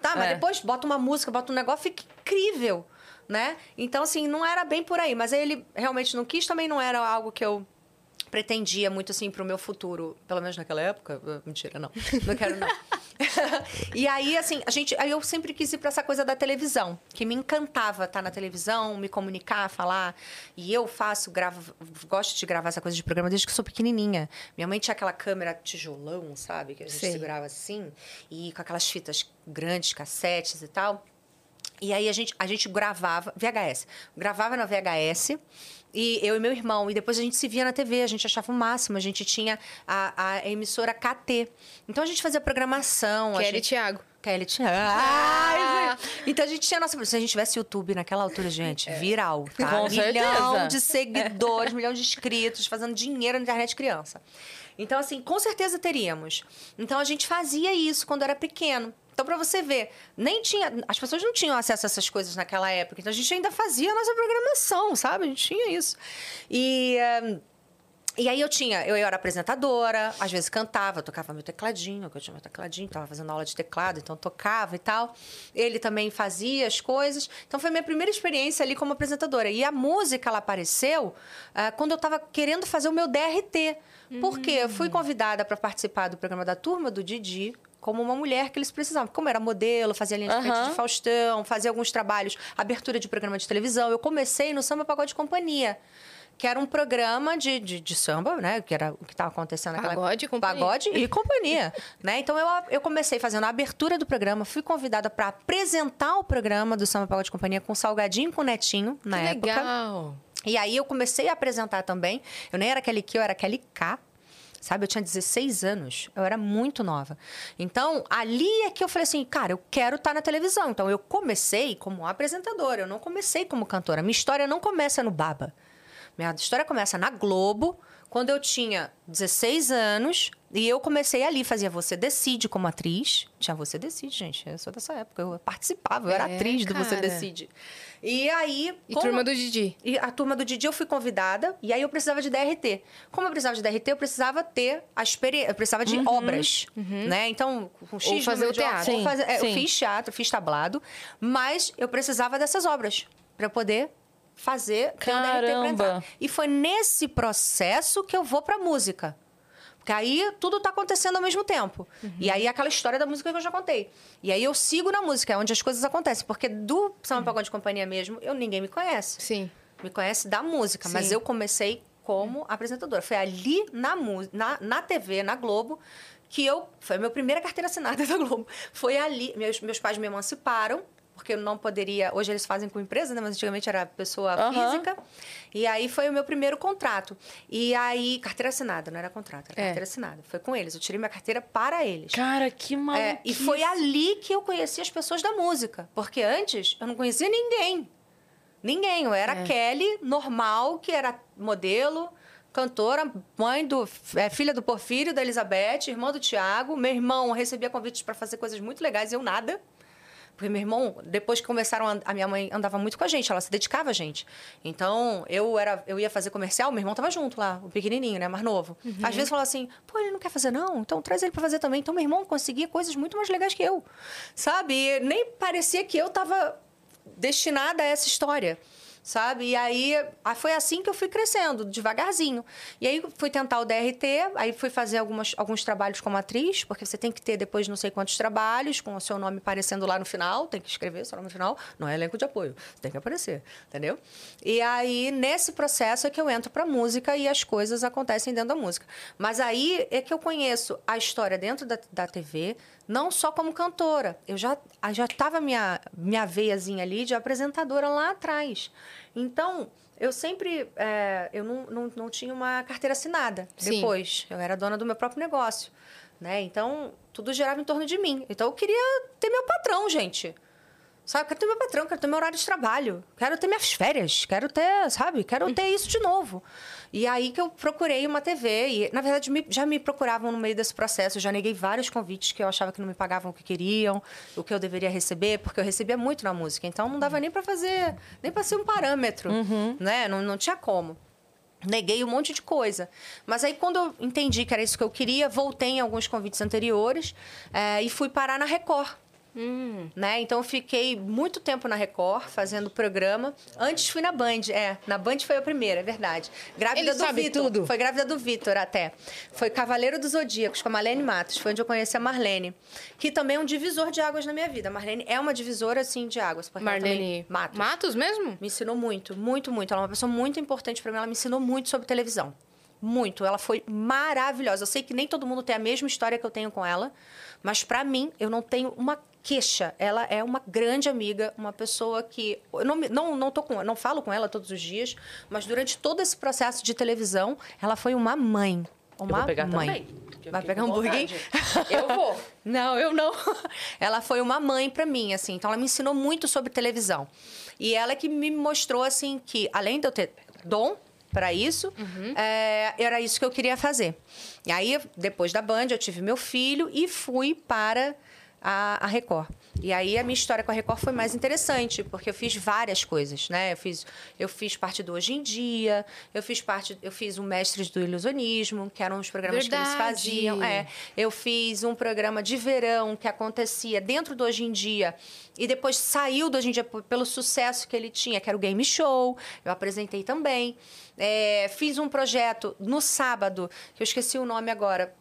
Tá, mas É. depois bota uma música, bota um negócio, fica incrível, né? Então, assim, não era bem por aí. Mas aí ele realmente não quis, também não era algo que eu pretendia muito, assim, pro meu futuro. Pelo menos naquela época. Uh, Mentira, não. Não quero, não. e aí, assim, a gente... Aí eu sempre quis ir pra essa coisa da televisão. Que me encantava estar na televisão, me comunicar, falar. E eu faço, gravo... Gosto de gravar essa coisa de programa desde que sou pequenininha. Minha mãe tinha aquela câmera tijolão, sabe? Que a gente Sei. segurava assim. E com aquelas fitas grandes, cassetes e tal. E aí a gente, a gente gravava, VHS, gravava na VHS, e eu e meu irmão, e depois a gente se via na TV, a gente achava o máximo, a gente tinha a, a emissora KT. Então a gente fazia programação. Kelly gente... Thiago. Kelly tinha. Ah, então a gente tinha nossa. Se a gente tivesse YouTube naquela altura, gente, viral, tá? Com milhão certeza. de seguidores, milhão de inscritos, fazendo dinheiro na internet criança. Então, assim, com certeza teríamos. Então a gente fazia isso quando era pequeno. Então, pra você ver, nem tinha. As pessoas não tinham acesso a essas coisas naquela época. Então a gente ainda fazia a nossa programação, sabe? A gente tinha isso. E. eh, e aí eu tinha, eu era apresentadora, às vezes cantava, tocava meu tecladinho, que eu tinha meu tecladinho, tava fazendo aula de teclado, então tocava e tal. Ele também fazia as coisas. Então foi minha primeira experiência ali como apresentadora. E a música, ela apareceu ah, quando eu estava querendo fazer o meu DRT. Porque eu fui convidada para participar do programa da Turma do Didi, como uma mulher que eles precisavam. Como era modelo, fazia linha de frente Aham. de Faustão, fazia alguns trabalhos, abertura de programa de televisão. Eu comecei no Samba Pagode Companhia que era um programa de, de, de samba, né? Que era o que estava acontecendo naquela Pagode e companhia. Pagode e companhia, né? Então eu, eu comecei fazendo a abertura do programa, fui convidada para apresentar o programa do Samba Pagode Companhia com Salgadinho e com Netinho na que época. legal. E aí eu comecei a apresentar também. Eu nem era Kelly Q, eu era Kelly K. Sabe, eu tinha 16 anos, eu era muito nova. Então, ali é que eu falei assim, cara, eu quero estar na televisão. Então, eu comecei como apresentadora, eu não comecei como cantora. Minha história não começa no Baba. Minha história começa na Globo, quando eu tinha 16 anos. E eu comecei ali, fazia Você Decide como atriz. Tinha Você Decide, gente. Eu sou dessa época. Eu participava, eu era É, atriz do Você cara. Decide. E aí. E como- turma do Didi. e a turma do Didi eu fui convidada e aí eu precisava de DRT. Como eu precisava de DRT, eu precisava ter a experiência, eu precisava de obras, né? Então, com X fazer número o obras, teatro. ou fazer- é, Sim, eu sim. fiz teatro, fiz tablado, mas eu precisava dessas obras para poder fazer ter um DRT pra Caramba. entrar. E foi nesse processo que eu vou pra música. Porque aí tudo tá acontecendo ao mesmo tempo. E aí aquela história da música que eu já contei. E aí eu sigo na música, é onde as coisas acontecem. Porque do Samba Pagode de Companhia mesmo, eu ninguém me conhece Sim. me conhece da música, mas Sim. eu comecei como apresentadora. Foi ali na, na, na TV, na Globo, que eu. Foi a minha primeira carteira assinada da Globo. Foi ali. Meus, meus pais me emanciparam, porque eu não poderia. Hoje eles fazem com empresa, né? Mas antigamente era pessoa Aham. física. E aí foi o meu primeiro contrato. E aí. Carteira assinada, não era contrato, era É. carteira assinada. Foi com eles. Eu tirei minha carteira para eles. Cara, que maluco. É, e foi ali que eu conheci as pessoas da música. Porque antes eu não conhecia ninguém. Ninguém. Eu era É. Kelly, normal, que era modelo, cantora, mãe do. é, filha do Porfírio, da Elizabeth, irmã do Tiago. Meu irmão recebia convites para fazer coisas muito legais, eu nada. Porque meu irmão, depois que começaram, a, a minha mãe andava muito com a gente, ela se dedicava a gente. Então, eu era, eu ia fazer comercial, meu irmão tava junto lá, o pequenininho, né, mais novo. Às vezes falava assim, pô, ele não quer fazer não, então traz ele para fazer também. Então, meu irmão conseguia coisas muito mais legais que eu, sabe? E nem parecia que eu tava destinada a essa história. Sabe? E aí foi assim que eu fui crescendo, devagarzinho. E aí fui tentar o DRT, aí fui fazer algumas, alguns trabalhos como atriz, porque você tem que ter depois não sei quantos trabalhos, com o seu nome aparecendo lá no final, tem que escrever seu nome no final, não é elenco de apoio, tem que aparecer, entendeu? E aí, nesse processo é que eu entro pra música e as coisas acontecem dentro da música. Mas aí é que eu conheço a história dentro da, da TV, não só como cantora. Eu já já estava minha minha veiazinha ali de apresentadora lá atrás. Então eu sempre é, eu não, não, não tinha uma carteira assinada Sim. depois. Eu era dona do meu próprio negócio, né? Então tudo girava em torno de mim. Então eu queria ter meu patrão, gente. Sabe, eu quero ter meu patrão, quero ter meu horário de trabalho, quero ter minhas férias, quero ter, sabe, quero ter isso de novo. E aí que eu procurei uma TV e, na verdade, me- já me procuravam no meio desse processo, eu já neguei vários convites que eu achava que não me pagavam o que queriam, o que eu deveria receber, porque eu recebia muito na música, então não dava nem para fazer, nem para ser um parâmetro, né? Não, não tinha como. Neguei um monte de coisa. Mas aí, quando eu entendi que era isso que eu queria, voltei em alguns convites anteriores eh, e fui parar na Record. Né? Então, fiquei muito tempo na Record, fazendo programa. Antes fui na Band, é. Na Band foi a primeira, é verdade. Grávida Ele do Vitor. Foi grávida do Vitor até. Foi Cavaleiro dos Zodíacos, com a Marlene Matos. Foi onde eu conheci a Marlene. Que também é um divisor de águas na minha vida. A Marlene é uma divisora, assim, de águas. Marlene Matos. Matos mesmo? Me ensinou muito, muito, muito. Ela é uma pessoa muito importante para mim. Ela me ensinou muito sobre televisão. Muito. Ela foi maravilhosa. Eu sei que nem todo mundo tem a mesma história que eu tenho com ela, mas para mim, eu não tenho uma queixa. Ela é uma grande amiga, uma pessoa que. Eu não, não, não, tô com, não falo com ela todos os dias, mas durante todo esse processo de televisão, ela foi uma mãe. Uma vou pegar mãe. também, eu Vai pegar um hambúrguer? vontade. Eu vou. Não, eu não. Ela foi uma mãe para mim, assim. Então, ela me ensinou muito sobre televisão. E ela que me mostrou, assim, que além de eu ter dom para isso, é, era isso que eu queria fazer. E aí, depois da Band, eu tive meu filho e fui para a, a Record. E aí a minha história com a Record foi mais interessante, porque eu fiz várias coisas, né? Eu fiz, eu fiz parte do Hoje em Dia, eu fiz parte, eu fiz o Mestres do Ilusionismo, que eram os programas que eles Verdade. faziam. É, eu fiz um programa de verão que acontecia dentro do Hoje em Dia e depois saiu do Hoje em Dia pelo sucesso que ele tinha, que era o Game Show. Eu apresentei também. É, fiz um projeto no sábado, que eu esqueci o nome agora.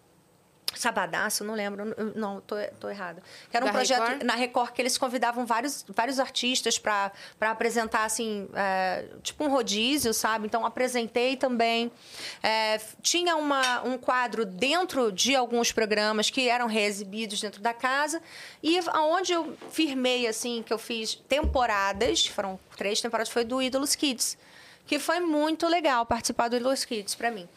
Sabadaço, não lembro. Não, tô, tô errada. Que era um Da projeto Record? na Record que eles convidavam vários, vários artistas para apresentar, assim, é, tipo um rodízio, sabe? Então, apresentei também. É, tinha uma, um quadro dentro de alguns programas que eram reexibidos dentro da casa. E aonde eu firmei, assim, que eu fiz temporadas, foram três temporadas, foi do Ídolos Kids. Que foi muito legal participar do Ídolos Kids para mim.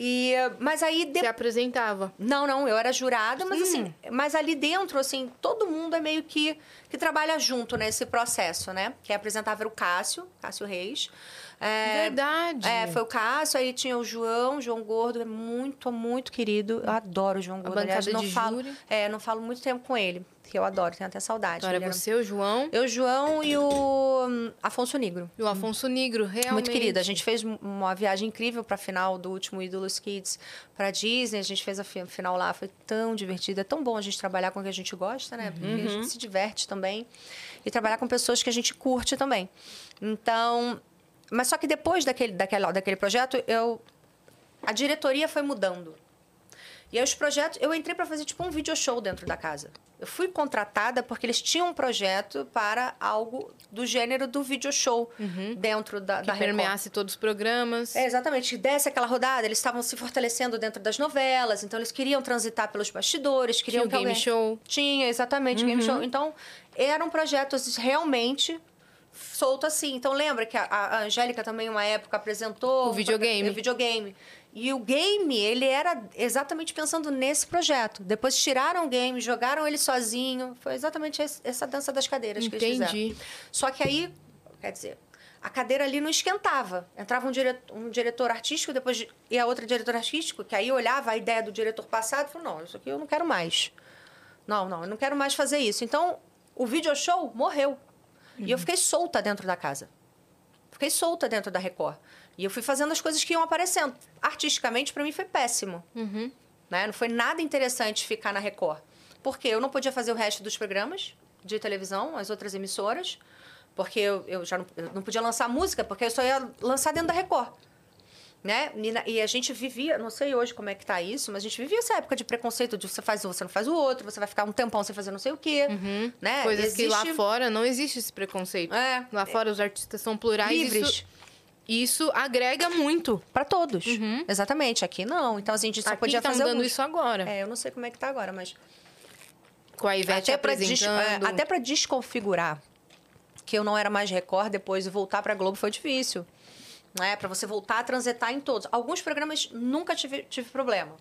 E, mas aí Você depois. apresentava. Não, não, eu era jurada, mas assim, mas ali dentro, assim, todo mundo é meio que, que trabalha junto nesse processo, né? Quem apresentava era o Cássio, Cássio Reis. É, Verdade. É, foi o Cássio, aí tinha o João, João Gordo, é muito, muito querido. Eu adoro o João Gordo. bancada aliás, não de falo, júri. é, não falo muito tempo com ele, que eu adoro, tenho até saudade. Agora Ele é você, o João Eu, João e o hum, Afonso Negro. e o Afonso Negro, realmente. Muito querida. A gente fez um- uma viagem incrível para a final do último Ídolos Kids para Disney. A gente fez a fi- final lá, foi tão divertido. É tão bom a gente trabalhar com o que a gente gosta, né? Porque a gente se diverte também. E trabalhar com pessoas que a gente curte também. Então. Mas só que depois daquele, daquela, daquele projeto, eu. A diretoria foi mudando. E aí os projetos, eu entrei para fazer tipo um video show dentro da casa. Eu fui contratada porque eles tinham um projeto para algo do gênero do video show dentro da, Que da Record. permeasse todos os programas. É, exatamente. Desse aquela rodada, eles estavam se fortalecendo dentro das novelas, então eles queriam transitar pelos bastidores, queriam Tinha que game alguém- show. Uhum. Tinha, exatamente, game show. Então, eram projetos realmente solto assim. Então, lembra que a, a Angélica também, uma época, apresentou... O videogame. O videogame. E o game, ele era exatamente pensando nesse projeto. Depois tiraram o game, jogaram ele sozinho. Foi exatamente essa dança das cadeiras que eles fizeram. Entendi. Só que aí, quer dizer, a cadeira ali não esquentava. Entrava um diretor, um diretor artístico, depois de- e a outra diretora artístico, que aí olhava a ideia do diretor passado e falou: não, isso aqui eu não quero mais. Não, não, eu não quero mais fazer isso. Então, o video show morreu. E eu fiquei solta dentro da casa. Fiquei solta dentro da Record. E eu fui fazendo as coisas que iam aparecendo. Artisticamente, para mim, foi péssimo. Né? Não foi nada interessante ficar na Record. Porque eu não podia fazer o resto dos programas de televisão, as outras emissoras. Porque eu, eu já não, eu não podia lançar música, porque eu só ia lançar dentro da Record. Né? E, a gente vivia, não sei hoje como é que tá isso, mas a gente vivia essa época de preconceito de você faz um, você não faz o outro, você vai ficar um tempão sem fazer não sei o quê. Né? Coisas que lá Existe- fora não existe esse preconceito. É. Lá fora os artistas são plurais. livres. Isso, isso agrega muito. Para todos. Exatamente. Aqui não. Então, assim, a gente só Aqui podia tá fazer mudando isso agora. É, eu não sei como é que tá agora, mas Com a Ivete até para apresentando. até para desconfigurar que eu não era mais Record depois e voltar para Globo foi difícil. Né? Para você voltar a transitar em todos. Alguns programas nunca tive, tive problema.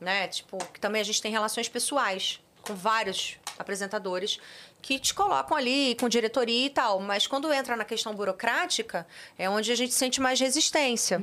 Né? Tipo, que também a gente tem relações pessoais com vários apresentadores que te colocam ali com diretoria e tal, mas quando entra na questão burocrática é onde a gente sente mais resistência.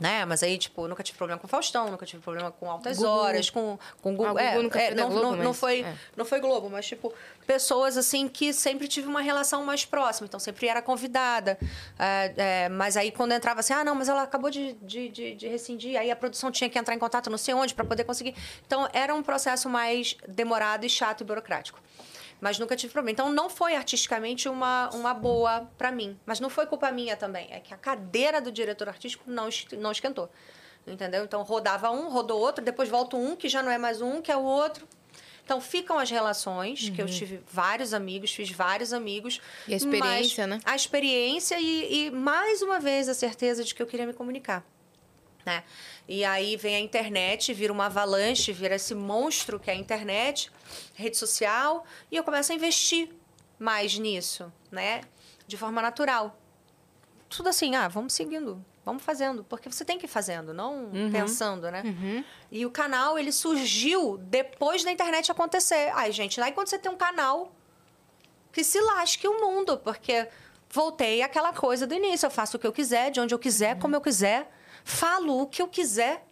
Né? Mas aí, tipo, nunca tive problema com Faustão, nunca tive problema com Altas Gugu. Horas, com, com Gugu. Ah, é, nunca é, não, Globo, não, não mas- foi, é. não foi Globo, mas, tipo, pessoas, assim, que sempre tive uma relação mais próxima. Então, sempre era convidada. É, é, mas aí, quando entrava assim, ah, não, mas ela acabou de, de, de, de rescindir. Aí a produção tinha que entrar em contato não sei onde para poder conseguir. Então, era um processo mais demorado e chato e burocrático. Mas nunca tive problema. Então, não foi artisticamente uma, uma boa para mim. Mas não foi culpa minha também. É que a cadeira do diretor artístico não, não esquentou. Entendeu? Então, rodava um, rodou outro, depois volta um, que já não é mais um, que é o outro. Então, ficam as relações, que eu tive vários amigos, fiz vários amigos. E a experiência, né? A experiência e, e, mais uma vez, a certeza de que eu queria me comunicar. Né? E aí vem a internet, vira uma avalanche, vira esse monstro que é a internet, rede social, e eu começo a investir mais nisso, né? De forma natural. Tudo assim, ah, vamos seguindo, vamos fazendo, porque você tem que ir fazendo, não pensando, né? E o canal, ele surgiu depois da internet acontecer. Ai, gente, aí quando você tem um canal, que se lasque o mundo, porque voltei àquela coisa do início. Eu faço o que eu quiser, de onde eu quiser, como eu quiser, falo o que eu quiser.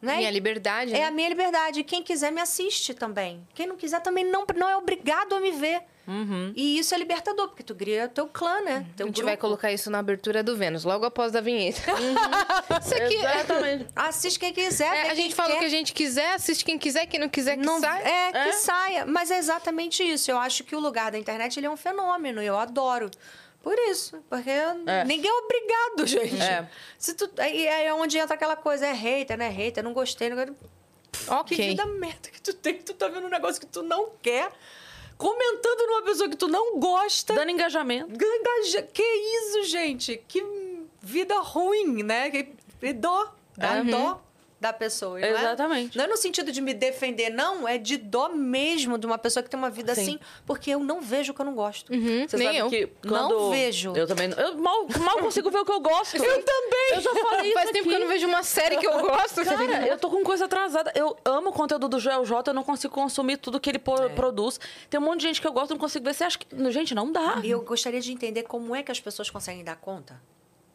Né? Minha liberdade, É né? a minha liberdade. Quem quiser me assiste também. Quem não quiser também não, não é obrigado a me ver. E isso é libertador, porque tu cria teu clã, né? A Teu gente vai grupo. colocar isso na abertura do Vênus, logo após a vinheta. Isso aqui é- Exatamente. Assiste quem quiser. é, a gente fala o que a gente quiser, assiste quem quiser, quem não quiser que não, sai. É, que É. saia. Mas é exatamente isso. Eu acho que o lugar da internet ele é um fenômeno. Eu adoro. Por isso. Porque ninguém é obrigado, gente. É. Se tu, aí é onde entra aquela coisa. É hater, né? Hater, não gostei. Não... gostei. Ok. Que vida merda que tu tem. que Tu tá vendo um negócio que tu não quer. Comentando numa pessoa que tu não gosta. Dando engajamento. Engaja- Que isso, gente? Que vida ruim, né? Que que dó. Dá Uhum. dó da pessoa. não é? Exatamente. Não é no sentido de me defender, não. É de dó mesmo de uma pessoa que tem uma vida Sim. assim. Porque eu não vejo o que eu não gosto. Uhum, Você nem sabe eu. Não vejo. Eu também não. Eu mal, mal consigo ver o que eu gosto. Eu também. Eu já falei isso Faz tempo que eu não vejo uma série que eu gosto. Cara, eu tô com coisa atrasada. Eu amo o conteúdo do Joel J, eu não consigo consumir tudo que ele É. produz. Tem um monte de gente que eu gosto, não consigo ver. Você acha que. Gente, não dá. E eu gostaria de entender como é que as pessoas conseguem dar conta.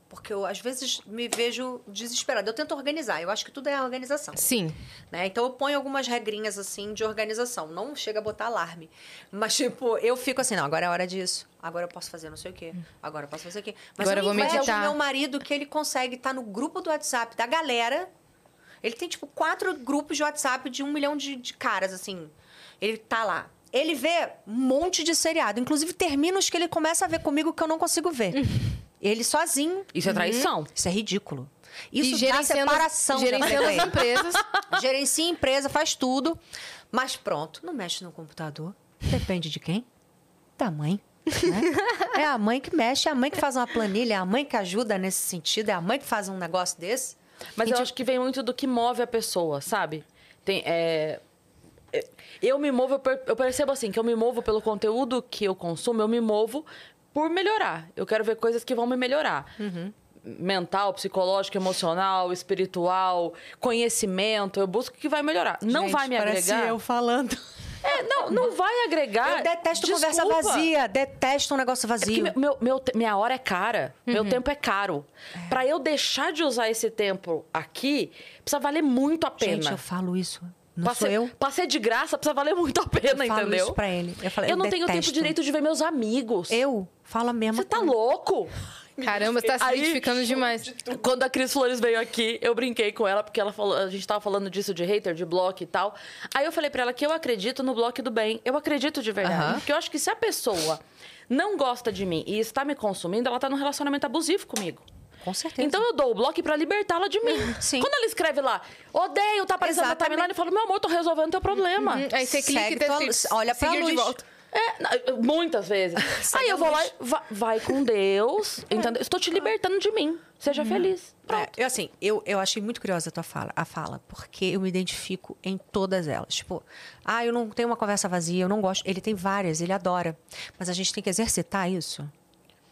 Porque eu, às vezes, me vejo desesperada. Eu tento organizar. Eu acho que tudo é organização. Sim. né? Então eu ponho algumas regrinhas assim de organização. Não chega a botar alarme. Mas, tipo, eu fico assim, não, agora é hora disso. Agora eu posso fazer não sei o quê. Agora eu posso fazer o quê. Mas Agora eu eu vou meditar. o meu marido que ele consegue estar no grupo do WhatsApp da galera. Ele tem, tipo, quatro grupos de WhatsApp de um milhão de, de caras, assim. Ele tá lá. Ele vê um monte de seriado. Inclusive, termina os que ele começa a ver comigo que eu não consigo ver. ele sozinho. Isso é traição. Isso é ridículo. E Isso dá gerenciando, separação. gerenciando as empresas. Gerencia a empresa, faz tudo. Mas pronto, não mexe no computador. Depende de quem? Da mãe. né? É a mãe que mexe, é a mãe que faz uma planilha, é a mãe que ajuda nesse sentido, é a mãe que faz um negócio desse. Mas E, eu acho que vem muito do que move a pessoa, sabe? Tem, é, é, eu me movo, eu percebo assim, que eu me movo pelo conteúdo que eu consumo, eu me movo por melhorar. Eu quero ver coisas que vão me melhorar. Uhum. Mental, psicológico, emocional, espiritual, conhecimento. Eu busco o que vai melhorar. Não Gente, vai me parece agregar. eu falando. É, não, não vai agregar. Eu detesto conversa Desculpa. vazia, detesto um negócio É porque vazio. meu, meu- meu minha hora é cara, meu tempo é caro. Pra eu deixar de usar esse tempo aqui, precisa valer muito a pena. Gente, eu falo isso. Não Pra sou ser- eu. Pra ser de graça, precisa valer muito a pena, Eu falo entendeu? isso pra ele. Eu falei, eu não tenho tempo detesto. direito de ver meus amigos. Eu falo a mesma Você tá louco? Caramba, você tá se Aí- identificando demais. Quando a Cris Flores veio aqui, eu brinquei com ela, porque ela falou, a gente tava falando disso de hater, de bloco e tal. Aí eu falei pra ela que eu acredito no bloco do bem. Eu acredito de verdade. Porque eu acho que se a pessoa não gosta de mim e está me consumindo, ela tá num relacionamento abusivo comigo. Com certeza. Então eu dou o bloco pra libertá-la de mim. Sim. Quando ela escreve lá, odeio, tá aparecendo na timeline, eu falo, meu amor, tô resolvendo teu problema. Uhum. Aí você clica Segue e tua- olha pra seguir de luz. volta. É, muitas vezes. Aí eu vou lá e vai, vai com Deus, entendeu? Estou te libertando de mim. Seja feliz. Pronto. É, eu, assim, eu, eu achei muito curiosa a tua fala, a fala, porque eu me identifico em todas elas. Tipo, ah, eu não tenho uma conversa vazia, eu não gosto. Ele tem várias, ele adora. Mas a gente tem que exercitar isso.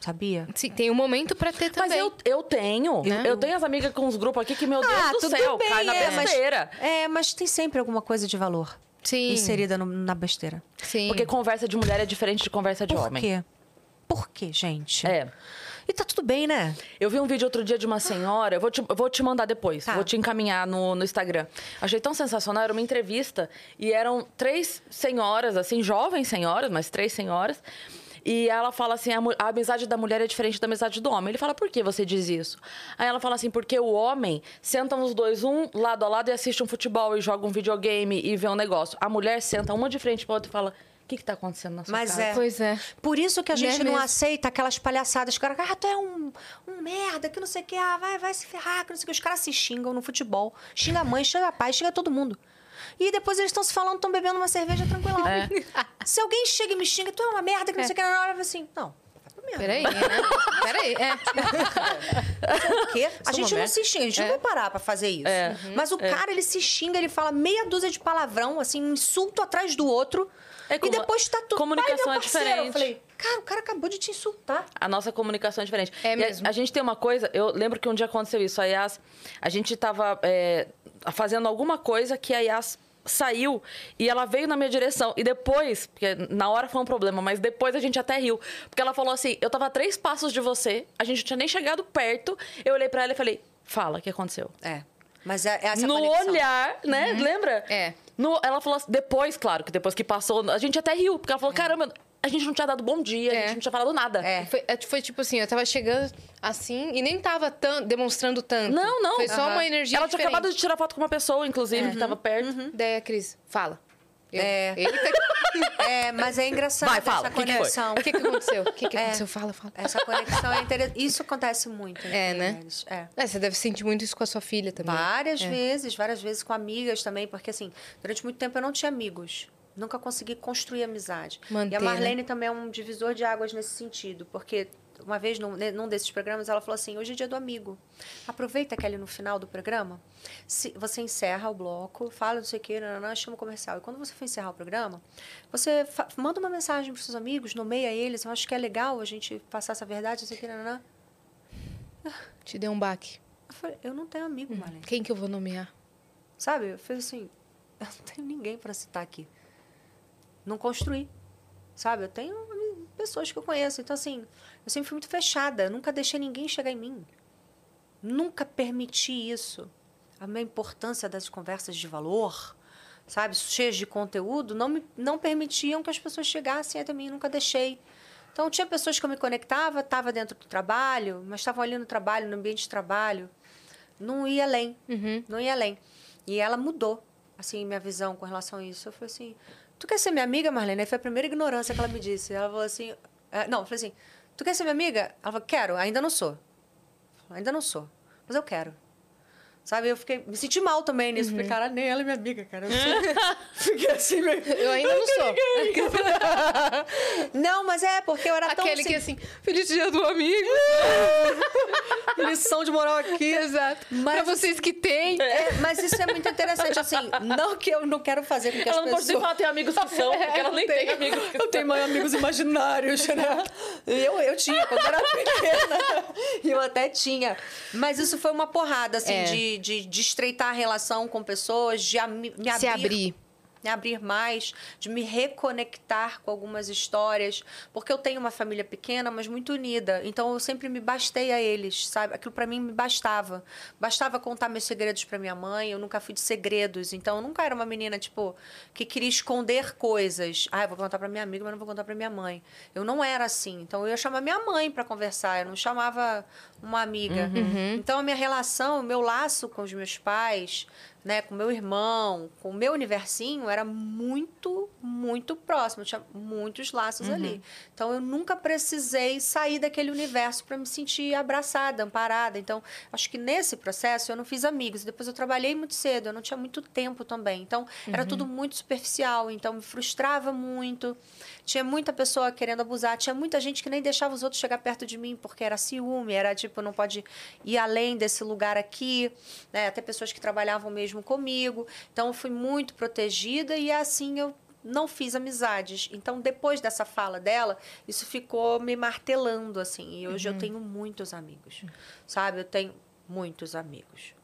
Sabia? Sim, tem um momento pra ter também. Mas eu, eu tenho. Né? Eu tenho as amigas com uns grupos aqui que, meu Deus ah, do tudo céu, bem, cai na é, mas, besteira. é, mas tem sempre alguma coisa de valor Sim. inserida no- na besteira. Sim. Porque conversa de mulher é diferente de conversa de Por homem. quê? Por quê, gente? É. E tá tudo bem, né? Eu vi um vídeo outro dia de uma senhora, eu vou te, eu vou te mandar depois, Tá. vou te encaminhar no, no Instagram. Achei tão sensacional, era uma entrevista e eram três senhoras, assim, jovens senhoras, mas três senhoras. E ela fala assim: a, a amizade da mulher é diferente da amizade do homem. Ele fala: por que você diz isso? Aí ela fala assim: porque o homem sentam os dois um lado a lado e assiste um futebol e joga um videogame e vê um negócio. A mulher senta uma de frente pra outra e fala: o que, que tá acontecendo na sua Mas casa? é. Pois é. Por isso que a Né gente não mesmo? aceita aquelas palhaçadas. Os caras, ah, tu é um, um merda, que não sei o que, ah, vai, vai se ferrar, que não sei o que. Os caras se xingam no futebol. Xinga a mãe, xinga a pai, xinga todo mundo. E depois eles estão se falando, estão bebendo uma cerveja tranquilão. É. Se alguém chega e me xinga, tu é uma merda, que não sei o que, na hora eu assim, não, merda. Peraí, né? Peraí, é. Por quê? A gente não se xinga, a gente É. não vai parar pra fazer isso. É. Mas o cara, ele se xinga, ele fala meia dúzia de palavrão, assim, um insulto atrás do outro. É e como- depois tá tudo. comunicação é diferente. Eu falei, cara, o cara acabou de te insultar. A nossa comunicação é diferente. É E a- mesmo. A, gente tem uma coisa, eu lembro que um dia aconteceu isso. A Yas, a gente tava é, fazendo alguma coisa que a Yas saiu e ela veio na minha direção. E depois, porque na hora foi um problema, mas depois a gente até riu. Porque ela falou assim: eu tava a três passos de você, a gente não tinha nem chegado perto. Eu olhei pra ela e falei: fala, o que aconteceu? É. Mas é, é essa no conexão. olhar, né? Lembra? É. No- ela falou assim, depois, claro, que depois que passou, a gente até riu, porque ela falou: caramba, a gente não tinha dado bom dia, a É. gente não tinha falado nada. É. Foi, é, foi tipo assim, eu tava chegando assim e nem tava tan- demonstrando tanto. Não, não. Foi só Aham. uma energia Ela tinha diferente. acabado de tirar foto com uma pessoa, inclusive, que tava perto. Daí a Cris, fala. Eu, É. Eita, É, mas é engraçado Vai, fala, essa o que que foi? conexão. o que que aconteceu? O que que É. aconteceu? Fala, fala. Essa conexão é interessante. Isso acontece muito. entre É, né? É. É, você deve sentir muito isso com a sua filha também. Várias É. vezes, várias vezes com amigas também, porque assim, durante muito tempo eu não tinha amigos. Nunca consegui construir amizade. Manter, e a né? Marlene também é um divisor de águas nesse sentido, porque uma vez num, ne- num desses programas ela falou assim: hoje é dia do amigo. Aproveita que ali no final do programa, se você encerra o bloco, fala não sei o que, nananã, chama o comercial. E quando você for encerrar o programa, você manda uma mensagem para os seus amigos, nomeia eles. Eu acho que é legal a gente passar essa verdade, não sei o que, nananã. Te deu um baque. Eu falei: eu não tenho amigo, Hum. Marlene. Quem que eu vou nomear? Sabe? Eu fiz assim, eu não tenho ninguém para citar aqui. Não construí. Sabe? Eu tenho pessoas que eu conheço. Então, assim, eu sempre fui muito fechada. Nunca deixei ninguém chegar em mim. nunca permiti isso. A minha importância das conversas de valor, sabe, cheias de conteúdo, não, me, não permitiam que as pessoas chegassem até mim, nunca deixei. Então, tinha pessoas que eu me conectava, estava dentro do trabalho, mas estavam ali no trabalho, no ambiente de trabalho. Não ia além, não ia além. E ela mudou, assim, minha visão com relação a isso. Eu falei assim, tu quer ser minha amiga, Marlene? Aí foi a primeira ignorância que ela me disse. Ela falou assim, eh, não, eu falei assim, tu quer ser minha amiga? Ela falou, quero, ainda não sou. Falei, ainda não sou, mas eu quero. Sabe, eu fiquei, me senti mal também nisso. Falei, cara, nem ela é minha amiga, cara. Eu fiquei assim, meio... Eu ainda não sou. Não, mas é, porque eu era tão Aquele que assim, feliz dia do amigo. lição de moral aqui. Exato. Mas- pra vocês que têm. É, mas isso é muito interessante, assim, não que eu não quero fazer com que Ela as não pode nem pessoas... falar tem amigos que são, porque ela nem tem amigos que Eu tenho amigos imaginários, né? Eu, eu tinha, quando era pequena. Eu até tinha. Mas isso foi uma porrada, assim, É. de, de, de estreitar a relação com pessoas, de me abrir. Se abrir. Me abrir mais, de me reconectar com algumas histórias. Porque eu tenho uma família pequena, mas muito unida. Então eu sempre me bastei a eles, sabe? Aquilo pra mim me bastava. Bastava contar meus segredos pra minha mãe. Eu nunca fui de segredos. Então eu nunca era uma menina, tipo, que queria esconder coisas. Ah, eu vou contar pra minha amiga, mas não vou contar pra minha mãe. Eu não era assim. Então eu ia chamar minha mãe pra conversar. Eu não chamava uma amiga. Então a minha relação, o meu laço com os meus pais, né, com meu irmão, com o meu universinho, era muito, muito próximo. Eu tinha muitos laços ali. Então eu nunca precisei sair daquele universo para me sentir abraçada, amparada. Então, acho que nesse processo eu não fiz amigos. Depois eu trabalhei muito cedo, eu não tinha muito tempo também. Então, era tudo muito superficial. Então, me frustrava muito. Tinha muita pessoa querendo abusar. Tinha muita gente que nem deixava os outros chegar perto de mim porque era ciúme, era tipo, não pode ir além desse lugar aqui. Né? Até pessoas que trabalhavam mesmo comigo. Então, eu fui muito protegida e assim eu não fiz amizades. Então, depois dessa fala dela, isso ficou me martelando, assim. E hoje eu tenho muitos amigos, sabe? Eu tenho muitos amigos.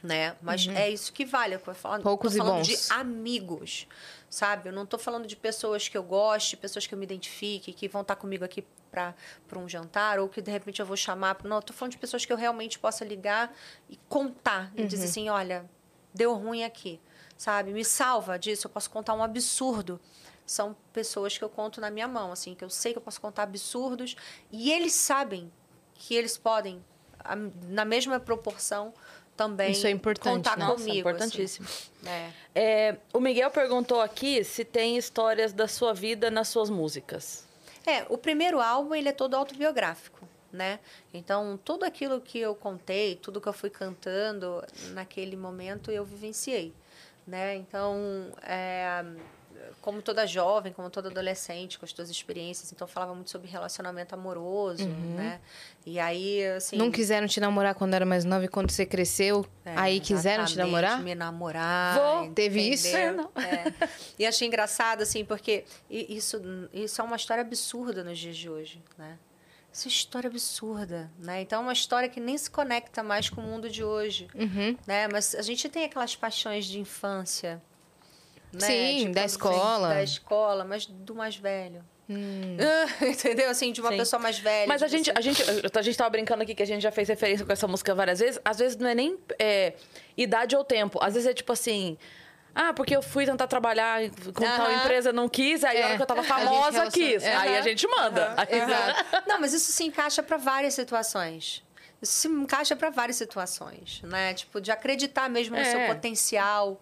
Né? Mas é isso que vale. Eu tô falando, Poucos tô e falando bons. de amigos, sabe? Eu não tô falando de pessoas que eu goste, pessoas que eu me identifique, que vão estar comigo aqui para um jantar, ou que de repente eu vou chamar. Não, eu tô falando de pessoas que eu realmente possa ligar e contar. E dizer assim: olha, deu ruim aqui, sabe? Me salva disso, eu posso contar um absurdo. São pessoas que eu conto na minha mão, assim, que eu sei que eu posso contar absurdos. E eles sabem que eles podem, na mesma proporção, também Isso é importante, contar né? Nossa, comigo. importantíssimo. assim. É. É, o Miguel perguntou aqui se tem histórias da sua vida nas suas músicas. É, o primeiro álbum ele é todo autobiográfico, né? Então tudo aquilo que eu contei, tudo que eu fui cantando naquele momento eu vivenciei, né? Então é, como toda jovem, como toda adolescente, com as suas experiências, então falava muito sobre relacionamento amoroso, né? E aí assim Não quiseram te namorar quando era mais nova e quando você cresceu, é, aí quiseram te namorar? Me namorar. Vou. Teve isso? É, não. É. E achei engraçado, assim, porque isso, isso é uma história absurda nos dias de hoje, né? Isso é história absurda, né? Então, é uma história que nem se conecta mais com o mundo de hoje, Uhum. né? Mas a gente tem aquelas paixões de infância, né? Sim, De da escola. Da escola, mas do mais velho. Hum. Entendeu? Assim, de uma Sim. pessoa mais velha. Mas a gente, a, gente, a gente tava brincando aqui que a gente já fez referência com essa música várias vezes. Às vezes não é nem é, idade ou tempo. Às vezes é tipo assim. Ah, porque eu fui tentar trabalhar com tal empresa, não quis, aí a É, hora que eu tava a gente famosa, quis. Aí a gente manda. Exato. Não, mas isso se encaixa para várias situações. Isso se encaixa para várias situações, né? Tipo, de acreditar mesmo no É. seu potencial.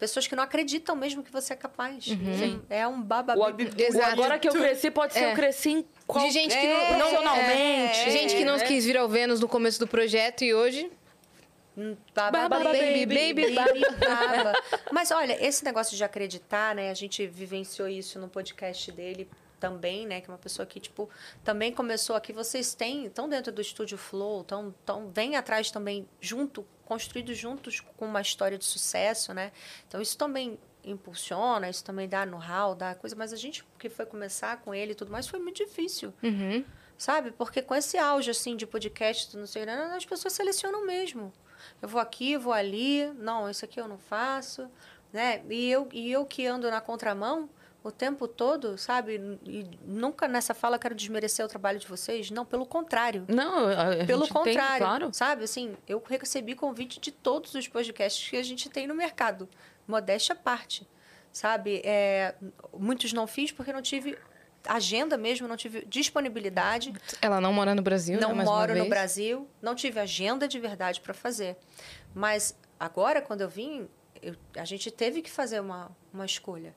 Pessoas que não acreditam mesmo que você é capaz. Sim. É um O, bababi. o Exato. agora que eu cresci, pode ser É. eu cresci em qual... De gente que É, não, não, profissionalmente. é, gente que não quis vir ao Vênus no começo do projeto e hoje Baba, Baba, baby, baby, baby, baby, baba. Mas olha, esse negócio de acreditar, né? A gente vivenciou isso no podcast dele também, né? Que é uma pessoa que, tipo, também começou aqui. Vocês têm, estão dentro do Estúdio Flow, estão tão, vem atrás também, junto, construídos juntos com uma história de sucesso, né? Então, isso também impulsiona, isso também dá know-how, dá coisa. Mas a gente, que foi começar com ele e tudo mais, foi muito difícil. Uhum. Sabe? Porque com esse auge, assim, de podcast, não sei, né, as pessoas selecionam mesmo. Eu vou aqui, vou ali, não, isso aqui eu não faço, né? E eu, e eu que ando na contramão, o tempo todo, sabe? E nunca nessa fala quero desmerecer o trabalho de vocês. Não, pelo contrário. Não, Pelo gente tem, contrário, claro. sabe? Assim, eu recebi convite de todos os podcasts que a gente tem no mercado. Modéstia à parte, sabe? É, muitos não fiz porque não tive agenda mesmo, não tive disponibilidade. Ela não mora no Brasil, Não né, mais uma moro no. Brasil, não tive agenda de verdade para fazer. Mas agora, quando eu vim, eu- a gente teve que fazer uma, uma escolha,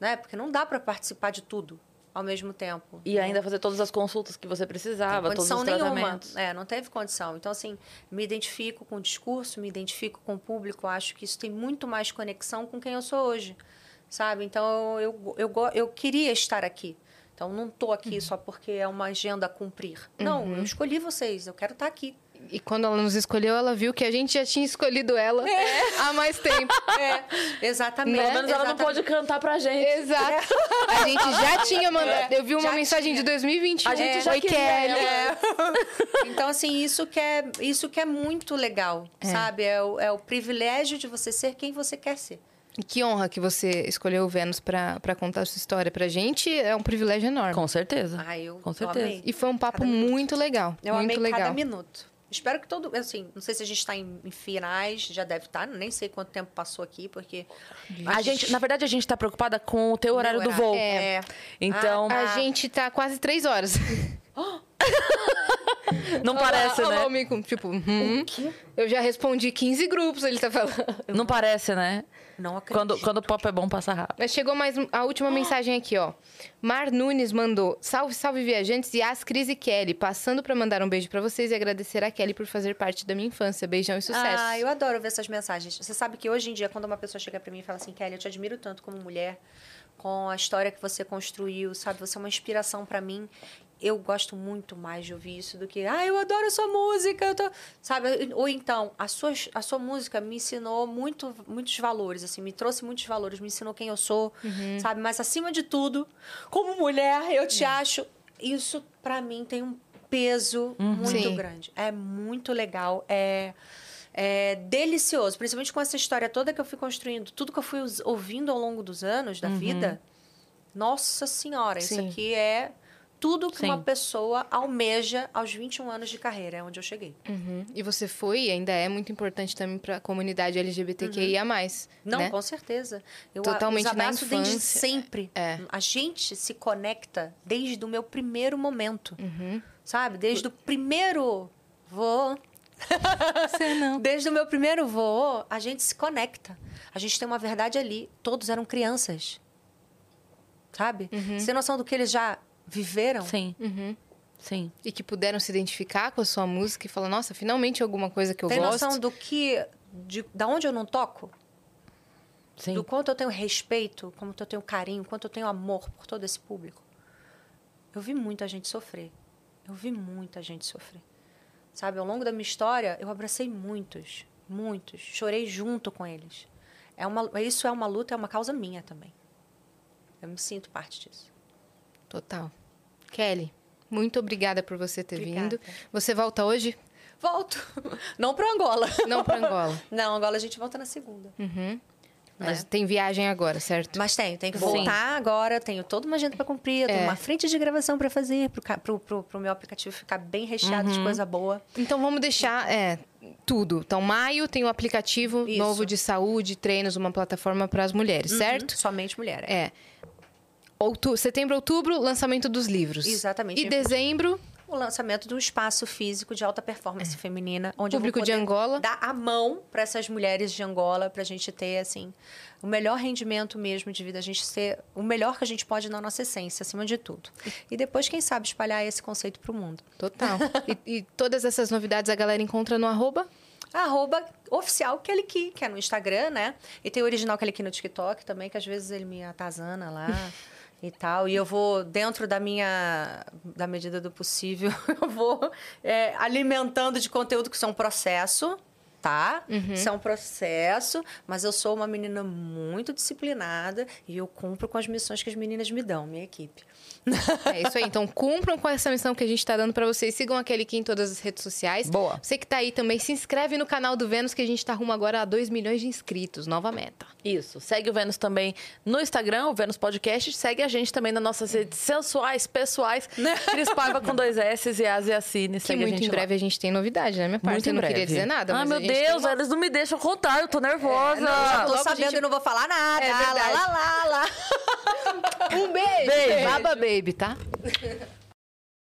né? Porque não dá para participar de tudo ao mesmo tempo. E ainda fazer todas as consultas que você precisava, todos os condição nenhuma. tratamentos. É, não teve condição. Então, assim, me identifico com o discurso, me identifico com o público. Acho que isso tem muito mais conexão com quem eu sou hoje, sabe? Então, eu, eu, go- eu queria estar aqui. Então, não estou aqui só porque é uma agenda a cumprir. Não, eu escolhi vocês, eu quero estar aqui. E quando ela nos escolheu, ela viu que a gente já tinha escolhido ela há mais tempo. É, exatamente. Pelo menos ela não pode cantar pra gente. Exato. A gente já tinha mandado. Eu vi uma já mensagem tinha. de 2021. A gente já Oi, queria Kelly. ela. Então, assim, isso que é, isso que é muito legal, sabe? É o, é o privilégio de você ser quem você quer ser. E que honra que você escolheu o Vênus pra, pra contar a sua história pra gente. É um privilégio enorme. Com certeza. Ah, eu, Com certeza. amei. E foi um papo Cada minuto. muito legal. Eu muito amei legal. cada minuto. Espero que todo. Assim, não sei se a gente está em, em finais, já deve estar, nem sei quanto tempo passou aqui, porque. A gente, na verdade, a gente tá preocupada com o teu horário do horário. voo. É. Então, Ah, A gente tá quase três horas. não parece, Olha lá, né? olha lá o mico, Tipo, uhum. eu já respondi 15 grupos, ele tá falando. Não parece, né? Não acredito. Quando, quando o pop é bom, passa rápido. Mas chegou mais a última mensagem aqui, ó. Mar Nunes mandou: Salve, salve viajantes e as Cris e Kelly. Passando pra mandar um beijo pra vocês e agradecer a Kelly por fazer parte da minha infância. Beijão e sucesso. Ah, eu adoro ver essas mensagens. Você sabe que hoje em dia, quando uma pessoa chega pra mim e fala assim, Kelly, eu te admiro tanto como mulher, com a história que você construiu, sabe? Você é uma inspiração pra mim. Eu gosto muito mais de ouvir isso do que, ah, eu adoro a sua música, eu tô... sabe? Ou então, a sua, a sua música me ensinou muito, muitos valores, assim, me trouxe muitos valores, me ensinou quem eu sou, sabe? Mas acima de tudo, como mulher, eu te acho, isso pra mim tem um peso muito Sim. grande. É muito legal, é é delicioso, principalmente com essa história toda que eu fui construindo, tudo que eu fui ouvindo ao longo dos anos da vida. Nossa Senhora, isso Sim. aqui é tudo que Sim. uma pessoa almeja aos 21 anos de carreira, é onde eu cheguei. Uhum. E você foi e ainda é muito importante também pra comunidade LGBTQIA. Não, né? com certeza. Eu Totalmente os na abraço desde infância. sempre. É. A gente se conecta desde o meu primeiro momento. Uhum. Sabe? Desde o primeiro voo. Você não. Desde o meu primeiro voo, a gente se conecta. A gente tem uma verdade ali. Todos eram crianças. Sabe? Uhum. Você tem noção do que eles já viveram? Sim. Sim. E que puderam se identificar com a sua música e falar, nossa, finalmente alguma coisa que eu Tem gosto. noção do que. De, da onde eu não toco? Sim. Do quanto eu tenho respeito, quanto eu tenho carinho, quanto eu tenho amor por todo esse público. Eu vi muita gente sofrer. Eu vi muita gente sofrer. Sabe, ao longo da minha história, eu abracei muitos, muitos. Chorei junto com eles. É uma, isso é uma luta, é uma causa minha também. Eu me sinto parte disso. Total. Kelly, muito obrigada por você ter Obrigada. vindo. Você volta hoje? Volto. Não para Angola. Não para Angola. Não, Angola a gente volta na segunda. Mas tem viagem agora, certo? Mas tenho, tenho que Sim. voltar agora, tenho toda uma agenda para cumprir, É. uma frente de gravação para fazer, pro, pro meu aplicativo ficar bem recheado Uhum. de coisa boa. Então vamos deixar é, tudo. Então, maio tem o aplicativo Isso. novo de saúde, treinos, uma plataforma para as mulheres, certo? Somente mulher. é. É. Outu setembro, outubro, lançamento dos livros. Exatamente. E dezembro, O lançamento do espaço físico de alta performance feminina, onde É. Público eu de vou poder Angola. dar a mão para essas mulheres de Angola, para a gente ter assim o melhor rendimento mesmo de vida, a gente ser o melhor que a gente pode na nossa essência, acima de tudo. E depois, quem sabe, espalhar esse conceito para o mundo. total. e, e todas essas novidades a galera encontra no arroba? Arroba oficial Keliki, que é no Instagram, né? E tem o original Keliki no TikTok também, que às vezes ele me atazana lá e tal. E eu vou, dentro da minha... Da medida do possível, eu vou é, alimentando de conteúdo, que isso é um processo, tá? Isso é um processo, mas eu sou uma menina muito disciplinada e eu cumpro com as missões que as meninas me dão, minha equipe. É isso aí. Então, cumpram com essa missão que a gente tá dando pra vocês. Sigam aquele aqui em todas as redes sociais. Boa. Você que tá aí também, se inscreve no canal do Vênus, que a gente tá rumo agora a 2 milhões de inscritos. Nova meta. Isso. Segue o Vênus também no Instagram, o Vênus Podcast. Segue a gente também nas nossas redes sensuais, pessoais. Cris Paiva com dois S e Asia Cine. Que Segue a muito gente em breve lá. a gente tem novidade, né, minha parte? Muito eu em não breve. queria dizer nada, Ah, mas meu a gente tem Deus, uma- eles não me deixam contar. Eu tô nervosa. não, Já tô logo sabendo gente- e não vou falar nada. É lá, lá, lá, lá. Um beijo! Beijo. Baba Baby, tá?